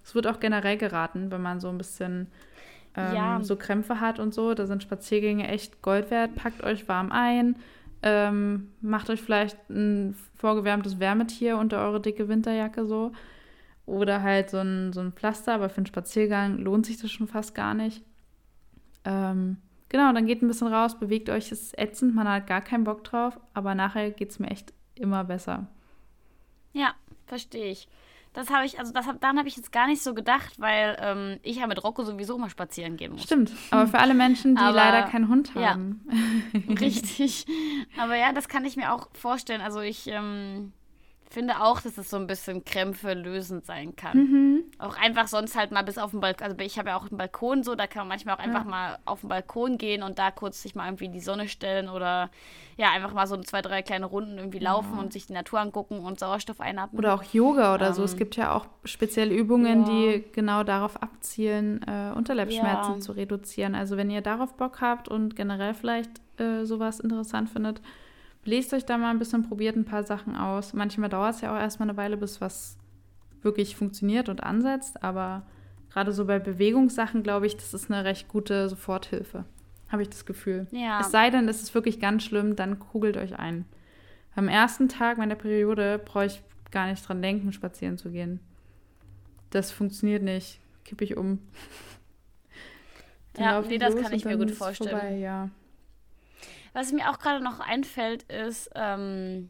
Es wird auch generell geraten, wenn man so ein bisschen ähm, ja. so Krämpfe hat und so. Da sind Spaziergänge echt Gold wert. Packt euch warm ein, ähm, macht euch vielleicht ein vorgewärmtes Wärmetier unter eure dicke Winterjacke so. Oder halt so ein, so ein Pflaster, aber für einen Spaziergang lohnt sich das schon fast gar nicht. Ähm, genau, dann geht ein bisschen raus, bewegt euch, es ist ätzend, man hat gar keinen Bock drauf, aber nachher geht es mir echt immer besser. Ja, verstehe ich. Das habe ich, also das hab, daran habe ich jetzt gar nicht so gedacht, weil ähm, ich ja mit Rocco sowieso mal spazieren gehen muss. Stimmt, aber für alle Menschen, die aber, leider keinen Hund haben. Ja, richtig. Aber ja, das kann ich mir auch vorstellen. Also ich ähm, finde auch, dass es so ein bisschen Krämpfe lösend sein kann. Mhm. Auch einfach sonst halt mal bis auf den Balkon. Also ich habe ja auch einen Balkon so, da kann man manchmal auch einfach ja. mal auf den Balkon gehen und da kurz sich mal irgendwie in die Sonne stellen oder ja, einfach mal so zwei, drei kleine Runden irgendwie laufen ja. und sich die Natur angucken und Sauerstoff einatmen. Oder auch Yoga oder ähm, so. Es ähm, gibt ja auch spezielle Übungen, ja. die genau darauf abzielen, äh, Unterleibsschmerzen zu reduzieren. Also wenn ihr darauf Bock habt und generell vielleicht äh, sowas interessant findet, lest euch da mal ein bisschen, probiert ein paar Sachen aus. Manchmal dauert es ja auch erstmal eine Weile, bis was wirklich funktioniert und ansetzt, aber gerade so bei Bewegungssachen glaube ich, das ist eine recht gute Soforthilfe. Habe ich das Gefühl. Ja. Es sei denn, es ist wirklich ganz schlimm, dann kugelt euch ein. Am ersten Tag meiner Periode brauche ich gar nicht dran denken, spazieren zu gehen. Das funktioniert nicht. Kippe ich um. ja, nee, das kann ich mir gut vorstellen. Vorbei, ja. Was mir auch gerade noch einfällt, ist ähm,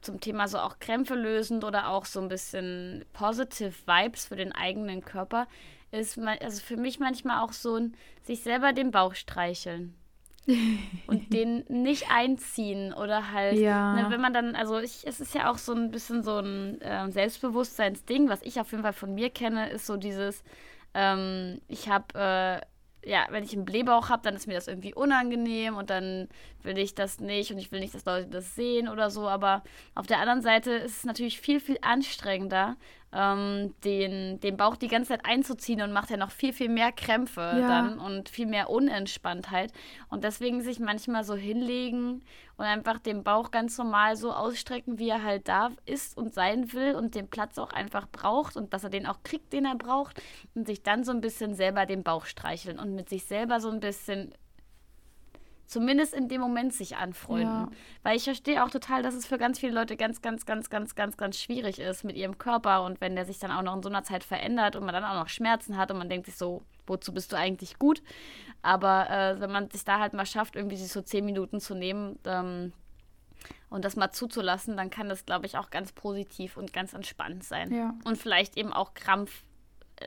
zum Thema so auch Krämpfe lösend oder auch so ein bisschen positive Vibes für den eigenen Körper, ist also für mich manchmal auch so ein sich selber den Bauch streicheln. und den nicht einziehen oder halt, ja. ne, wenn man dann, also ich, es ist ja auch so ein bisschen so ein äh, Selbstbewusstseinsding, was ich auf jeden Fall von mir kenne, ist so dieses, ähm, ich habe äh, ja, wenn ich einen Blähbauch habe, dann ist mir das irgendwie unangenehm und dann will ich das nicht und ich will nicht, dass Leute das sehen oder so. Aber auf der anderen Seite ist es natürlich viel, viel anstrengender, ähm, den, den Bauch die ganze Zeit einzuziehen und macht ja noch viel, viel mehr Krämpfe ja. dann und viel mehr Unentspanntheit. Und deswegen sich manchmal so hinlegen und einfach den Bauch ganz normal so ausstrecken, wie er halt da ist und sein will und den Platz auch einfach braucht und dass er den auch kriegt, den er braucht und sich dann so ein bisschen selber den Bauch streicheln und mit sich selber so ein bisschen zumindest in dem Moment sich anfreunden. Ja. Weil ich verstehe auch total, dass es für ganz viele Leute ganz, ganz, ganz, ganz, ganz, ganz schwierig ist mit ihrem Körper und wenn der sich dann auch noch in so einer Zeit verändert und man dann auch noch Schmerzen hat und man denkt sich so, wozu bist du eigentlich gut? Aber äh, wenn man sich da halt mal schafft, irgendwie sich so zehn Minuten zu nehmen ähm, und das mal zuzulassen, dann kann das, glaube ich, auch ganz positiv und ganz entspannt sein. Ja. Und vielleicht eben auch krampf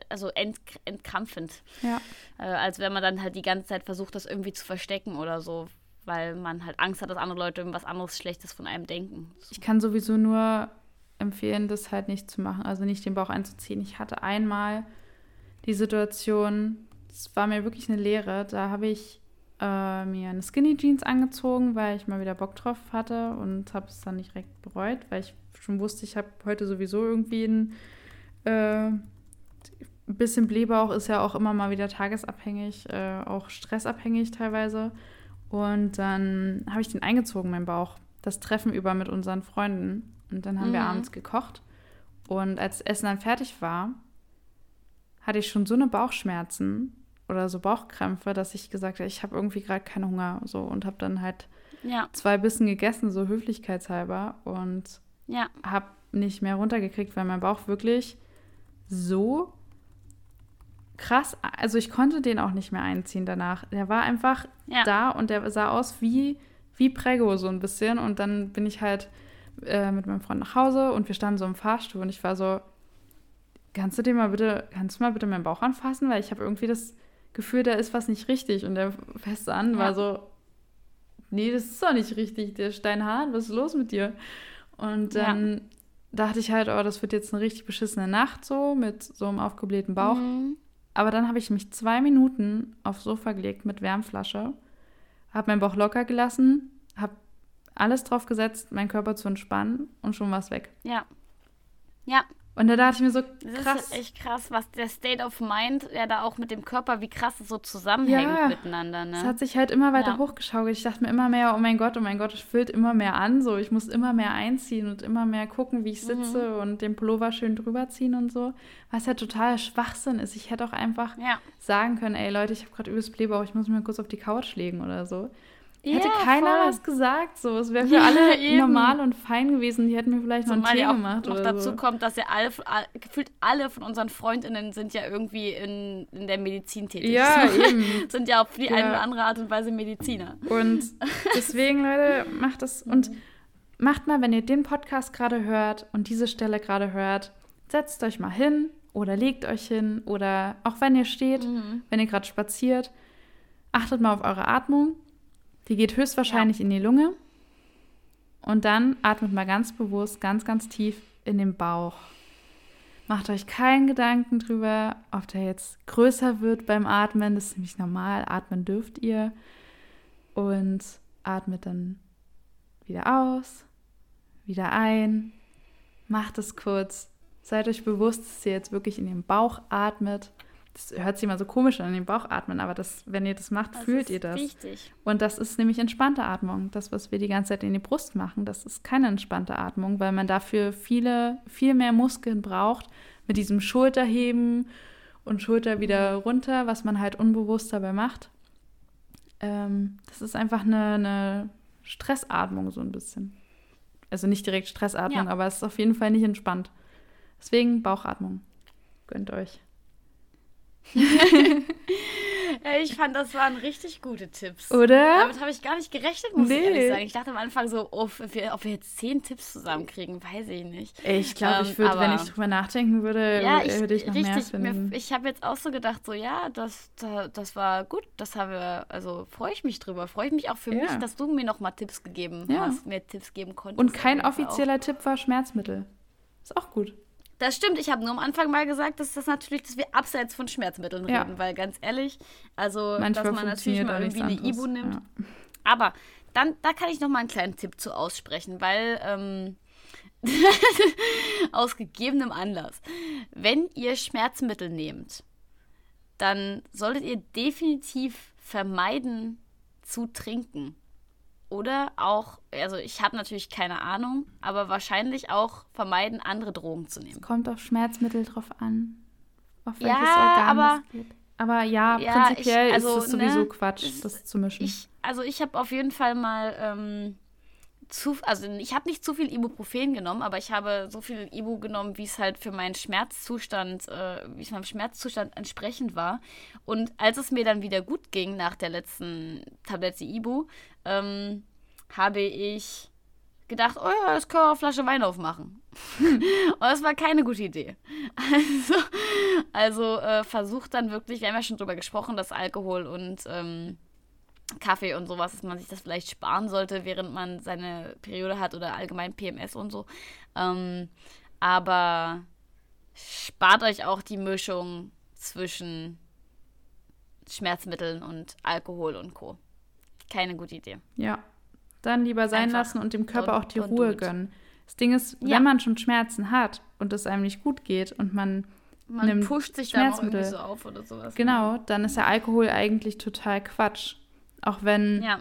also ent, entkrampfend. Ja. Äh, als wenn man dann halt die ganze Zeit versucht, das irgendwie zu verstecken oder so, weil man halt Angst hat, dass andere Leute irgendwas anderes Schlechtes von einem denken. So. Ich kann sowieso nur empfehlen, das halt nicht zu machen, also nicht den Bauch einzuziehen. Ich hatte einmal die Situation, es war mir wirklich eine Lehre, da habe ich äh, mir eine Skinny Jeans angezogen, weil ich mal wieder Bock drauf hatte und habe es dann nicht direkt bereut, weil ich schon wusste, ich habe heute sowieso irgendwie ein äh, ein bisschen Blähbauch ist ja auch immer mal wieder tagesabhängig, äh, auch stressabhängig teilweise. Und dann habe ich den eingezogen, meinen Bauch. Das Treffen über mit unseren Freunden. Und dann haben mhm. wir abends gekocht. Und als das Essen dann fertig war, hatte ich schon so eine Bauchschmerzen oder so Bauchkrämpfe, dass ich gesagt habe, ich habe irgendwie gerade keinen Hunger. So und habe dann halt ja. zwei Bissen gegessen, so höflichkeitshalber. Und ja. habe nicht mehr runtergekriegt, weil mein Bauch wirklich so krass, also ich konnte den auch nicht mehr einziehen danach. Der war einfach ja. da und der sah aus wie, wie Prego so ein bisschen. Und dann bin ich halt äh, mit meinem Freund nach Hause und wir standen so im Fahrstuhl und ich war so, kannst du den mal bitte, kannst du mal bitte meinen Bauch anfassen? Weil ich habe irgendwie das Gefühl, da ist was nicht richtig. Und der feste an ja. war so, nee, das ist doch nicht richtig, der Steinhahn, was ist los mit dir? Und dann. Dachte ich halt, oh, das wird jetzt eine richtig beschissene Nacht so, mit so einem aufgeblähten Bauch. Mhm. Aber dann habe ich mich zwei Minuten aufs Sofa gelegt mit Wärmflasche, habe meinen Bauch locker gelassen, habe alles drauf gesetzt, meinen Körper zu entspannen und schon war es weg. Ja. Ja, und da dachte ich mir so, krass. Das ist echt krass, was der State of Mind ja da auch mit dem Körper, wie krass es so zusammenhängt ja, miteinander. Ne? Es hat sich halt immer weiter ja. hochgeschaukelt. Ich dachte mir immer mehr, oh mein Gott, oh mein Gott, es füllt immer mehr an. So, ich muss immer mehr einziehen und immer mehr gucken, wie ich sitze mhm. und den Pullover schön drüber ziehen und so. Was ja total Schwachsinn ist. Ich hätte auch einfach ja. sagen können, ey Leute, ich habe gerade übelst Blähbauch, ich muss mich mal kurz auf die Couch legen oder so. Hätte ja, keiner voll. was gesagt. So. Es wäre für ja, alle eben. normal und fein gewesen. Die hätten mir vielleicht noch einen Tee ja gemacht. Noch dazu so. kommt, dass ja alle, gefühlt alle von unseren Freundinnen sind ja irgendwie in, in der Medizin tätig. Ja, eben. sind ja auf die eine oder andere Art und Weise Mediziner. Und deswegen, Leute, macht das. Und macht mal, wenn ihr den Podcast gerade hört und diese Stelle gerade hört, setzt euch mal hin oder legt euch hin oder auch wenn ihr steht, mhm. wenn ihr gerade spaziert, achtet mal auf eure Atmung die geht höchstwahrscheinlich ja. in die Lunge. Und dann atmet mal ganz bewusst, ganz, ganz tief in den Bauch. Macht euch keinen Gedanken drüber, ob der jetzt größer wird beim Atmen. Das ist nämlich normal. Atmen dürft ihr. Und atmet dann wieder aus, wieder ein. Macht es kurz. Seid euch bewusst, dass ihr jetzt wirklich in den Bauch atmet das hört sich immer so komisch an, den Bauch atmen, aber das, wenn ihr das macht, das fühlt ihr das. Wichtig. Und das ist nämlich entspannte Atmung. Das, was wir die ganze Zeit in die Brust machen, das ist keine entspannte Atmung, weil man dafür viele, viel mehr Muskeln braucht mit diesem Schulterheben und Schulter wieder runter, was man halt unbewusst dabei macht. Ähm, das ist einfach eine, eine, Stressatmung so ein bisschen. Also nicht direkt Stressatmung, ja. aber es ist auf jeden Fall nicht entspannt. Deswegen Bauchatmung. Gönnt euch. ich fand, das waren richtig gute Tipps. Oder? Damit habe ich gar nicht gerechnet, muss nee. ich ehrlich sagen. Ich dachte am Anfang so, oh, ob, wir, ob wir jetzt zehn Tipps zusammenkriegen, weiß ich nicht. Ich glaube, ich würde, ähm, wenn ich drüber nachdenken würde, ja, ich, würde ich noch richtig, mehr finden. Mir, ich habe jetzt auch so gedacht, so ja, das, das war gut, das haben wir, also freue ich mich drüber. Freue ich mich auch für ja. mich, dass du mir nochmal Tipps gegeben ja. hast, mir Tipps geben konntest. Und kein offizieller auch. Tipp war Schmerzmittel. Ist auch gut. Das stimmt, ich habe nur am Anfang mal gesagt, dass das natürlich, dass wir abseits von Schmerzmitteln ja. reden, weil ganz ehrlich, also Manchmal dass man natürlich mal irgendwie eine Ibu nimmt. Ja. Aber dann, da kann ich noch mal einen kleinen Tipp zu aussprechen, weil ähm, aus gegebenem Anlass, wenn ihr Schmerzmittel nehmt, dann solltet ihr definitiv vermeiden zu trinken. Oder auch, also ich habe natürlich keine Ahnung, aber wahrscheinlich auch vermeiden, andere Drogen zu nehmen. Es kommt auf Schmerzmittel drauf an. Auf welches ja, Organ aber, es geht. Aber ja, ja prinzipiell ich, also, ist es sowieso ne, Quatsch, das zu mischen. Ich, also ich habe auf jeden Fall mal ähm, zu, also ich habe nicht zu viel Ibuprofen genommen, aber ich habe so viel Ibu genommen, wie es halt für meinen Schmerzzustand, äh, wie es meinem Schmerzzustand entsprechend war. Und als es mir dann wieder gut ging nach der letzten Tablette Ibu, ähm, habe ich gedacht, oh ja, jetzt können wir eine Flasche Wein aufmachen. Und das war keine gute Idee. Also, also äh, versucht dann wirklich, wir haben ja schon drüber gesprochen, dass Alkohol und ähm, Kaffee und sowas, dass man sich das vielleicht sparen sollte, während man seine Periode hat oder allgemein PMS und so. Ähm, aber spart euch auch die Mischung zwischen Schmerzmitteln und Alkohol und Co. Keine gute Idee. Ja. Dann lieber sein Einfach lassen und dem Körper auch die Ruhe gönnen. Das Ding ist, ja. wenn man schon Schmerzen hat und es einem nicht gut geht und man man nimmt pusht sich Schmerzmittel, da so auf oder sowas. Genau, dann ist der Alkohol eigentlich total Quatsch. Auch wenn ja.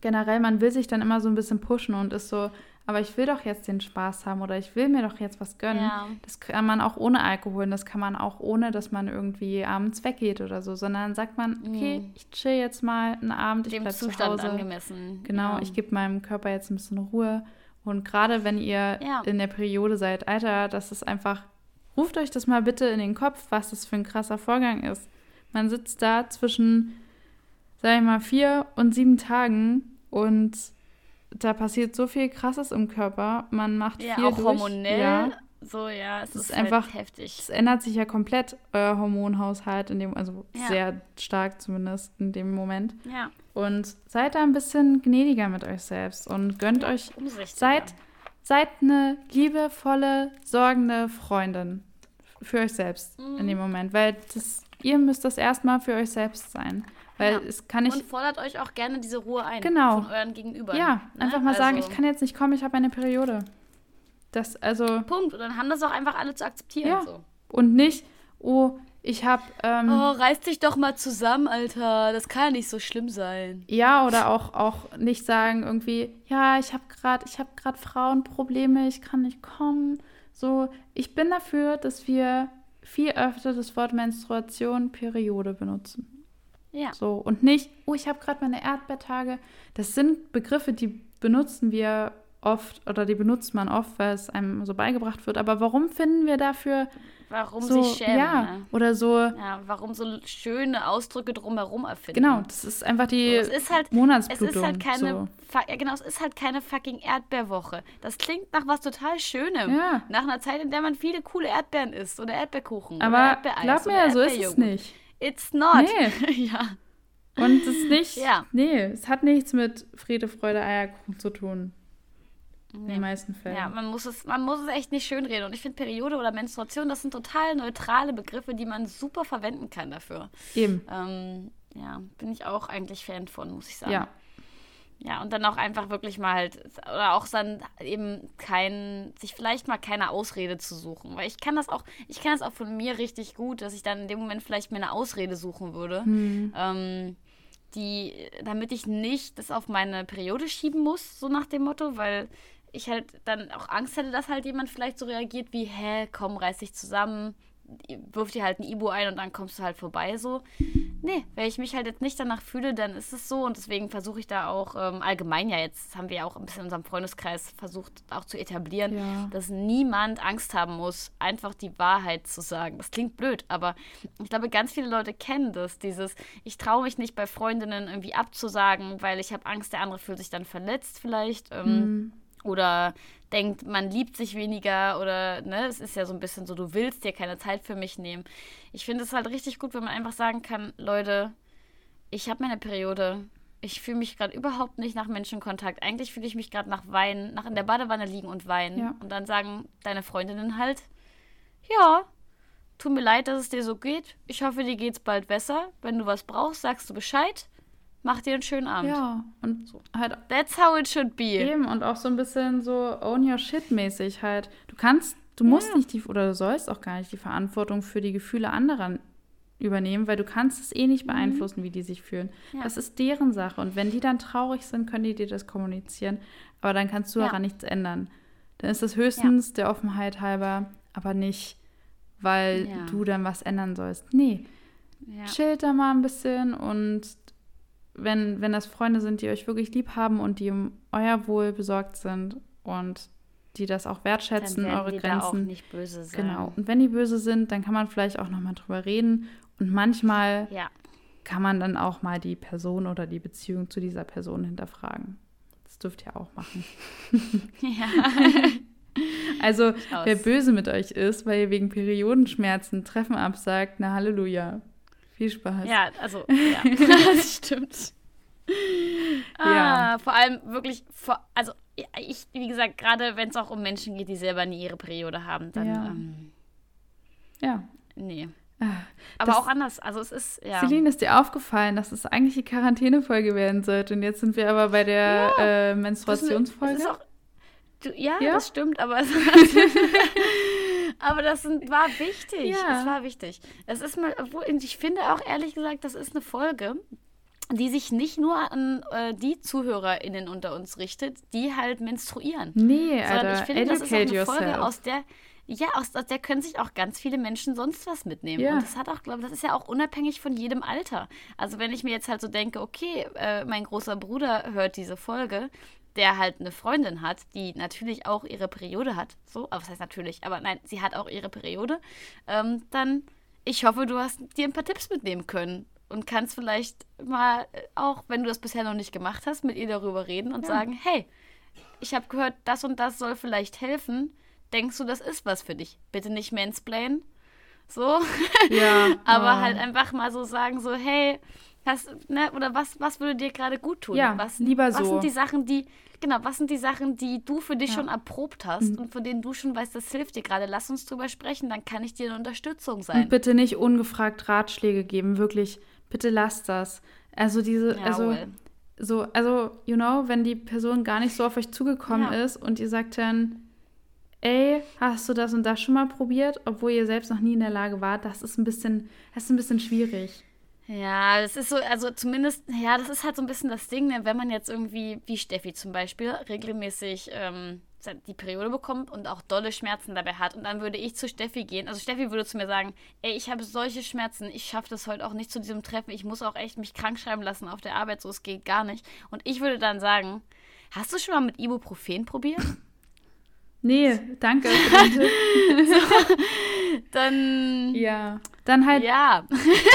generell man will sich dann immer so ein bisschen pushen und ist so, aber ich will doch jetzt den Spaß haben oder ich will mir doch jetzt was gönnen. Ja. Das kann man auch ohne Alkohol und das kann man auch ohne, dass man irgendwie abends weggeht oder so, sondern sagt man, okay, mhm. ich chill jetzt mal einen Abend, ich Dem bleib Zustand zu Hause. angemessen. Genau, ja. ich gebe meinem Körper jetzt ein bisschen Ruhe. Und gerade wenn ihr ja. in der Periode seid, Alter, das ist einfach, ruft euch das mal bitte in den Kopf, was das für ein krasser Vorgang ist. Man sitzt da zwischen sag ich mal, vier und sieben Tagen und da passiert so viel Krasses im Körper. Man macht ja, viel auch durch. hormonell. Ja. So, ja, es ist, ist halt einfach heftig. Es ändert sich ja komplett euer Hormonhaushalt in dem, also ja. sehr stark zumindest in dem Moment. Ja. Und seid da ein bisschen gnädiger mit euch selbst und gönnt ja, euch, seid, seid eine liebevolle, sorgende Freundin für euch selbst mhm. in dem Moment, weil das, ihr müsst das erstmal für euch selbst sein. Weil ja. es kann nicht. Und fordert euch auch gerne diese Ruhe ein. Genau. Von euren Gegenüber. Ja, ne? einfach mal also. sagen, ich kann jetzt nicht kommen, ich habe eine Periode. Das, also. Punkt. Und dann haben das auch einfach alle zu akzeptieren. Ja. So. Und nicht, oh, ich habe. Ähm, oh, reiß dich doch mal zusammen, Alter. Das kann ja nicht so schlimm sein. Ja, oder auch, auch nicht sagen irgendwie, ja, ich habe gerade, ich habe gerade Frauenprobleme, ich kann nicht kommen. So, ich bin dafür, dass wir viel öfter das Wort Menstruation, Periode benutzen. Ja. So, und nicht, oh, ich habe gerade meine Erdbeertage. Das sind Begriffe, die benutzen wir oft oder die benutzt man oft, weil es einem so beigebracht wird. Aber warum finden wir dafür Warum so, sich schämen. Ja, ne? oder so. Ja, warum so schöne Ausdrücke drumherum erfinden. Genau, das ist einfach die so, es ist halt, Monatsblutung. Es ist halt keine, so. ja genau, es ist halt keine fucking Erdbeerwoche. Das klingt nach was total Schönem. Ja. Nach einer Zeit, in der man viele coole Erdbeeren isst oder Erdbeerkuchen Aber oder Erdbeereis glaub mir, so ist es nicht. It's not. Nee. ja. Und es ist nicht, ja. nee, es hat nichts mit Friede, Freude, Eierkuchen zu tun. In den meisten Fällen. Ja, man muss, es, man muss es echt nicht schönreden. Und ich finde, Periode oder Menstruation, das sind total neutrale Begriffe, die man super verwenden kann dafür. Eben. Ähm, ja, bin ich auch eigentlich Fan von, muss ich sagen. Ja. Ja, und dann auch einfach wirklich mal halt, oder auch dann eben kein, sich vielleicht mal keine Ausrede zu suchen. Weil ich kann das auch, ich kann das auch von mir richtig gut, dass ich dann in dem Moment vielleicht mir eine Ausrede suchen würde. Mhm. Ähm, die, damit ich nicht das auf meine Periode schieben muss, so nach dem Motto, weil ich halt dann auch Angst hätte, dass halt jemand vielleicht so reagiert wie, hä, komm, reiß dich zusammen, wirf dir halt ein Ibu ein und dann kommst du halt vorbei so. Nee, wenn ich mich halt jetzt nicht danach fühle, dann ist es so und deswegen versuche ich da auch ähm, allgemein ja jetzt, haben wir ja auch ein bisschen in unserem Freundeskreis versucht auch zu etablieren, ja. dass niemand Angst haben muss, einfach die Wahrheit zu sagen. Das klingt blöd, aber ich glaube, ganz viele Leute kennen das, dieses, ich traue mich nicht bei Freundinnen irgendwie abzusagen, weil ich habe Angst, der andere fühlt sich dann verletzt vielleicht. Ähm, mhm oder denkt, man liebt sich weniger oder, ne, es ist ja so ein bisschen so, du willst dir keine Zeit für mich nehmen. Ich finde es halt richtig gut, wenn man einfach sagen kann, Leute, ich habe meine Periode. Ich fühle mich gerade überhaupt nicht nach Menschenkontakt. Eigentlich fühle ich mich gerade nach Weinen, nach in der Badewanne liegen und weinen. Ja. Und dann sagen deine Freundinnen halt, ja, tut mir leid, dass es dir so geht. Ich hoffe, dir geht's bald besser. Wenn du was brauchst, sagst du Bescheid. Mach dir einen schönen Abend. Ja, und so. halt. That's how it should be. Eben, und auch so ein bisschen so own your shit mäßig halt. Du kannst, du musst ja. nicht die, oder du sollst auch gar nicht die Verantwortung für die Gefühle anderer übernehmen, weil du kannst es eh nicht mhm. beeinflussen, mhm. wie die sich fühlen. Ja. Das ist deren Sache. Und wenn die dann traurig sind, können die dir das kommunizieren. Aber dann kannst du ja. daran nichts ändern. Dann ist das höchstens der Offenheit halber, aber nicht, weil du dann was ändern sollst. Nee. Chillt da mal ein bisschen und wenn, wenn das Freunde sind, die euch wirklich lieb haben und die um euer Wohl besorgt sind und die das auch wertschätzen, Dann eure die Grenzen. Da auch nicht böse sein. Genau. Und wenn die böse sind, dann kann man vielleicht auch nochmal drüber reden. Und manchmal Ja. kann man dann auch mal die Person oder die Beziehung zu dieser Person hinterfragen. Das dürft ihr auch machen. ja. Also, wer böse mit euch ist, weil ihr wegen Periodenschmerzen Treffen absagt, na Halleluja. Viel Spaß. Ja, also, ja, das stimmt. Ja. Ah, vor allem wirklich, vor, also ja, ich, wie gesagt, gerade wenn es auch um Menschen geht, die selber nie ihre Periode haben, dann, Ja. ähm, ja. nee. Ah, Aber auch anders, also es ist, ja. Celine, ist dir aufgefallen, dass es eigentlich die Quarantänefolge werden sollte? Und jetzt sind wir aber bei der äh, Das ist- Menstruationsfolge. Das ist auch, du, ja, Ja? das stimmt, aber es, aber das sind, war wichtig. Ja. Es war wichtig. Es ist mal, obwohl, ich finde auch ehrlich gesagt, das ist eine Folge, die sich nicht nur an äh, die ZuhörerInnen unter uns richtet, die halt menstruieren. nee, Sondern Alter, ich finde, das ist auch eine Folge, yourself. aus der, ja, aus, aus der können sich auch ganz viele Menschen sonst was mitnehmen. Ja. Und das hat auch, glaube das ist ja auch unabhängig von jedem Alter. Also wenn ich mir jetzt halt so denke, okay, äh, mein großer Bruder hört diese Folge, der halt eine Freundin hat, die natürlich auch ihre Periode hat, so, aber was heißt natürlich, aber nein, sie hat auch ihre Periode, ähm, dann, ich hoffe, du hast dir ein paar Tipps mitnehmen können und kannst vielleicht mal äh, auch, wenn du das bisher noch nicht gemacht hast, mit ihr darüber reden und Ja. sagen, hey, ich habe gehört, das und das soll vielleicht helfen. Denkst du, das ist was für dich? Bitte nicht mansplain. So. Ja, Aber oh. halt einfach mal so sagen, so, hey, das, ne, oder was, was würde dir gerade gut tun? Ja, was, lieber was so. sind die Sachen, die, genau, was sind die Sachen, die du für dich Ja. Mhm. schon erprobt hast und von denen du schon weißt, das hilft dir gerade. Lass uns drüber sprechen, dann kann ich dir eine Unterstützung Und sein. bitte nicht ungefragt Ratschläge geben, wirklich. Bitte lasst das. Also diese, also Jawohl. so, also, you know, wenn die Person gar nicht so auf euch zugekommen Ja. ist und ihr sagt dann, ey, hast du das und das schon mal probiert, obwohl ihr selbst noch nie in der Lage wart, das ist ein bisschen, das ist ein bisschen schwierig. Ja, das ist so, also zumindest, ja, das ist halt so ein bisschen das Ding, ne, wenn man jetzt irgendwie, wie Steffi zum Beispiel, regelmäßig ähm, die Periode bekommt und auch dolle Schmerzen dabei hat. Und dann würde ich zu Steffi gehen. Also Steffi würde zu mir sagen, ey, ich habe solche Schmerzen, ich schaffe das heute auch nicht zu diesem Treffen. Ich muss auch echt mich krank schreiben lassen auf der Arbeit, so es geht gar nicht. Und ich würde dann sagen, hast du schon mal mit Ibuprofen probiert? Nee, danke. Tipp. Dann, ja. Dann halt, ja.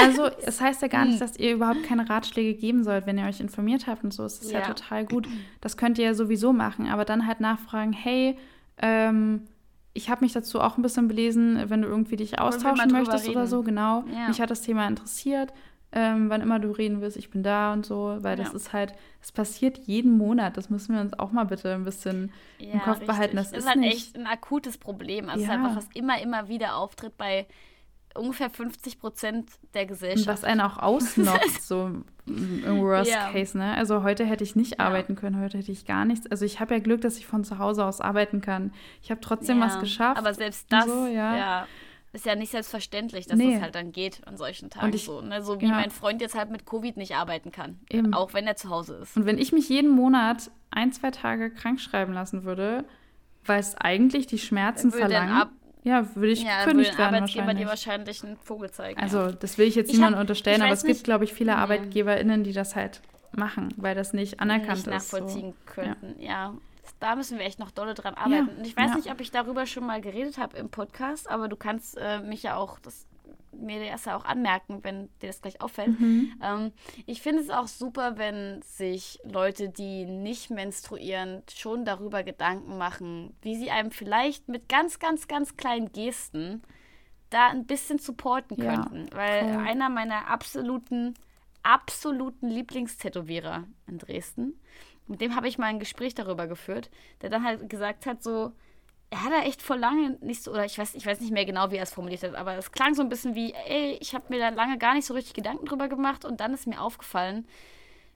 also es heißt ja gar Hm. nicht, dass ihr überhaupt keine Ratschläge geben sollt, wenn ihr euch informiert habt und so. Es ist ja. Ja. total gut. Das könnt ihr ja sowieso machen, aber dann halt nachfragen, hey, ähm, ich habe mich dazu auch ein bisschen belesen, wenn du irgendwie dich austauschen möchtest oder so, genau. Ja. Mich hat das Thema interessiert. Ähm, wann immer du reden willst, ich bin da und so, weil das Ja. ist halt, es passiert jeden Monat. Das müssen wir uns auch mal bitte ein bisschen im Kopf behalten. Das Das ist ist halt nicht, echt ein akutes Problem. Also es Ja. ist einfach, was immer, immer wieder auftritt bei ungefähr 50 Prozent der Und Gesellschaft. was einen auch ausnockt, so im Worst Ja. Case, ne? Also heute hätte ich nicht Ja. arbeiten können, heute hätte ich gar nichts. Also ich habe ja Glück, dass ich von zu Hause aus arbeiten kann. Ich habe trotzdem Ja, was geschafft. Aber selbst das so, ja. Ja, ist ja nicht selbstverständlich, dass Nee. das halt dann geht an solchen Tagen Und ich- so. Ne? So wie ja. mein Freund jetzt halt mit Covid nicht arbeiten kann. Eben. Auch wenn er zu Hause ist. Und wenn ich mich jeden Monat ein, zwei Tage krank schreiben lassen würde, weil es eigentlich die Schmerzen Würde verlangen, ab- ja, würde ich Ja, dann würde gekündigt der werden Arbeitgeber dir wahrscheinlich. wahrscheinlich einen Vogel zeigen. Also ja. das will ich jetzt niemandem unterstellen, aber es gibt, nicht- glaube ich, viele Nee. ArbeitgeberInnen, die das halt machen, weil das nicht anerkannt nicht ist. So. nachvollziehen könnten. Ja. Da müssen wir echt noch dolle dran arbeiten. Und ich weiß ja. nicht, ob ich darüber schon mal geredet habe im Podcast, aber du kannst äh, mich ja auch, das, mir das ja auch anmerken, wenn dir das gleich auffällt. Mhm. Ähm, ich finde es auch super, wenn sich Leute, die nicht menstruieren, schon darüber Gedanken machen, wie sie einem vielleicht mit ganz, ganz, ganz kleinen Gesten da ein bisschen supporten Ja, könnten. Weil voll. einer meiner absoluten, absoluten Lieblingstätowierer in Dresden, mit dem habe ich mal ein Gespräch darüber geführt, der dann halt gesagt hat, so, er hat da echt vor lange nicht so, oder ich weiß, ich weiß nicht mehr genau, wie er es formuliert hat, aber es klang so ein bisschen wie, ey, ich habe mir da lange gar nicht so richtig Gedanken drüber gemacht und dann ist mir aufgefallen,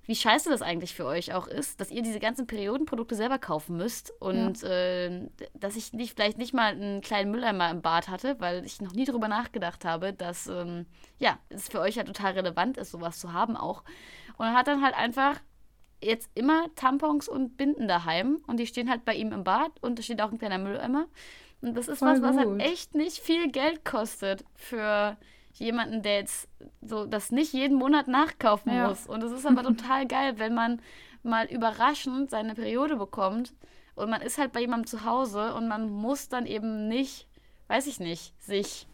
wie scheiße das eigentlich für euch auch ist, dass ihr diese ganzen Periodenprodukte selber kaufen müsst und äh, dass ich nicht, vielleicht nicht mal einen kleinen Mülleimer im Bad hatte, weil ich noch nie drüber nachgedacht habe, dass ähm, ja, es für euch ja total relevant ist, sowas zu haben auch. Und er hat dann halt einfach jetzt immer Tampons und Binden daheim und die stehen halt bei ihm im Bad und da steht auch ein kleiner Mülleimer. Und das ist Voll was, was halt echt nicht viel Geld kostet für, jemanden, der jetzt so das nicht jeden Monat nachkaufen ja. muss. Und es ist aber total geil, wenn man mal überraschend seine Periode bekommt und man ist halt bei jemandem zu Hause und man muss dann eben nicht, weiß ich nicht, sich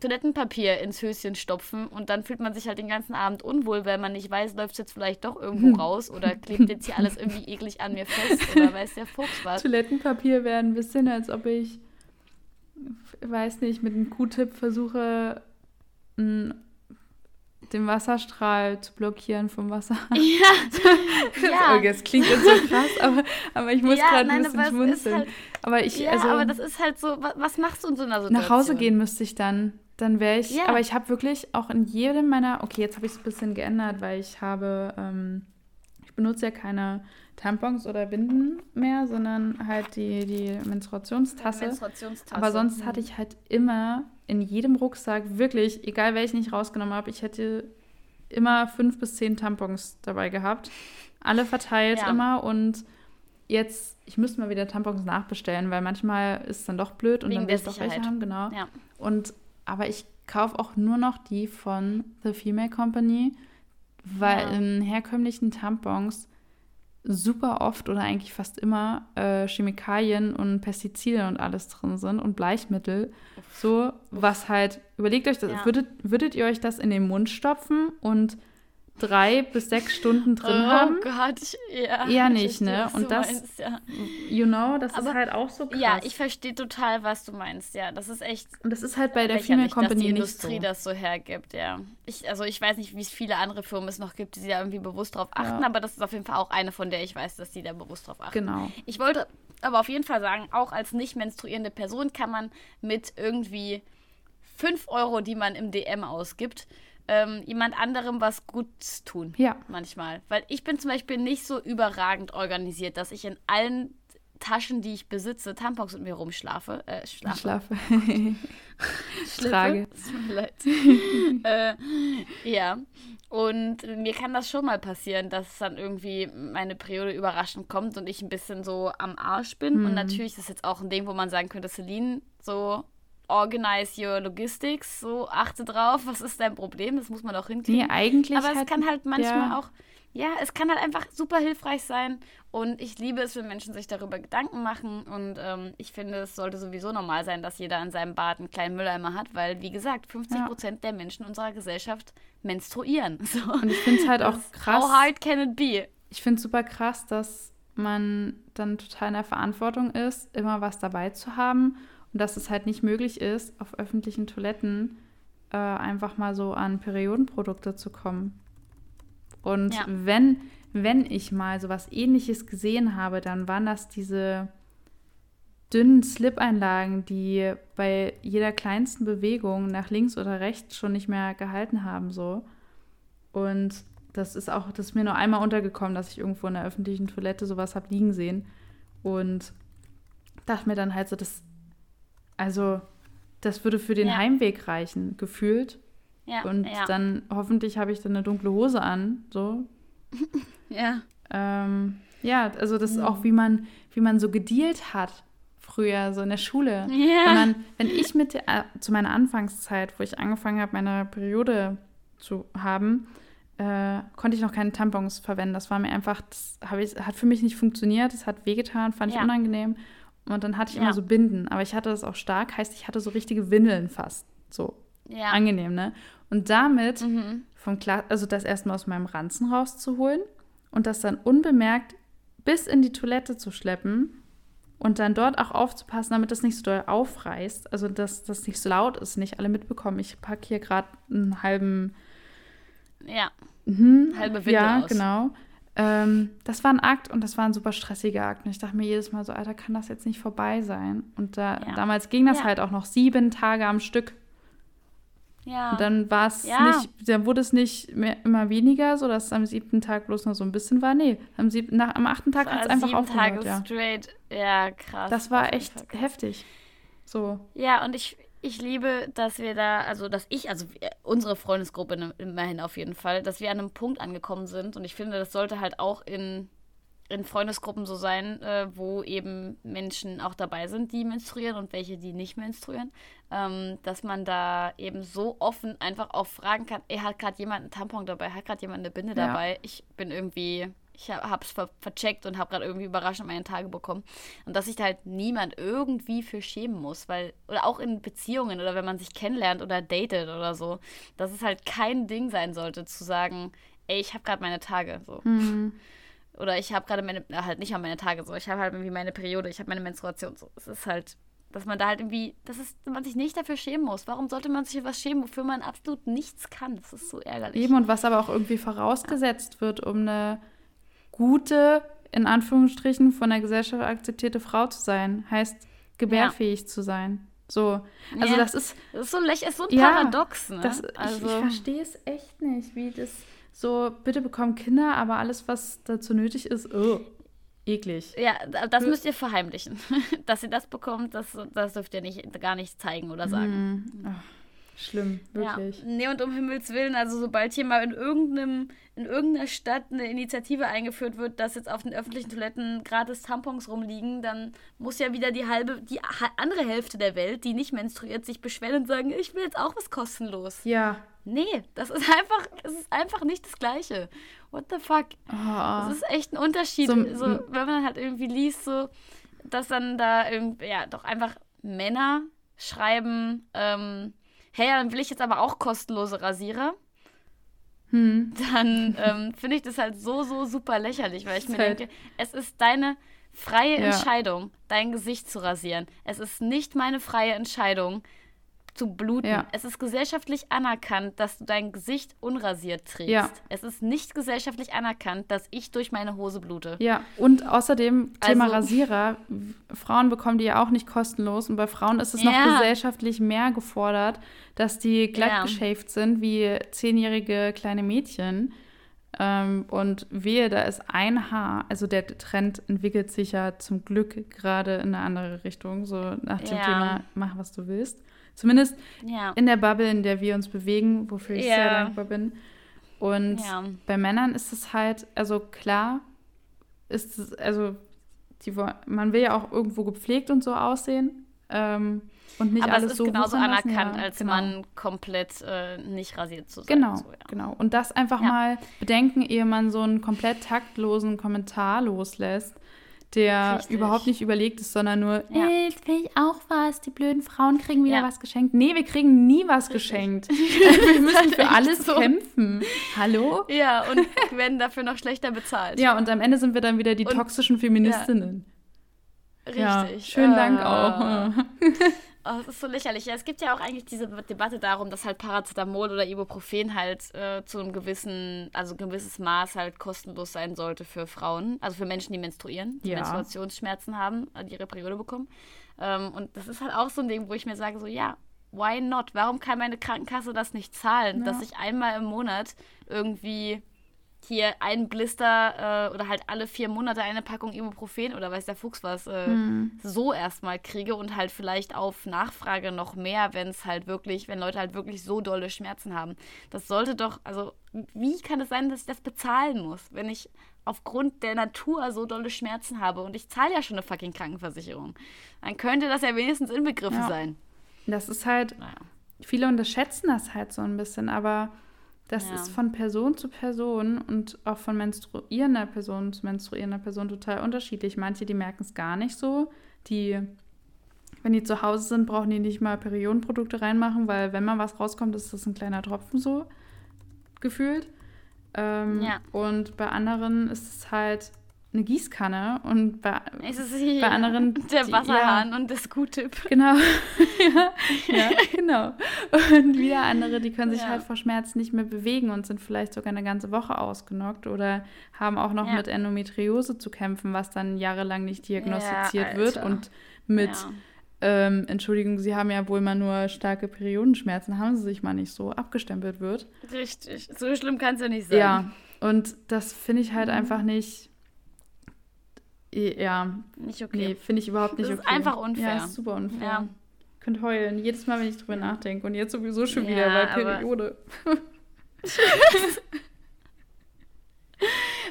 Toilettenpapier ins Höschen stopfen und dann fühlt man sich halt den ganzen Abend unwohl, weil man nicht weiß, läuft es jetzt vielleicht doch irgendwo raus oder klebt jetzt hier alles irgendwie eklig an mir fest oder weiß der Fuchs was. Toilettenpapier wäre ein bisschen, als ob ich, weiß nicht, mit einem Q-Tip versuche, den Wasserstrahl zu blockieren vom Wasser. Ja. ja. okay, das klingt jetzt so krass, aber, aber ich muss ja, gerade ein bisschen schmunzeln. Halt, aber ich, ja, also, aber das ist halt so, was machst du in so einer Situation? Nach Hause gehen müsste ich dann. Dann wäre ich, ja. aber ich habe wirklich auch in jedem meiner, okay, jetzt habe ich es ein bisschen geändert, weil ich habe, ähm, ich benutze ja keine Tampons oder Binden mehr, sondern halt die, die Menstruationstasse. Menstruationstasse. Aber sonst mhm. hatte ich halt immer in jedem Rucksack, wirklich, egal welchen ich rausgenommen habe, ich hätte immer fünf bis zehn Tampons dabei gehabt. Alle verteilt ja. immer und jetzt, ich müsste mal wieder Tampons nachbestellen, weil manchmal ist es dann doch blöd und Wegen dann will ich doch welche haben, genau. Ja. Und aber ich kaufe auch nur noch die von The Female Company, weil ja. in herkömmlichen Tampons super oft oder eigentlich fast immer äh, Chemikalien und Pestizide und alles drin sind und Bleichmittel. So, was halt, überlegt euch das, ja. würdet, würdet ihr euch das in den Mund stopfen und drei bis sechs Stunden drin oh haben. Oh Gott, ja. Eher nicht, ne? Und das, meinst, ja. you know, das Aber, ist halt auch so krass. Ja, ich verstehe total, was du meinst, ja. Das ist echt. Und das ist halt bei der Female Company dass die Industrie so. das so hergibt, ja. Ich, also ich weiß nicht, wie es viele andere Firmen es noch gibt, die da irgendwie bewusst drauf achten, ja. aber das ist auf jeden Fall auch eine, von der ich weiß, dass die da bewusst drauf achten. Genau. Ich wollte aber auf jeden Fall sagen, auch als nicht menstruierende Person kann man mit irgendwie 5 Euro, die man im DM ausgibt, ähm, jemand anderem was Gutes tun. Ja. Manchmal. Weil ich bin zum Beispiel nicht so überragend organisiert, dass ich in allen Taschen, die ich besitze, Tampons mit mir rumschlafe. Äh, schlafe. Schlafe. Trage. Tut mir leid. äh, ja. Und mir kann das schon mal passieren, dass dann irgendwie meine Periode überraschend kommt und ich ein bisschen so am Arsch bin. Mhm. Und natürlich ist es jetzt auch ein Ding, wo man sagen könnte, Celine, so organize your logistics, so achte drauf, was ist dein Problem, das muss man auch hinkriegen. Nee, eigentlich Aber es kann halt manchmal ja. auch, ja, es kann halt einfach super hilfreich sein und ich liebe es, wenn Menschen sich darüber Gedanken machen und ähm, ich finde, es sollte sowieso normal sein, dass jeder in seinem Bad einen kleinen Mülleimer hat, weil, wie gesagt, 50 Prozent ja. der Menschen unserer Gesellschaft menstruieren. So. Und ich finde es halt auch krass. How hard can it be? Ich finde es super krass, dass man dann total in der Verantwortung ist, immer was dabei zu haben und dass es halt nicht möglich ist, auf öffentlichen Toiletten äh, einfach mal so an Periodenprodukte zu kommen. Und ja. wenn, wenn ich mal so was ähnliches gesehen habe, dann waren das diese dünnen Slip-Einlagen, die bei jeder kleinsten Bewegung nach links oder rechts schon nicht mehr gehalten haben, so. Und das ist auch, das ist mir nur einmal untergekommen, dass ich irgendwo in der öffentlichen Toilette sowas habe liegen sehen. Und dachte mir dann halt so, das, also, das würde für den ja. Heimweg reichen, gefühlt. Ja, und ja. dann hoffentlich habe ich dann eine dunkle Hose an, so. ja. Ähm, ja, also das ist auch, wie man, wie man so gedealt hat früher, so in der Schule. Ja. Wenn, man, wenn ich mit der, äh, zu meiner Anfangszeit, wo ich angefangen habe, meine Periode zu haben, äh, konnte ich noch keine Tampons verwenden. Das war mir einfach, das ich, hat für mich nicht funktioniert, das hat wehgetan, fand ich unangenehm. Und dann hatte ich ja. immer so Binden, aber ich hatte das auch stark, heißt, ich hatte so richtige Windeln fast. So ja. angenehm, ne? Und damit mhm. vom Kla also das erstmal aus meinem Ranzen rauszuholen und das dann unbemerkt bis in die Toilette zu schleppen und dann dort auch aufzupassen, damit das nicht so doll aufreißt, also dass das nicht so laut ist, nicht alle mitbekommen. Ich packe hier gerade einen halben ja, mhm, halbe Windel Ja, aus. genau. Ähm, das war ein Akt und das war ein super stressiger Akt. Und ich dachte mir jedes Mal so, Alter, kann das jetzt nicht vorbei sein? Und da, ja. damals ging das ja. halt auch noch sieben Tage am Stück. Ja. Und dann war es ja. nicht, dann wurde es nicht mehr, immer weniger, so dass es am siebten Tag bloß noch so ein bisschen war. Nee, am, sieb, nach, am achten Tag hat es einfach aufgehört. Tage ja. straight. Ja, krass. Das war echt heftig. So. Ja, und ich, ich liebe, dass wir da, also dass ich, also unsere Freundesgruppe immerhin auf jeden Fall, dass wir an einem Punkt angekommen sind. Und ich finde, das sollte halt auch in in Freundesgruppen so sein, äh, wo eben Menschen auch dabei sind, die menstruieren und welche, die nicht menstruieren, ähm, dass man da eben so offen einfach auch fragen kann, ey, hat gerade jemand einen Tampon dabei, hat gerade jemand eine Binde ja. dabei, ich bin irgendwie, ich habe es ver vercheckt und habe gerade irgendwie überraschend meine Tage bekommen. Und dass sich da halt niemand irgendwie für schämen muss, weil, oder auch in Beziehungen oder wenn man sich kennenlernt oder datet oder so, dass es halt kein Ding sein sollte, zu sagen, ey, ich habe gerade meine Tage, so. Mhm. Oder ich habe gerade meine, halt nicht an meine Tage so, ich habe halt irgendwie meine Periode, ich habe meine Menstruation so. Es ist halt, dass man da halt irgendwie, dass es, man sich nicht dafür schämen muss. Warum sollte man sich für was schämen, wofür man absolut nichts kann? Das ist so ärgerlich. Eben und was aber auch irgendwie vorausgesetzt ja. wird, um eine gute, in Anführungsstrichen, von der Gesellschaft akzeptierte Frau zu sein, heißt gebärfähig ja. zu sein. So, also ja. das ist. Das ist so, ein, ist so ein Paradox, ne? Das, also, ich, ich verstehe es echt nicht, wie das so, bitte bekommen Kinder, aber alles, was dazu nötig ist, oh, eklig. Ja, das müsst ihr verheimlichen. Dass ihr das bekommt, das, das dürft ihr nicht, gar nicht zeigen oder sagen. Mm. Oh, schlimm, wirklich. Ja. Nee, und um Himmels Willen, also sobald hier mal in irgendeinem, in irgendeiner Stadt eine Initiative eingeführt wird, dass jetzt auf den öffentlichen Toiletten gratis Tampons rumliegen, dann muss ja wieder die halbe, die andere Hälfte der Welt, die nicht menstruiert, sich beschweren und sagen, ich will jetzt auch was kostenlos. Ja, Nee, das ist einfach, es ist einfach nicht das Gleiche. What the fuck? Oh. Das ist echt ein Unterschied. So, so, wenn man halt irgendwie liest, so, dass dann da ja, doch einfach Männer schreiben, ähm, hey, dann will ich jetzt aber auch kostenlose Rasierer. Hm. Dann ähm, finde ich das halt so, so super lächerlich, weil ich mir halt denke, es ist deine freie ja. Entscheidung, dein Gesicht zu rasieren. Es ist nicht meine freie Entscheidung, zu bluten. Ja. Es ist gesellschaftlich anerkannt, dass du dein Gesicht unrasiert trägst. Ja. Es ist nicht gesellschaftlich anerkannt, dass ich durch meine Hose blute. Ja, und außerdem Thema also, Rasierer. Frauen bekommen die ja auch nicht kostenlos und bei Frauen ist es ja. noch gesellschaftlich mehr gefordert, dass die glatt geschäft sind wie zehnjährige kleine Mädchen. Ähm, und wehe, da ist ein Haar, also der Trend entwickelt sich ja zum Glück gerade in eine andere Richtung, so nach dem Thema, mach was du willst. Zumindest ja. in der Bubble, in der wir uns bewegen, wofür ich ja. sehr dankbar bin. Und ja. bei Männern ist es halt, also klar, ist es, also die, man will ja auch irgendwo gepflegt und so aussehen. Ähm, und nicht Aber alles es ist so genauso anerkannt, ja, als genau. man komplett äh, nicht rasiert zu sein. Genau, so, ja. genau. Und das einfach mal bedenken, ehe man so einen komplett taktlosen Kommentar loslässt der Richtig. überhaupt nicht überlegt ist, sondern nur, ja. hey, jetzt will ich auch was, die blöden Frauen kriegen wieder ja. was geschenkt. Nee, wir kriegen nie was Richtig. geschenkt. wir müssen für alles so. kämpfen. Hallo? Ja, und werden dafür noch schlechter bezahlt. Ja, und am Ende sind wir dann wieder die und, toxischen Feministinnen. Ja. Richtig. Ja, schönen Dank äh, auch. Oh, das ist so lächerlich. Ja, es gibt ja auch eigentlich diese Debatte darum, dass halt Paracetamol oder Ibuprofen halt äh, zu einem gewissen, also gewisses Maß halt kostenlos sein sollte für Frauen, also für Menschen, die menstruieren, die ja. Menstruationsschmerzen haben, äh, die ihre Periode bekommen. Ähm, und das ist halt auch so ein Ding, wo ich mir sage, so ja, why not? Warum kann meine Krankenkasse das nicht zahlen, ja. dass ich einmal im Monat irgendwie hier einen Blister äh, oder halt alle vier Monate eine Packung Ibuprofen oder weiß der Fuchs was äh, hm. so erstmal kriege und halt vielleicht auf Nachfrage noch mehr, wenn es halt wirklich, wenn Leute halt wirklich so dolle Schmerzen haben. Das sollte doch, also wie kann es sein, dass ich das bezahlen muss, wenn ich aufgrund der Natur so dolle Schmerzen habe und ich zahle ja schon eine fucking Krankenversicherung. Dann könnte das ja wenigstens inbegriffen ja. sein. Das ist halt, naja. viele unterschätzen das halt so ein bisschen, aber das ja. ist von Person zu Person und auch von menstruierender Person zu menstruierender Person total unterschiedlich. Manche, die merken es gar nicht so. Die, wenn die zu Hause sind, brauchen die nicht mal Periodenprodukte reinmachen, weil wenn mal was rauskommt, ist das ein kleiner Tropfen so gefühlt. Ähm, ja. Und bei anderen ist es halt eine Gießkanne und bei, bei anderen der Wasserhahn ja, und das Q-Tip. Genau. ja, ja, genau. Und wieder andere, die können sich ja. halt vor Schmerzen nicht mehr bewegen und sind vielleicht sogar eine ganze Woche ausgenockt oder haben auch noch mit Endometriose zu kämpfen, was dann jahrelang nicht diagnostiziert wird und mit ähm, Entschuldigung, Sie haben ja wohl mal nur starke Periodenschmerzen, haben Sie sich mal nicht so abgestempelt wird. Richtig, so schlimm kann es ja nicht sein. Ja, und das finde ich halt mhm. einfach nicht ja. Nicht okay. Nee, finde ich überhaupt nicht das okay. ist einfach unfair. Ja, ist super unfair. Ja. Könnt heulen. Jedes Mal, wenn ich drüber nachdenke. Und jetzt sowieso schon wieder, weil Periode.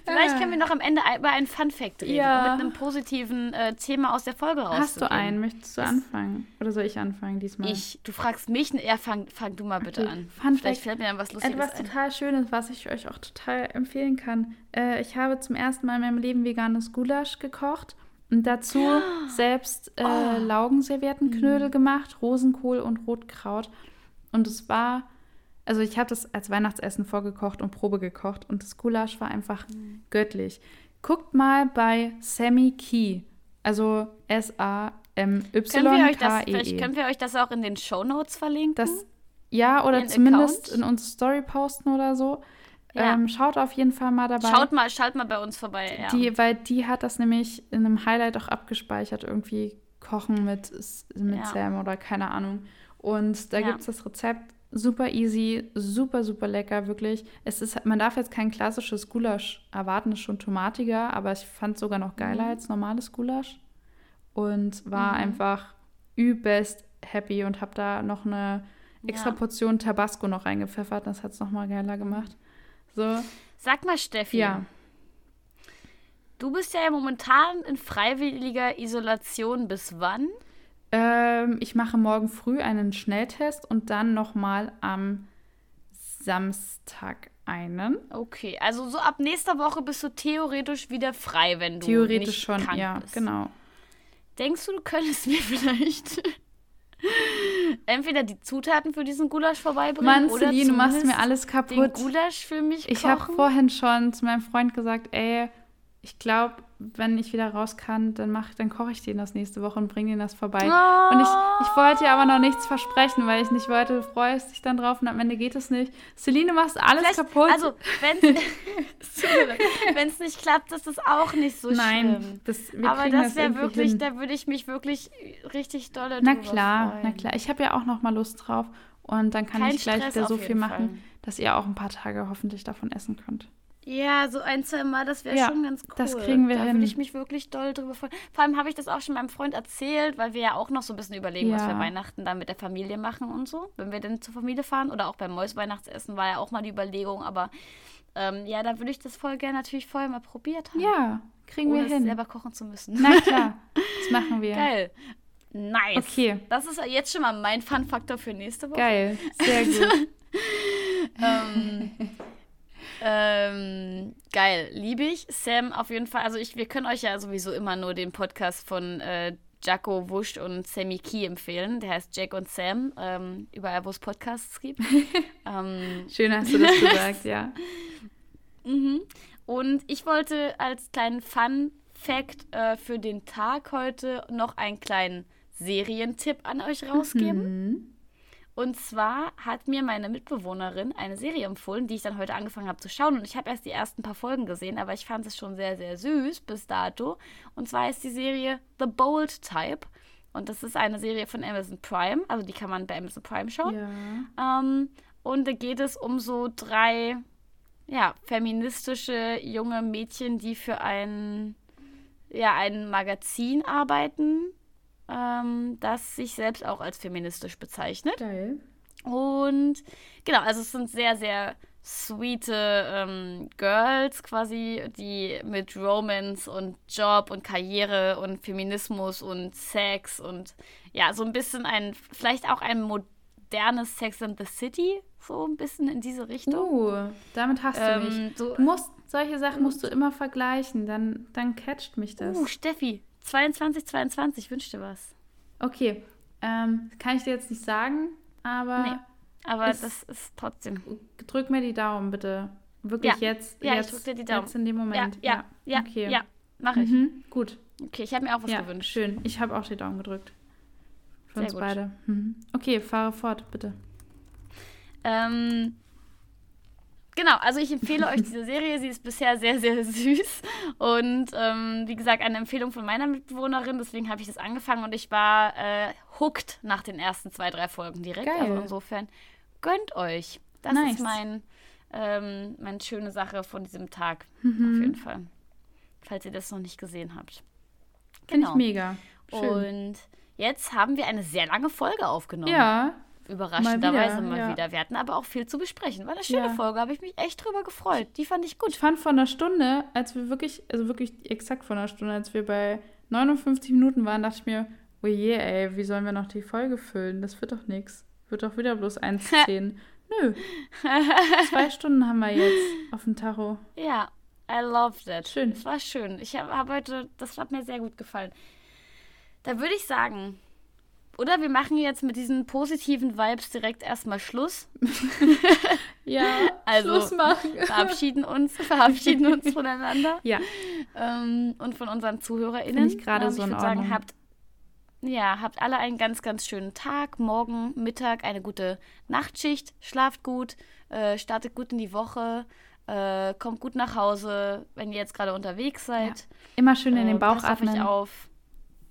Vielleicht können wir noch am Ende über einen Fun-Fact reden Ja. mit einem positiven äh, Thema aus der Folge rauszugehen. Hast du einen? Möchtest du anfangen? Oder soll ich anfangen diesmal? Ich, du fragst mich, ja, fang, fang du mal bitte Okay. an. Fun Vielleicht Fact. fällt mir dann was Lustiges Etwas ein. total Schönes, was ich euch auch total empfehlen kann. Äh, ich habe zum ersten Mal in meinem Leben veganes Gulasch gekocht und dazu selbst äh, Oh. Laugenservietenknödel Mhm. gemacht, Rosenkohl und Rotkraut. Und es war, also ich habe das als Weihnachtsessen vorgekocht und Probe gekocht und das Gulasch war einfach Mhm. göttlich. Guckt mal bei Sammy Key, also euch das, S-A-M-Y-K-E-E. vielleicht können wir euch das auch in den Shownotes verlinken? Das, ja, oder Ihren zumindest Account? in unsere Story posten oder so. Ja. Ähm, schaut auf jeden Fall mal dabei. Schaut mal, schaut mal bei uns vorbei. Ja. die, weil die hat das nämlich in einem Highlight auch abgespeichert, irgendwie Kochen mit, mit Ja. Sam oder keine Ahnung. Und da Ja. gibt es das Rezept, super easy, super, super lecker, wirklich. Es ist, man darf jetzt kein klassisches Gulasch erwarten, ist schon tomatiger, aber ich fand es sogar noch geiler Mhm. als normales Gulasch. Und war Mhm. einfach übelst happy und habe da noch eine extra Ja. Portion Tabasco noch reingepfeffert. Das hat es nochmal geiler gemacht. So, Sag mal, Steffi. ja. Du bist ja momentan in freiwilliger Isolation. Bis wann? Ähm, ich mache morgen früh einen Schnelltest und dann nochmal am Samstag einen. Okay, also so ab nächster Woche bist du theoretisch wieder frei, wenn du Theoretisch nicht schon, krank ja, bist. genau. Denkst du, du könntest mir vielleicht entweder die Zutaten für diesen Gulasch vorbeibringen Mann, oder Celine, du machst mir alles den kaputt. Gulasch für mich Ich kochen? habe vorhin schon zu meinem Freund gesagt, ey, ich glaube, wenn ich wieder raus kann, dann mach, dann koche ich den das nächste Woche und bringe den das vorbei. Oh. Und ich, ich wollte dir aber noch nichts versprechen, weil ich nicht wollte, du freust dich dann drauf und am Ende geht es nicht. Celine, machst alles Vielleicht- kaputt. Also, wenn es nicht klappt, ist das auch nicht so Nein, schlimm. das, Aber das das wäre wirklich, hin. da würde ich mich wirklich richtig dolle Na klar, freuen. na klar. Ich habe ja auch noch mal Lust drauf und dann kann Kein ich gleich Stress wieder so viel machen, Fall. dass ihr auch ein paar Tage hoffentlich davon essen könnt. Ja, so ein, zwei Mal, das wäre Ja, schon ganz cool. das kriegen wir da hin. würde ich mich wirklich doll drüber freuen. Vor allem habe ich das auch schon meinem Freund erzählt, weil wir ja auch noch so ein bisschen überlegen, was Ja. wir Weihnachten dann mit der Familie machen und so. Wenn wir denn zur Familie fahren oder auch beim Mäus-Weihnachtsessen war ja auch mal die Überlegung, aber ähm, ja, da würde ich das voll gerne natürlich vorher mal probiert haben. Ja, kriegen wir es hin. selber kochen zu müssen. Na klar, das machen wir. Geil. Nice. Okay. Das ist jetzt schon mal mein Fun-Faktor für nächste Woche. Geil, sehr gut. Ähm, ähm, geil, liebe ich. Sam, auf jeden Fall. Also ich, wir können euch ja sowieso immer nur den Podcast von äh, Jacko Wusch und Sammy Key empfehlen. Der heißt Jack und Sam, ähm, überall, wo es Podcasts gibt. ähm, Schön hast du das gesagt, ja. mhm. Und ich wollte als kleinen Fun-Fact äh, für den Tag heute noch einen kleinen Serientipp an euch rausgeben. Mhm. Und zwar hat mir meine Mitbewohnerin eine Serie empfohlen, die ich dann heute angefangen habe zu schauen. Und ich habe erst die ersten paar Folgen gesehen, aber ich fand es schon sehr, sehr süß bis dato. Und zwar ist die Serie The Bold Type. Und das ist eine Serie von Amazon Prime. Also die kann man bei Amazon Prime schauen. Ja. Ähm, und da geht es um so drei, ja, feministische junge Mädchen, die für ein, ja, ein Magazin arbeiten, ähm, das sich selbst auch als feministisch bezeichnet. Geil. Und genau, also es sind sehr, sehr sweete ähm, Girls quasi, die mit Romance und Job und Karriere und Feminismus und Sex und ja, so ein bisschen ein, vielleicht auch ein modernes Sex and the City, so ein bisschen in diese Richtung. Uh, damit hast du mich. ähm, so, Du musst, solche Sachen musst du immer vergleichen, dann, dann catcht mich das. uh, Steffi, 22, 22, wünsch dir was. Okay, ähm, kann ich dir jetzt nicht sagen, aber Nee. Aber Es- das ist trotzdem. drück mir die Daumen bitte. Wirklich Ja. jetzt, Ja, ich jetzt, drück dir die Daumen. jetzt in dem Ja, Moment. ja, ja, okay. ja, mache ich. Mhm. Gut. Okay, ich habe mir auch was ja, gewünscht. schön. Ich habe auch die Daumen gedrückt. Für Sehr uns gut. beide. Mhm. Okay, fahre fort, bitte. Ähm, genau, also ich empfehle euch diese Serie. Sie ist bisher sehr, sehr süß. Und ähm, wie gesagt, eine Empfehlung von meiner Mitbewohnerin. Deswegen habe ich das angefangen und ich war äh, hooked nach den ersten zwei, drei Folgen direkt. Geil. Also insofern, gönnt euch. Das Nice. ist mein, ähm, meine schöne Sache von diesem Tag. Mhm. Auf jeden Fall. Falls ihr das noch nicht gesehen habt. Finde Genau. ich mega. Schön. Und jetzt haben wir eine sehr lange Folge aufgenommen. ja, Überraschenderweise mal, Mal wieder, ja. wieder. Wir hatten aber auch viel zu besprechen. War eine schöne Ja. Folge, habe ich mich echt drüber gefreut. Die fand ich gut. Ich fand vor einer Stunde, als wir wirklich, also wirklich exakt vor einer Stunde, als wir bei 59 Minuten waren, dachte ich mir, oh je, ey, wie sollen wir noch die Folge füllen? Das wird doch nichts. Wird doch wieder bloß 1,10. Nö. Zwei Stunden haben wir jetzt auf dem Tacho. Ja, I loved it. Schön. Es war schön. Ich habe hab heute, das hat mir sehr gut gefallen. Da würde ich sagen, oder wir machen jetzt mit diesen positiven Vibes direkt erstmal Schluss. Ja, Also, Schluss machen. Verabschieden uns, verabschieden uns voneinander Ja, ähm, und von unseren ZuhörerInnen. Finde ich gerade Ähm, so ich in sagen, Ordnung. habt ja, habt alle einen ganz, ganz schönen Tag, morgen, Mittag, eine gute Nachtschicht, schlaft gut, äh, startet gut in die Woche, äh, kommt gut nach Hause, wenn ihr jetzt gerade unterwegs seid. immer schön in Äh, den Bauch passt auf euch atmen. auf.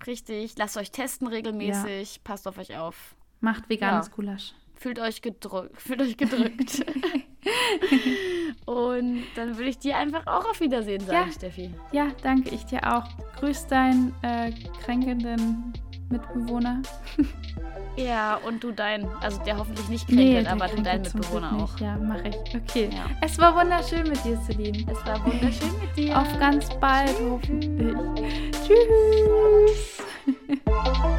Richtig, lasst euch testen regelmäßig, passt auf euch auf. Macht veganes Ja. Gulasch. Fühlt euch gedrückt, fühlt euch gedrückt. Und dann würde ich dir einfach auch auf Wiedersehen sagen, Ja. Steffi. Ja, danke, ich dir auch. Grüß deinen äh, kränkenden Mitbewohner. Ja, und du deinen, also der hoffentlich nicht kränkelt, der aber du deinen Mitbewohner auch. Ja, mache ich. Okay. Ja. Es war wunderschön mit dir, Celine. Es war wunderschön mit dir. Auf ganz bald, hoffentlich. Tschüss.